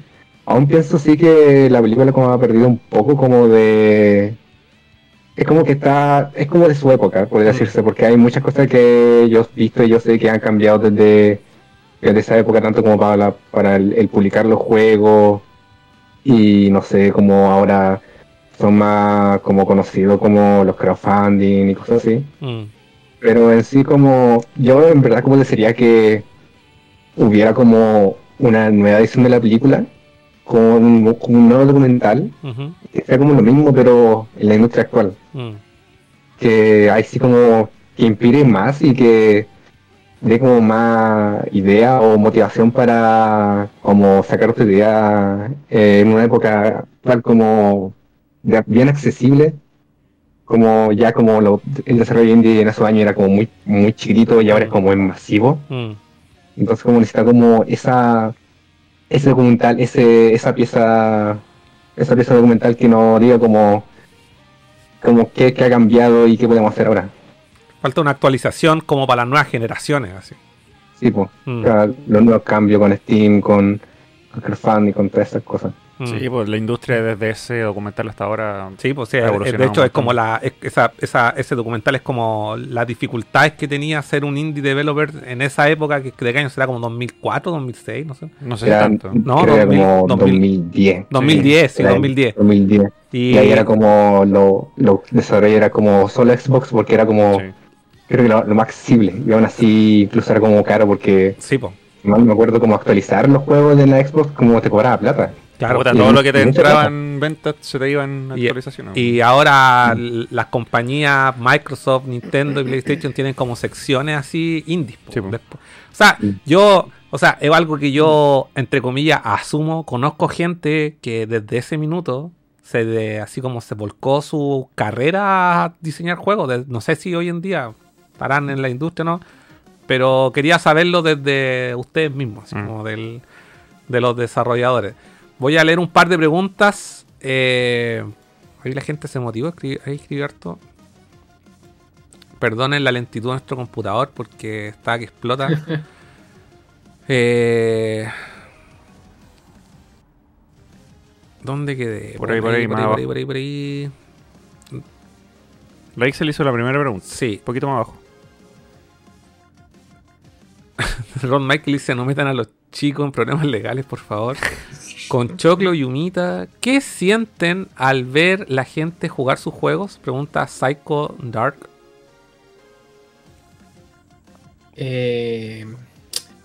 Aún pienso sí que la película como ha perdido un poco como de es como que está es como de su época podría decirse porque hay muchas cosas que yo he visto y yo sé que han cambiado desde, desde esa época tanto como para la- para el, el publicar los juegos y no sé como ahora son más como conocidos como los crowdfunding y cosas así. Mm. Pero en sí como yo en verdad como desearía que hubiera como una nueva edición de la película con, con un nuevo documental que sea como lo mismo pero en la industria actual. Mm. Que ahí sí como que inspire más y que dé como más idea o motivación para como sacar tu idea eh, en una época actual como de- bien accesible como ya como lo- el desarrollo indie en esos años era como muy muy chiquitito y ahora es como es masivo Mm. entonces como necesita como esa ese documental ese esa pieza esa pieza documental que nos diga como como qué, qué ha cambiado y qué podemos hacer ahora Falta una actualización como para las nuevas generaciones, así. sí pues Mm. los nuevos cambios con Steam con, con crowdfunding con todas esas cosas. Sí, pues la industria desde ese documental hasta ahora. Sí, pues sí, Ha de evolucionado hecho es como la es- esa, esa, ese documental es como las dificultades que tenía ser un indie developer en esa época que de qué año será como 2004, 2006, no sé. No sé Era, tanto. No, creo que era 2000, como 2010 2010, sí, Era 2010. 2010 Y, y ahí era como lo, lo desarrollo era como solo Xbox porque era como Sí. creo que lo, lo más accesible y aún así incluso era como caro porque sí, pues. mal me acuerdo como actualizar los juegos de la Xbox como te cobraba plata Claro, Puta, todo lo que te mucha entraba en ventas se te iba en Y- actualizaciones. Y ahora las compañías Microsoft, Nintendo y PlayStation tienen como secciones así indies. Sí, O sea, yo, o sea, es algo que yo, entre comillas, asumo, conozco gente que desde ese minuto se de, así como se volcó su carrera a diseñar juegos. De- no sé si hoy en día estarán en la industria o no, pero quería saberlo desde ustedes mismos, así Mm. como del, de los desarrolladores. Voy a leer un par de preguntas. Eh, ahí la gente se motivó a escribir, a escribir harto. Perdonen la lentitud de nuestro computador porque está que explota. Eh, ¿Dónde quedé? Por ahí, por ahí, por ahí, por ahí, por ahí, por ahí. La Excel hizo la primera pregunta. Sí. Un poquito más abajo. Ron Michael dice, no metan a los chicos en problemas legales, por favor. Con Choclo y Humita, ¿qué sienten al ver la gente jugar sus juegos? Pregunta Psycho Dark. Eh,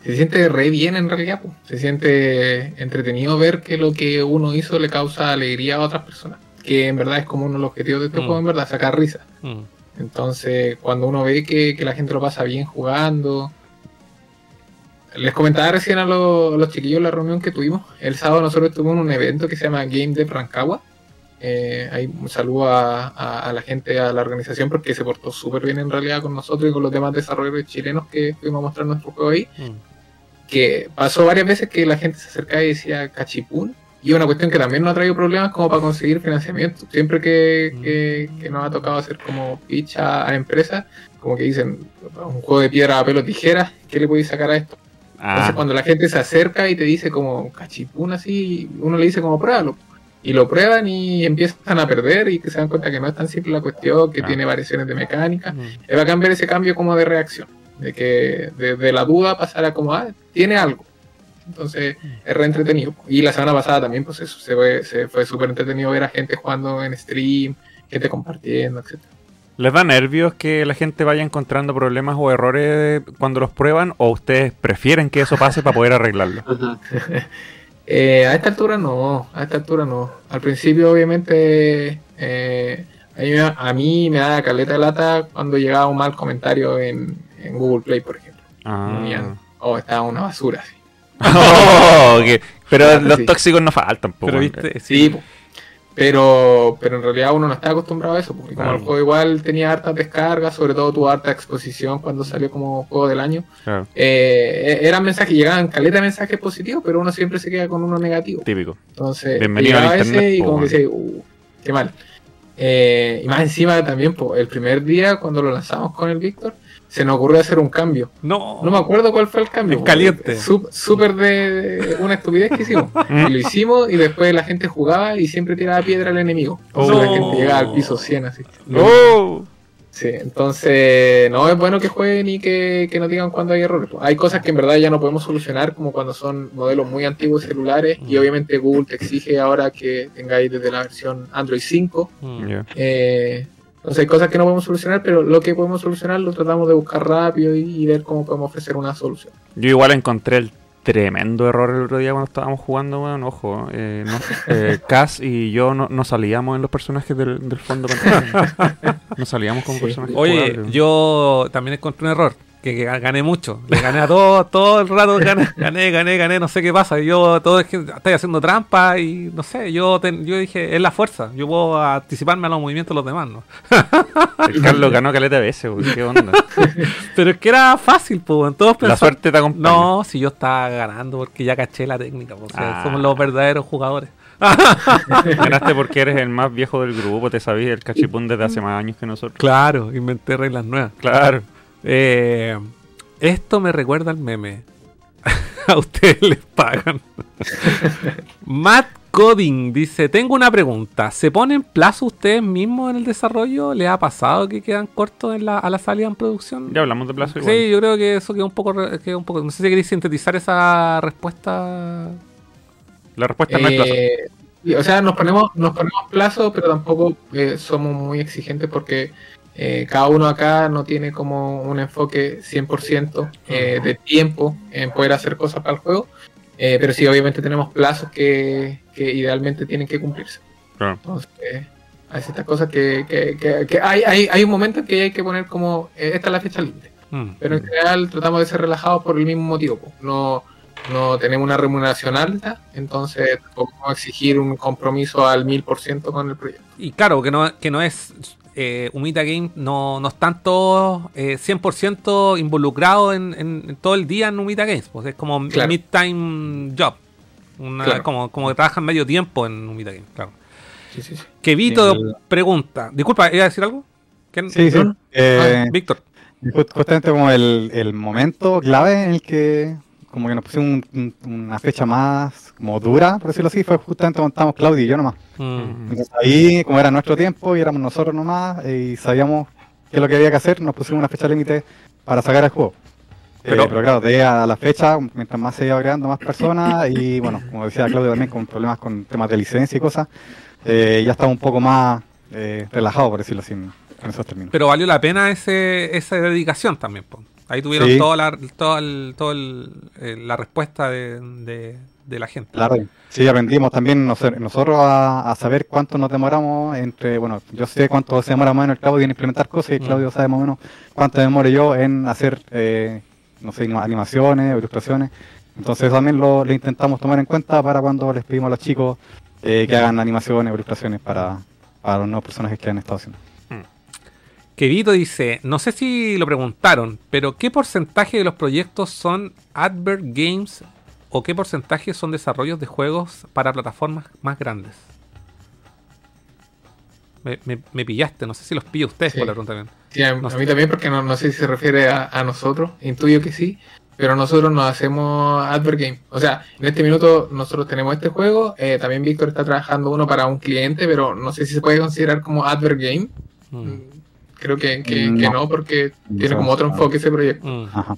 se siente re bien en realidad, po. se siente entretenido ver que lo que uno hizo le causa alegría a otras personas, que en verdad es como uno de los objetivos de este Mm. juego, en verdad, sacar risa. Mm. Entonces, cuando uno ve que, que la gente lo pasa bien jugando. Les comentaba recién a, los- a los chiquillos la reunión que tuvimos. El sábado nosotros tuvimos un evento que se llama Game Dev Rancagua. Eh, ahí un saludo a, a- a la gente, a la organización, porque se portó súper bien en realidad con nosotros y con los demás desarrolladores chilenos que fuimos a mostrar nuestro juego ahí. Mm. Que pasó varias veces que la gente se acercaba y decía cachipún. Y una cuestión que también nos ha traído problemas como para conseguir financiamiento. Siempre que, que- que nos ha tocado hacer como pitch a, a empresas, como que dicen, un juego de piedra, papel o tijera, ¿qué le podéis sacar a esto? Entonces Ah, cuando la gente se acerca y te dice como cachipún así, uno le dice como pruébalo. Y lo prueban y empiezan a perder y que se dan cuenta que no es tan simple la cuestión, que Ah. tiene variaciones de mecánica. Mm. Va a cambiar ese cambio como de reacción. De que de, de la duda pasar a como, ah, tiene algo. Entonces es re entretenido. Y la semana pasada también, pues eso, se fue, se fue súper entretenido ver a gente jugando en stream, gente compartiendo, etc. ¿Les da nervios que la gente vaya encontrando problemas o errores cuando los prueban? ¿O ustedes prefieren que eso pase para poder arreglarlo? Eh, a esta altura no, a esta altura no. Al principio, obviamente, eh, a, mí, me- a mí me da caleta de lata cuando llegaba un mal comentario en, en Google Play, por ejemplo. Ah. Ponían, oh, estaba una basura. así. Oh. Pero los Sí. tóxicos no faltan, Pero viste, Sí, po. Pero, pero en realidad uno no está acostumbrado a eso. po. Y como el juego igual tenía hartas descargas, sobre todo tuvo harta exposición cuando salió como juego del año, Claro, eh, eran mensajes, llegaban caleta de mensajes positivos, pero uno siempre se queda con uno negativo. típico. Entonces, Bienvenido llegaba al ese y como que decía, uh, qué mal. Eh, y más encima también, po, el primer día cuando lo lanzamos con el Víctor, se nos ocurrió hacer un cambio. No, No me acuerdo cuál fue el cambio. En po, caliente. sup- Súper de, una estupidez que hicimos. Mm. Y lo hicimos y después la gente jugaba y siempre tiraba piedra al enemigo. Entonces Oh. la gente llegaba al piso 100 así. ¡Oh! Sí, entonces no es bueno que jueguen y que, que nos digan cuando hay errores. Pues, Hay cosas que en verdad ya no podemos solucionar, como cuando son modelos muy antiguos celulares, y obviamente Google te exige ahora que tengáis desde la versión Android 5. Mm. Ya. Eh, entonces hay cosas que no podemos solucionar, pero lo que podemos solucionar lo tratamos de buscar rápido y, y ver cómo podemos ofrecer una solución. Yo igual encontré el tremendo error el otro día cuando estábamos jugando, weón. Ojo, eh, no, eh, Cass y yo no, no salíamos en los personajes del, del fondo. No salíamos como Sí. personajes Oye, jugables. yo también encontré un error. Que, que gané mucho. Le gané a todos, todo el rato gané, gané, gané, gané, no sé qué pasa. Yo todo es que estoy haciendo trampa y no sé, yo ten- yo dije, es la fuerza. Yo puedo anticiparme a los movimientos de los demás, ¿no? El Carlos ganó caleta de veces, weón. ¿Qué onda? Pero es que era fácil, pues. Todos La pensaban- suerte te acompaña. No, si yo estaba ganando porque ya caché la técnica, pues, o sea, Ah. somos los verdaderos jugadores. Ganaste porque eres el más viejo del grupo, te sabías el cachipún desde hace más años que nosotros. Claro, inventé reglas nuevas. Claro. Eh, esto me recuerda al meme. A ustedes les pagan. Matt Coding dice: Tengo una pregunta. ¿Se ponen plazo ustedes mismos en el desarrollo? ¿Les ha pasado que quedan cortos en la, a la salida en producción? Ya hablamos de plazo igual. Sí, yo creo que eso queda un poco. queda un poco no sé si queréis sintetizar esa respuesta. La respuesta no es plazo. Eh, o sea, nos ponemos, nos ponemos plazo, pero tampoco eh, somos muy exigentes porque eh, cada uno acá no tiene como un enfoque 100% eh, de tiempo en poder hacer cosas para el juego. Eh, pero sí, obviamente tenemos plazos que, que idealmente tienen que cumplirse. Claro. Entonces, hay ciertas cosas que, que- que- que hay, hay, hay un momento en que hay que poner como, eh, esta es la fecha límite. Mm. Pero en general tratamos de ser relajados por el mismo motivo. No, no tenemos una remuneración alta, entonces podemos exigir un compromiso al mil por ciento con el proyecto. Y claro, que no, que no es. Eh, Umita Game no, no están todos eh, 100% involucrados en, en- en todo el día en Umita Games. Pues es como Claro. mid-time job. Una- Claro. como, como que trabajan medio tiempo en Umita Games, claro. Sí, sí, sí. Que Vito pregunta. Disculpa, ¿iba a decir algo? ¿Quién? Sí, sí. Eh, Ah, Víctor. Ju- Justamente como el, el momento clave en el que como que nos pusimos un- un- una fecha más como dura, por decirlo así, fue justamente cuando estábamos Claudio y yo nomás. Mm. Entonces ahí, como era nuestro tiempo y éramos nosotros nomás eh, y sabíamos qué es lo que había que hacer, nos pusimos una fecha límite para sacar el juego. Eh, Pero- Pero, claro, de a la fecha, mientras más se iba agregando más personas y bueno, como decía Claudio también con problemas con temas de licencia y cosas, eh, ya estaba un poco más eh, relajado, por decirlo así, en en esos términos. Pero valió la pena ese, esa dedicación también. po. Ahí tuvieron Sí. toda la, toda el- todo el- eh, la respuesta de, de- de la gente. Claro, sí, aprendimos también noso- nosotros a, a saber cuánto nos demoramos entre, bueno, yo sé cuánto se demora más en el Claudio en implementar cosas y Mm. Claudio sabe más o menos cuánto demoro yo en hacer, eh, no sé, anima- animaciones o ilustraciones. Entonces también lo, lo intentamos tomar en cuenta para cuando les pedimos a los chicos eh, que hagan animaciones o ilustraciones para, para los nuevos personajes que han estado haciendo. Querido dice, no sé si lo preguntaron, pero ¿qué porcentaje de los proyectos son Advert Games o qué porcentaje son desarrollos de juegos para plataformas más grandes? Me, me- me pillaste, no sé si los pillo ustedes Sí. por la pregunta también. Sí, a, No a mí también, porque no, no sé si se refiere a, a nosotros, intuyo que sí, pero nosotros no hacemos advert game. O sea, en este minuto nosotros tenemos este juego, eh, también Víctor está trabajando uno para un cliente, pero no sé si se puede considerar como advert game. Mm, Creo que, que, No. que no, porque No tiene como otro enfoque ese proyecto. mm, Ajá.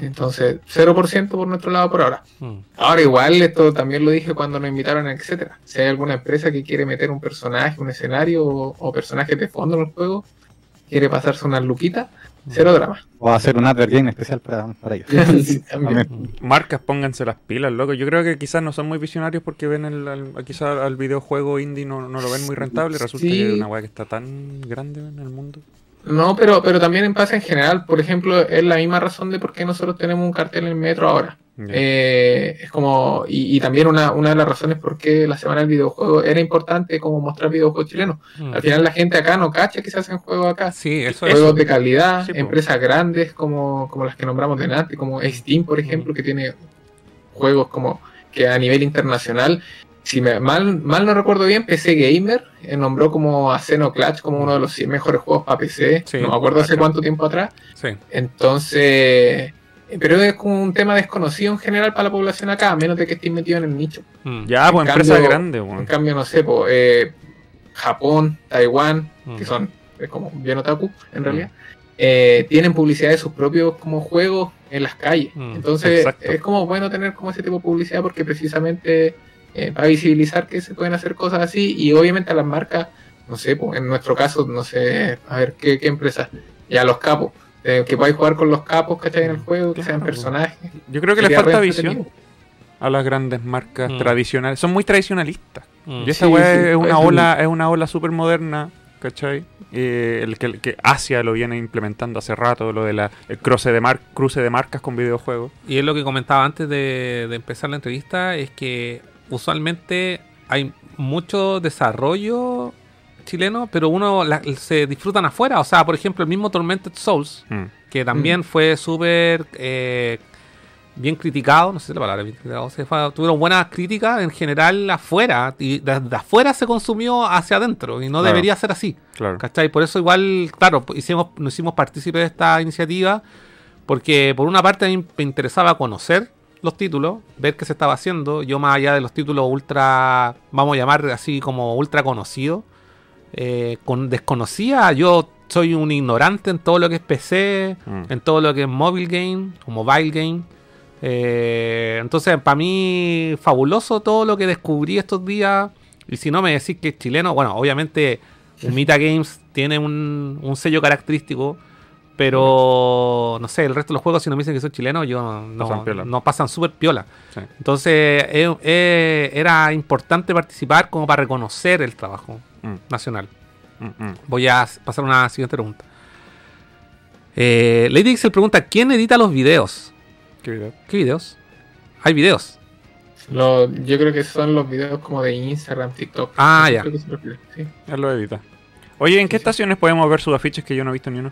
Entonces, 0% por nuestro lado por ahora. mm. Ahora igual, esto también lo dije cuando nos invitaron, etcétera. Si hay alguna empresa que quiere meter un personaje, un escenario o, o personajes de fondo en el juego, quiere pasarse unas luquitas, cero drama. O hacer un advert especial para, para ellos. Sí. Marcas, pónganse las pilas, loco. Yo creo que quizás no son muy visionarios porque ven el, al- quizás al videojuego indie no, no lo ven muy rentable. Resulta Sí. que es una weá que está tan grande en el mundo. No, pero, pero también en pasa en general. Por ejemplo, es la misma razón de por qué nosotros tenemos un cartel en el metro ahora. Eh, es como, y, y también una, una de las razones por qué la semana del videojuego era importante como mostrar videojuegos chilenos. Mm. Al final la gente acá no cacha que se hacen juegos acá. Sí, eso es. juegos de calidad, Sí, empresas grandes como, como las que nombramos delante, como Steam, por ejemplo, que tiene juegos como que a nivel internacional. Si me, mal, mal no recuerdo bien, PC Gamer eh, nombró como a Xenoclash como uno de los 100 mejores juegos para PC. Sí, no me acuerdo hace cuánto tiempo atrás. Sí. Entonces, pero es como un tema desconocido en general para la población acá, a menos de que estés metido en el nicho. Mm, Ya, pues En empresas cambio- grandes, En weón. cambio, no sé, po, eh, Japón, Taiwán, Mm. que son eh, como bien otaku en realidad, eh, tienen publicidad de sus propios como juegos en las calles. Mm, Entonces exacto. es como bueno tener como ese tipo de publicidad porque precisamente eh, va a visibilizar que se pueden hacer cosas así y obviamente a las marcas, no sé, po, en nuestro caso, no sé, a ver, ¿qué, qué empresa? Ya los capos. eh, que podáis jugar con los capos, ¿cachai? En el juego, que sean personajes. Yo creo que les falta visión a las grandes marcas Mm. tradicionales. Son muy tradicionalistas. mm. Y esta Sí, weá sí, es una ola, es una ola súper moderna, ¿cachai? Eh, el que, el que Asia lo viene implementando hace rato, lo de la el cruce de mar, cruce de marcas con videojuegos. Y es lo que comentaba antes de, de empezar la entrevista, es que usualmente hay mucho desarrollo chileno, pero uno la- se disfrutan afuera. O sea, por ejemplo, el mismo Tormented Souls, Mm. que también fue súper eh, bien criticado, no sé si la palabra bien criticado, o sea, fue- tuvieron buenas críticas en general afuera, y desde afuera se consumió hacia adentro, y no Claro. debería ser así. Claro. ¿Cachai? Por eso igual, claro, hicimos, nos hicimos partícipes de esta iniciativa, porque por una parte a mí me interesaba conocer los títulos, ver qué se estaba haciendo, yo más allá de los títulos ultra, vamos a llamar así como ultra conocidos, eh, con, desconocía, yo soy un ignorante en todo lo que es PC, Mm. en todo lo que es mobile game o mobile game. Eh, entonces, para mí, fabuloso todo lo que descubrí estos días. Y si no me decís que es chileno, bueno, obviamente Mita Games tiene un, un sello característico, pero no sé, el resto de los juegos, si no me dicen que son chilenos, yo no, Pasan piola. no pasan súper piola. Sí. Entonces, eh, eh, era importante participar como para reconocer el trabajo Mm, nacional. mm, mm. Voy a pasar a una siguiente pregunta. Eh, Lady Excel pregunta: ¿Quién edita los videos? Qué video. ¿Qué videos? Hay videos. Lo- yo creo que son los videos como de Instagram, TikTok. Ah, ya. creo que se refiere, sí. Él lo edita. Oye, ¿en qué Sí, estaciones podemos ver sus afiches que yo no he visto ni uno?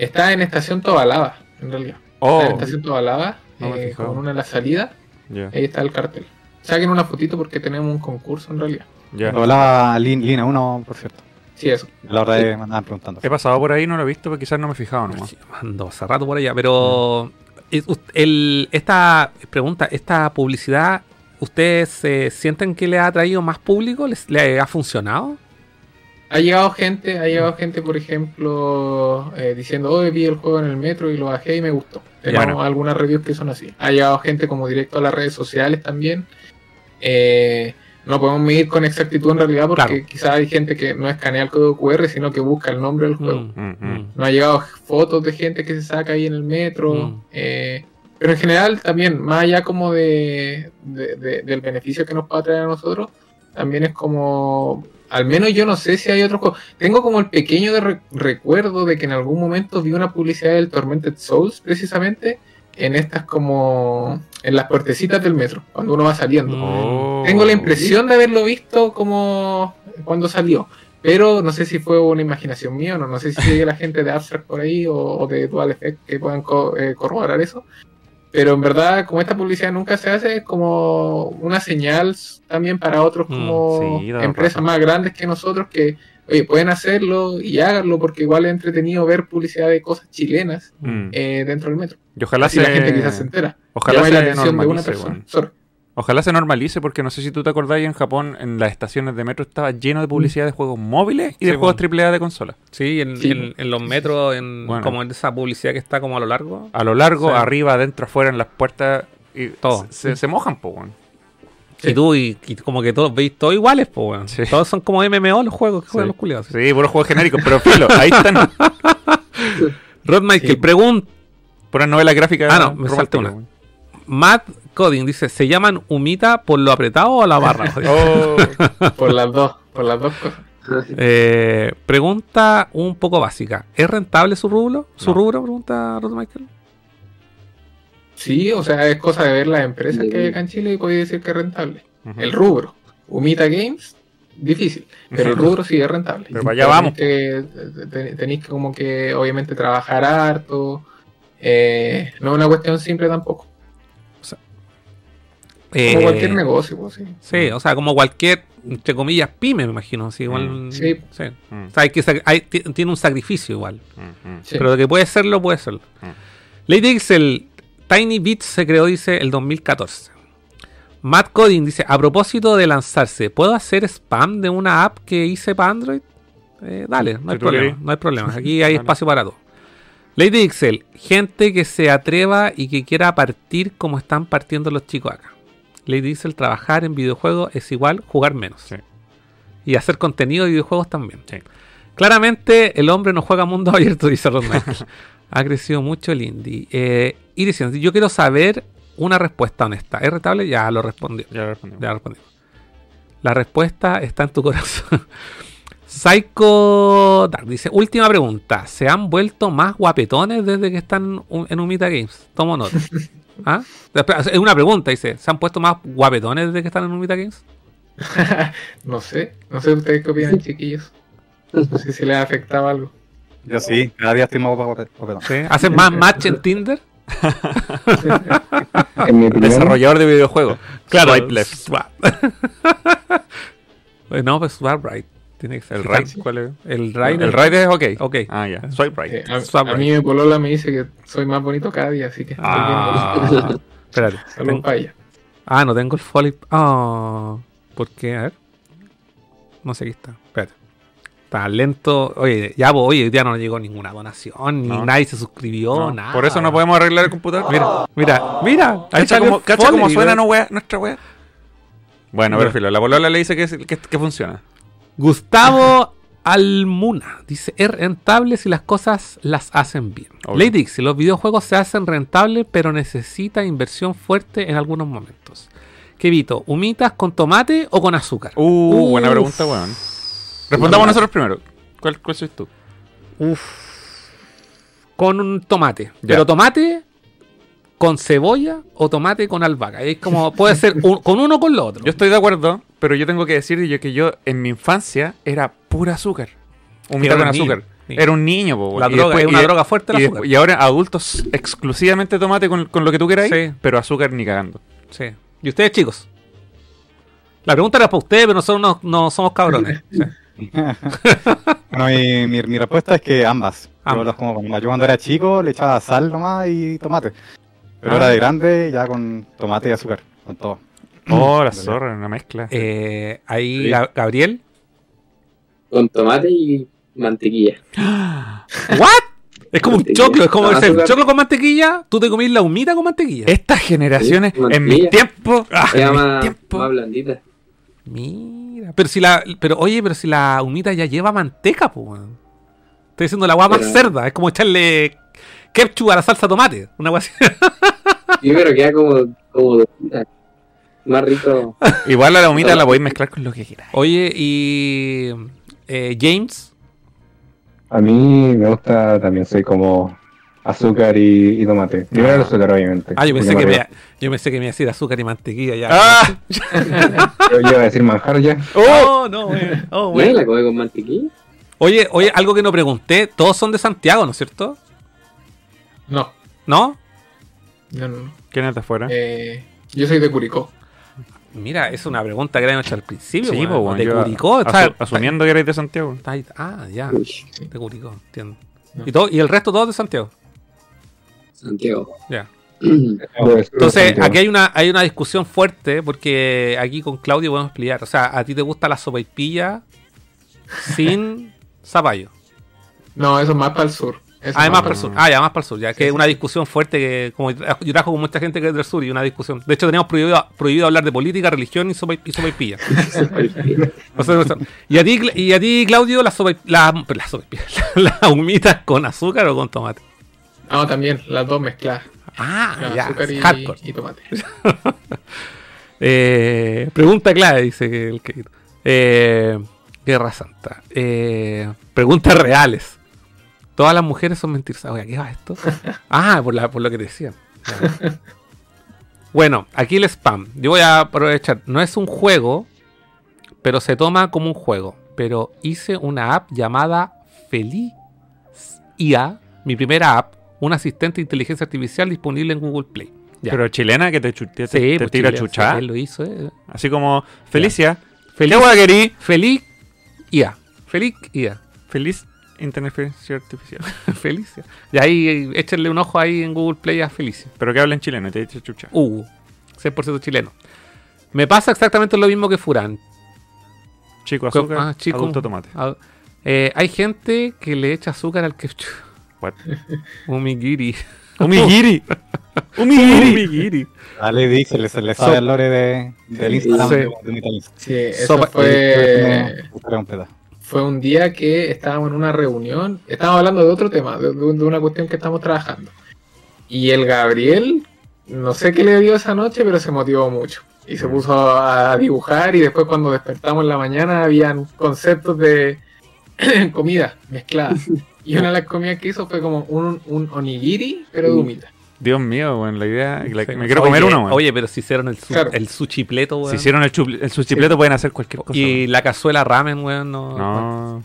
Está en Estación Tobalaba, en realidad. Oh, Está en Estación Tobalaba, No eh, con una en la salida. ya, Ahí está el cartel. Saquen una fotito porque tenemos un concurso en realidad. ya. Lo hablaba Lin- Lina 1, por cierto. Sí, eso. La otra vez me andaban preguntando. He pasado por ahí, no lo he visto, pero quizás no me he fijado nomás. Sí, Ando hace rato por allá, pero el- esta pregunta, esta publicidad, ¿ustedes eh, sienten que le ha traído más público? ¿Les, ¿Le ha funcionado? Ha llegado gente, ha llegado gente, por ejemplo, eh, diciendo, hoy vi el juego en el metro y lo bajé y me gustó. Tenemos Bueno. algunas reviews que son así. Ha llegado gente como directo a las redes sociales también. Eh, no podemos medir con exactitud en realidad porque Claro. quizás hay gente que no escanea el código QR, sino que busca el nombre del juego. Mm, Mm, mm. No ha llegado fotos de gente que se saca ahí en el metro. Eh, pero en general también, más allá como de, de- de- del beneficio que nos puede traer a nosotros, también es como, al menos yo no sé si hay otros juegos. Tengo como el pequeño de re- recuerdo de que en algún momento vi una publicidad del Tormented Souls precisamente en estas como, en las puertecitas del metro, cuando uno va saliendo. Oh. Tengo la impresión de haberlo visto como cuando salió. Pero no sé si fue una imaginación mía o no. No sé si sigue la gente de Abstract por ahí o, o de Dual Effect que puedan co- eh, corroborar eso. Pero en verdad, como esta publicidad nunca se hace, es como una señal también para otros Mm, como sí, empresas razón. más grandes que nosotros que oye, pueden hacerlo y háganlo porque igual es entretenido ver publicidad de cosas chilenas Mm. eh, dentro del metro. Y ojalá Así se, la gente quizás se entera. ojalá Llama se la atención de una persona. Ojalá se normalice porque no sé si tú te acordás, en Japón en las estaciones de metro estaba lleno de publicidad de juegos móviles y de Sí, juegos bueno. AAA de consola. Sí, en, Sí. en- en los metros, en, Bueno. como en esa publicidad que está como a lo largo. A lo largo, Sí. arriba, adentro, afuera, en las puertas. Y Todo. Se, se mojan, po, weón. Y tú, y, y como que todos veis todos iguales, pues, weón. Sí. Todos son como MMO los juegos que juegan los culiados. Sí, puros juegos genéricos, pero filo, ahí están. Rod Michael Sí. pregunta. Puras novelas gráficas. Ah, no, me salté una. Matt Coding dice: ¿se llaman humita por lo apretado o la barra? Oh, Por las dos, por las dos cosas. Eh, pregunta un poco básica: ¿es rentable su rubro? ¿Su No. rubro? Pregunta Rod Michael. Sí, o sea, es cosa de ver las empresas que hay acá en Chile y puede decir que es rentable. El rubro, Humita Games, difícil, pero el rubro sí es rentable. Pero allá vamos. Tenéis que como que obviamente trabajar harto, eh, no es una cuestión simple tampoco. Eh, Como cualquier negocio, pues, sí. Sí, o sea, como cualquier, entre comillas, pyme, me imagino. Así, igual, Mm. Sí. sí. Mm, O sea, hay que, hay- tiene un sacrificio igual. mm, mm. Sí. Pero de que puede serlo, puede serlo. Mm. Lady Excel, Tiny Bits se creó, dice, el 2014. Matt Coding dice, a propósito de lanzarse, ¿puedo hacer spam de una app que hice para Android? Eh, dale, no hay problema, querés. no hay problema. Aquí hay espacio para todo. Lady Excel, gente que se atreva y que quiera partir como están partiendo los chicos acá. Lady Excel, trabajar en videojuegos es igual jugar menos. Sí. Y hacer contenido de videojuegos también. Sí. Claramente el hombre no juega mundo abierto, dice Ron ha crecido mucho el indie. Eh, y diciendo, yo quiero saber una respuesta honesta. ¿Es rentable? Ya lo respondió. Ya respondimos. Ya respondimos. La respuesta está en tu corazón. Psycho Dark dice, última pregunta. ¿Se han vuelto más guapetones desde que están en Humita Games? Tomo nota. ¿Ah? Es una pregunta, dice. ¿Se han puesto más guapetones desde que están en Humita Games? No sé, no sé ustedes qué opinan, chiquillos. No sé si les ha afectado algo. Yo sí, cada día estoy más guapo- guapetón. ¿Sí? ¿Hacen más match en Tinder? En Desarrollador de videojuegos. Claro. Swipe left. Swap. Eh, no, pues swap right. Tiene que ser El right, ¿cuál es? El right. El right es ok. Ok. Ah, ya. Swipe right. Eh, a, Swap a mí mi polola me dice que soy más bonito cada día, así que estoy bien. Ah, espérate. Tengo- para ella. Ah, no tengo el folly. Ah, ¿por qué? A ver. No sé qué está. Espérate. Está lento. Oye, ya, pues, oye, hoy día no llegó ninguna donación, ni No. nadie se suscribió, No, nada. Por eso no podemos arreglar el computador. Mira, mira, mira. Ahí cómo, el cacha cómo suena no, wea, nuestra wea. Bueno, pero filo, la bolola le dice que, que, que funciona. Gustavo Almuna dice: Es rentable si las cosas las hacen bien. Lady si los videojuegos se hacen rentables, pero necesita inversión fuerte en algunos momentos. ¿Qué evito? ¿Humitas con tomate o con azúcar? Uh, buena pregunta, weón. Respondamos nosotros primero. ¿Cuál, cuál sois tú? Uf. Con un tomate. Ya. Pero tomate con cebolla o tomate con albahaca. Es como, puede ser un- con uno o con lo otro. Yo estoy de acuerdo, pero yo tengo que decir yo que yo en mi infancia era pura azúcar. Era con un niño, azúcar. niño. Era un niño, po, La y droga, después- es una y droga fuerte y, azúcar. después- y ahora adultos exclusivamente tomate con, con lo que tú queráis, Sí. pero azúcar ni cagando. Sí. ¿Y ustedes, chicos? La pregunta era para ustedes, pero nosotros no, no somos cabrones. Sí. Bueno, mi, mi, mi respuesta es que ambas. Yo, Ambas. los como cuando yo cuando era chico le echaba sal nomás y tomate. Pero Ah. ahora de grande ya con tomate y azúcar, con todo. Oh, la zorra, una mezcla. Eh, ahí, Sí. Gabriel. Con tomate y mantequilla. ¿What? Es como un choclo, es como Ah, es el choclo con mantequilla. Tú te comís la humita con mantequilla. Estas generaciones, Sí, en mi tiempo, Se en mi llama tiempo, más blandita. Mira. Pero si la. Pero oye, pero si la humita ya lleva manteca, pues. Estoy diciendo la agua más cerda. Es como echarle ketchup a la salsa de tomate. Una agua así. Sí, pero queda como, como. Más rico. Igual a la humita la podéis mezclar con lo que quieras. Oye, y. eh, James. A mí me gusta también, soy como azúcar y, y tomate. Primero el azúcar, obviamente. Ah, yo pensé, que me me, yo pensé que me iba a decir azúcar y mantequilla ya. ¡Ah! Yo iba a decir manjar ya. Oh, no. Oh, ¿Nadie weón. la come con mantequilla? Oye, oye, algo que no pregunté. Todos son de Santiago, ¿no es cierto? No, ¿No? no, no. ¿Quién es de afuera? Eh, yo soy de Curicó. Mira, es una pregunta que habían hecho al principio. sí, weón. pues, bueno, de yo Curicó. asu- está- asumiendo que eres de Santiago. ah, ya. De Curicó, entiendo. No. ¿Y, todo, ¿Y el resto todos de Santiago? Santiago. Ya. Entonces, aquí hay una, hay una discusión fuerte porque aquí con Claudio podemos explicar. O sea, ¿a ti te gusta la sopaipilla sin zapallo? No, eso es más para el sur. Eso para el más sur. Ah, ya, más que Sí, es una discusión fuerte que, como yo trabajo con mucha gente que es del sur y una discusión. De hecho, teníamos prohibido, prohibido hablar de política, religión y, sopa, y sopaipilla. O sea, o sea, y, a ti, y a ti, Claudio, la sopa, la, la, sopaipilla, la, la humita con azúcar o con tomate. No, también, las dos mezcladas. Ah, ya, azúcar y, hardcore. y tomate. Eh, pregunta clave, dice que el que. Eh, Guerra Santa. Eh, preguntas reales. Todas las mujeres son mentirosas. Oiga, ¿qué va esto? Ah, por, la, por lo que decían. Ya. Bueno, aquí el spam. Yo voy a aprovechar. No es un juego, pero se toma como un juego. Pero hice una app llamada Feliz IA, mi primera app, un asistente de inteligencia artificial disponible en Google Play. Ya. Pero chilena que te, te, Sí, te pues, tira Chile, chucha. sí, Él lo hizo, eh. Así como Felicia. Feliz, ¿Qué? Feliz IA. Feliz IA. Feliz inteligencia artificial. Felicia. Y ahí eh, échenle un ojo ahí en Google Play a Felicia. Pero que habla en chileno, te dice chucha. Uh, 100% chileno. Me pasa exactamente lo mismo que Furán. Chico azúcar, Ah, chico. adulto tomate. Ah, eh, hay gente que le echa azúcar al ketchup. What? Umigiri. Umigiri. Umigiri. Dale, di, se le, se le sabe el lore de, del Instagram Sí. de, de Insta. Sí, eso Sopa- fue, pedazo. Fue un día que estábamos en una reunión. Estábamos hablando de otro tema, de, una cuestión que estamos trabajando. Y el Gabriel, no sé qué le dio esa noche, pero se motivó mucho. Y se puso a dibujar y después cuando despertamos en la mañana habían conceptos de comida mezcladas. Y una de las comidas que hizo fue como un, un onigiri, pero de humita. Dios mío, weón, la idea. la- Sí. me quiero Oye, comer uno, weón. Oye, pero si hicieron el, su, Claro. el suchipleto, weón. si hicieron el, chupl- el suchipleto pueden hacer cualquier cosa. y la cazuela ramen, weón, no. no,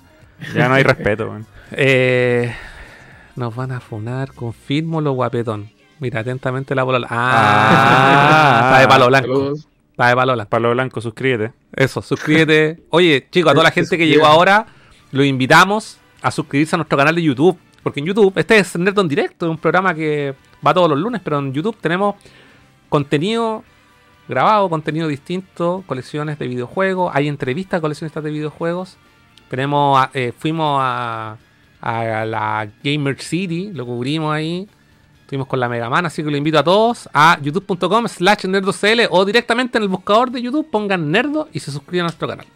ya no hay respeto, weón. Eh, nos van a funar, confirmo lo guapetón. Mira atentamente la polola. Ah, Ah. está de palo blanco. Saludos. Está de palo blanco. Palo blanco, suscríbete. Eso, suscríbete. Oye, chicos, a toda la gente que llegó ahora, lo invitamos a suscribirse a nuestro canal de YouTube. Porque en YouTube, este es Nerd en Directo, es un programa que va todos los lunes, pero en YouTube tenemos contenido grabado, contenido distinto, colecciones de videojuegos, hay entrevistas a coleccionistas de videojuegos. Tenemos, eh, fuimos a, la Gamer City, lo cubrimos ahí. Estuvimos con la Mega Man, así que lo invito a todos a youtube.com slash nerdocl o directamente en el buscador de YouTube pongan nerdo y se suscriban a nuestro canal.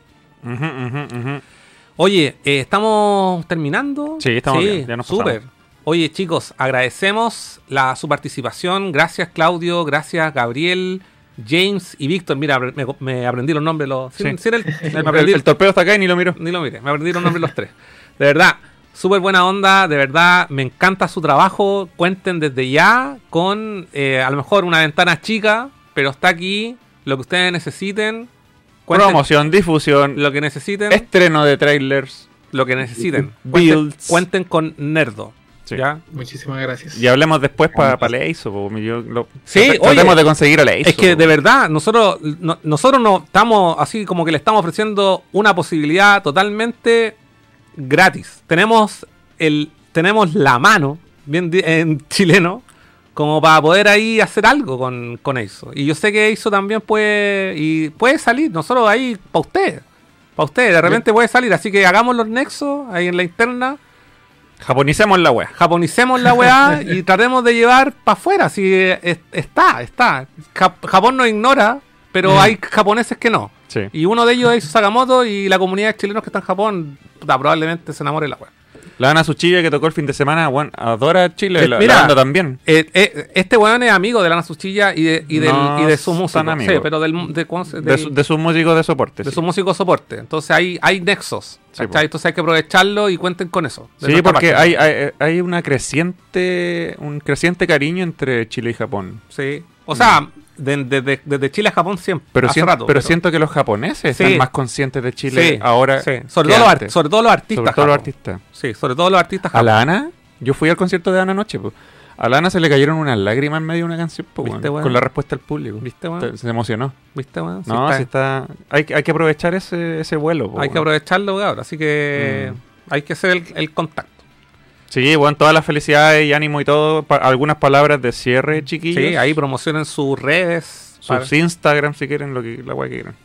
Oye, eh, estamos terminando. Sí, estamos bien, ya nos Súper. pasamos. Oye, chicos, agradecemos la, su participación. Gracias, Claudio. Gracias, Gabriel, James y Víctor. Mira, me, me aprendí los nombres. Los, Sí. sin- sin el- me El, aprendí- el torpedo está acá y ni lo miro. ni lo mire, me aprendí los nombres los tres. De verdad, súper buena onda, de verdad, me encanta su trabajo. Cuenten desde ya con eh, a lo mejor una ventana chica, pero está aquí lo que ustedes necesiten. Cuenten Promoción, difusión, lo que necesiten, estreno de trailers. lo que necesiten. Cuenten, Builds. cuenten con Nerdo. Sí. ¿ya? Muchísimas gracias. Y hablemos después para pa Leiso, po, yo lo- Sí, trate- oye, tratemos de conseguir a Leiso. Es que de verdad, nosotros no, nosotros no estamos así como que le estamos ofreciendo una posibilidad totalmente gratis. Tenemos el tenemos la mano, bien di- en chileno, como para poder ahí hacer algo con, con eso. Y yo sé que eso también puede y puede salir, nosotros ahí para usted. Para usted, de repente puede salir, así que hagamos los nexos ahí en la interna, Japonicemos la wea. japonicemos la weá y tratemos de llevar para afuera. Si está, está. Jap- Japón nos ignora pero hay japoneses que no. Sí. Y uno de ellos es Sakamoto y la comunidad de chilenos que está en Japón probablemente se enamore la wea. La Ana Suchilla que tocó el fin de semana, bueno, adora Chile, la, mira, la banda también. Eh, eh, este weón es amigo de Lana Suchilla y de, y del, No y de su son músico. amigos. Sí, pero del, de, ¿cómo se- De, del- su- de sus músicos de soporte. de sí. su músico soporte. Entonces hay, hay nexos. Sí. Entonces hay que aprovecharlo y cuenten con eso. de Sí, porque hay, hay, hay una creciente un creciente cariño entre Chile y Japón. Sí. O sea, de- de- de- desde Chile a Japón siempre. Pero, hace sien- rato, pero siento que los japoneses Sí. están más conscientes de Chile Sí, ahora. sí. Sobre, todo los ar- antes. sobre todo los artistas. Sobre todo los artistas. Sí, sobre todo los artistas. A la Ana, yo fui al concierto de Ana anoche. po. A la Ana se le cayeron unas lágrimas en medio de una canción con la respuesta del público. ¿Viste? Te- Se emocionó. ¿Viste, no, está- si está. Hay, que- hay que aprovechar ese, ese vuelo. po, Hay que aprovecharlo, cabrón. Así que Mm. hay que hacer el, el contacto. Sí, bueno, todas las felicidades y ánimo y todo. Pa- algunas palabras de cierre, chiquillos. Sí, ahí promocionen sus redes. para- Sus Instagram, si quieren, lo que, la guay que quieran.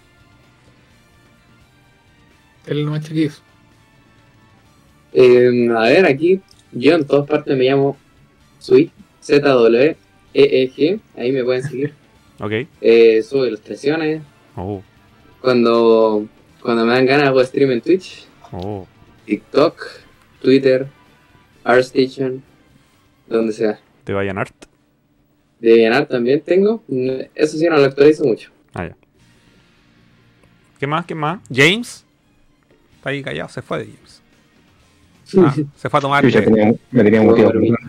El más chiquillos. Eh, a ver, aquí yo en todas partes me llamo Sweet, Z-W-E-E-G, ahí me pueden seguir. Ok. Eh, subo ilustraciones. Oh, Cuando, cuando me dan ganas hago stream en Twitch, oh. TikTok, Twitter, ArtStation, donde sea. Te vayan art. De ganar también tengo. Eso sí no lo actualizo mucho. Ah, ya. ¿Qué más? ¿Qué más? James. Está ahí callado, se fue de James. Ah, se fue a tomar. Yo ya tenía, me tenía mira.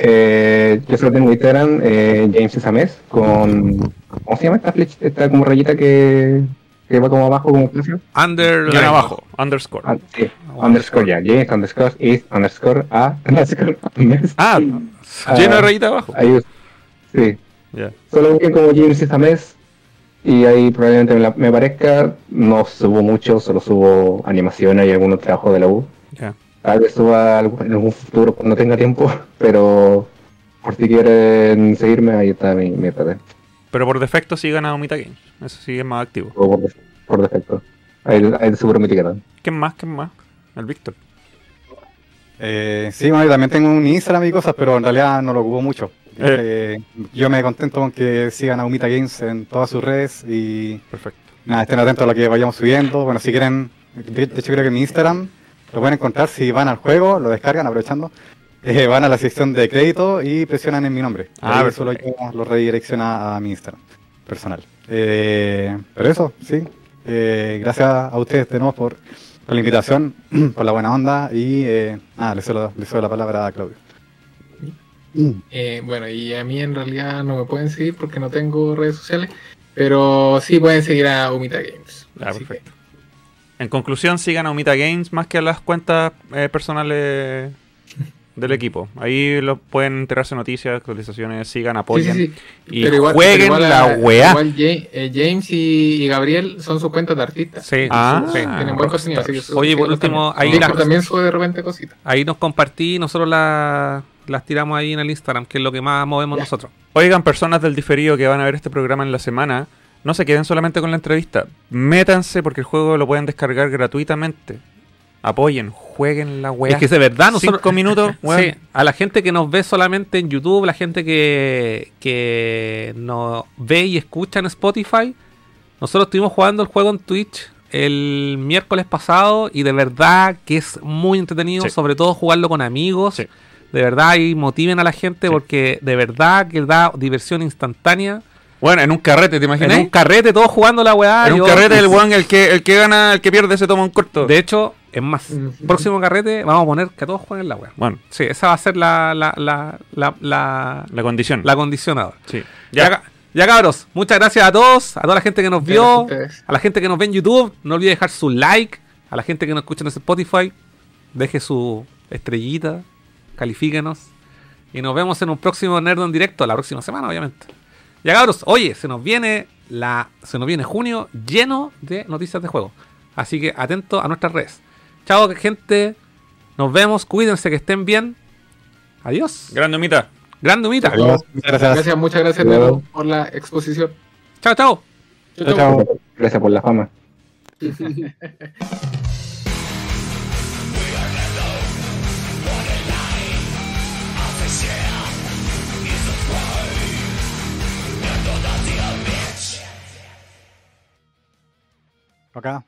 Eh, yo solo tengo Instagram, eh, James Sames, con. ¿Cómo se llama esta flechita? Esta como rayita que, que va como abajo, como espacio. Under Guión abajo. Underscore. Ah, sí, underscore ya. James underscore is underscore a underscore mes. Ah, Ah, lleno de rayita abajo. Ahí, sí. Ya. Solo busquen como James Sames y ahí probablemente me, la- me aparezca. No subo mucho, solo subo animaciones y algunos trabajos de la U. Ya. Tal vez suba en algún futuro cuando tenga tiempo, pero por si quieren seguirme, ahí está mi, mi. Pero por defecto sigan a Omita Games. Eso sí es más activo. O por, def- por defecto. Ahí, ahí seguro me etiquetan. ¿Quién más? ¿Quién más? El Víctor. Eh, sí, bueno, yo también tengo un Instagram y cosas, pero en realidad no lo ocupo mucho. Eh, yo me contento con que sigan a Umita Games en todas sus redes y Perfecto. nada, estén atentos a lo que vayamos subiendo. Bueno, si quieren, de hecho creo que mi Instagram lo pueden encontrar si van al juego, lo descargan aprovechando, eh, van a la sección de crédito y presionan en mi nombre. Ah, solo yo lo redirecciona a mi Instagram personal. Eh, pero eso, sí. Eh, gracias a ustedes de nuevo por, por la invitación, por la buena onda y eh, nada, les cedo, les cedo la palabra a Claudio. Eh, bueno, y a mí en realidad no me pueden seguir porque no tengo redes sociales, pero sí pueden seguir a Umita Games. Ah, que- perfecto. En conclusión, sigan a Omita Games más que a las cuentas eh, personales del equipo. Ahí lo pueden enterarse de noticias, actualizaciones, sigan, apoyen. sí, sí. Y igual- jueguen la weá. Igual eh, James y, y Gabriel son sus cuentas de artistas. Sí, Ah, sí. Tienen buen contenido, así que eso- Oye, por último, ahí también sube de repente cositas. Ahí nos compartí, nosotros la- las tiramos ahí en el Instagram, que es lo que más movemos Ya. nosotros. Oigan, personas del diferido que van a ver este programa en la semana, no se queden solamente con la entrevista. Métanse porque el juego lo pueden descargar gratuitamente. Apoyen, jueguen la weá. Es que es de verdad, nosotros. Cinco minutos, weón. Sí, a la gente que nos ve solamente en YouTube, la gente que, que nos ve y escucha en Spotify, nosotros estuvimos jugando el juego en Twitch el miércoles pasado y de verdad que es muy entretenido, Sí. sobre todo jugarlo con amigos. Sí. De verdad, y motiven a la gente porque de verdad que da diversión instantánea. Bueno, en un carrete, ¿te imaginas? En un carrete, todos jugando la weá. En un yo- carrete, el weón, el que, el que gana, el que pierde, se toma un corto. De hecho, es más, próximo carrete vamos a poner que todos jueguen la weá. Bueno, Sí, esa va a ser la, la, la, la, la, la condición. la condición ahora. Sí. Ya. Ya. ya cabros, muchas gracias a todos, a toda la gente que nos vio, a la gente que nos ve en YouTube, no olvide dejar su like, a la gente que nos escucha en Spotify, deje su estrellita, califíquenos y nos vemos en un próximo Nerd en directo, la próxima semana obviamente. Ya cabros, oye, se nos viene la se nos viene junio lleno de noticias de juego. Así que atentos a nuestras redes. Chao, gente. Nos vemos. Cuídense, que estén bien. Adiós. Grande humita. Grande humita. Gracias. gracias. Muchas gracias, Nero, por la exposición. Chao, chao. Chao, chao. Gracias por la fama. Acá.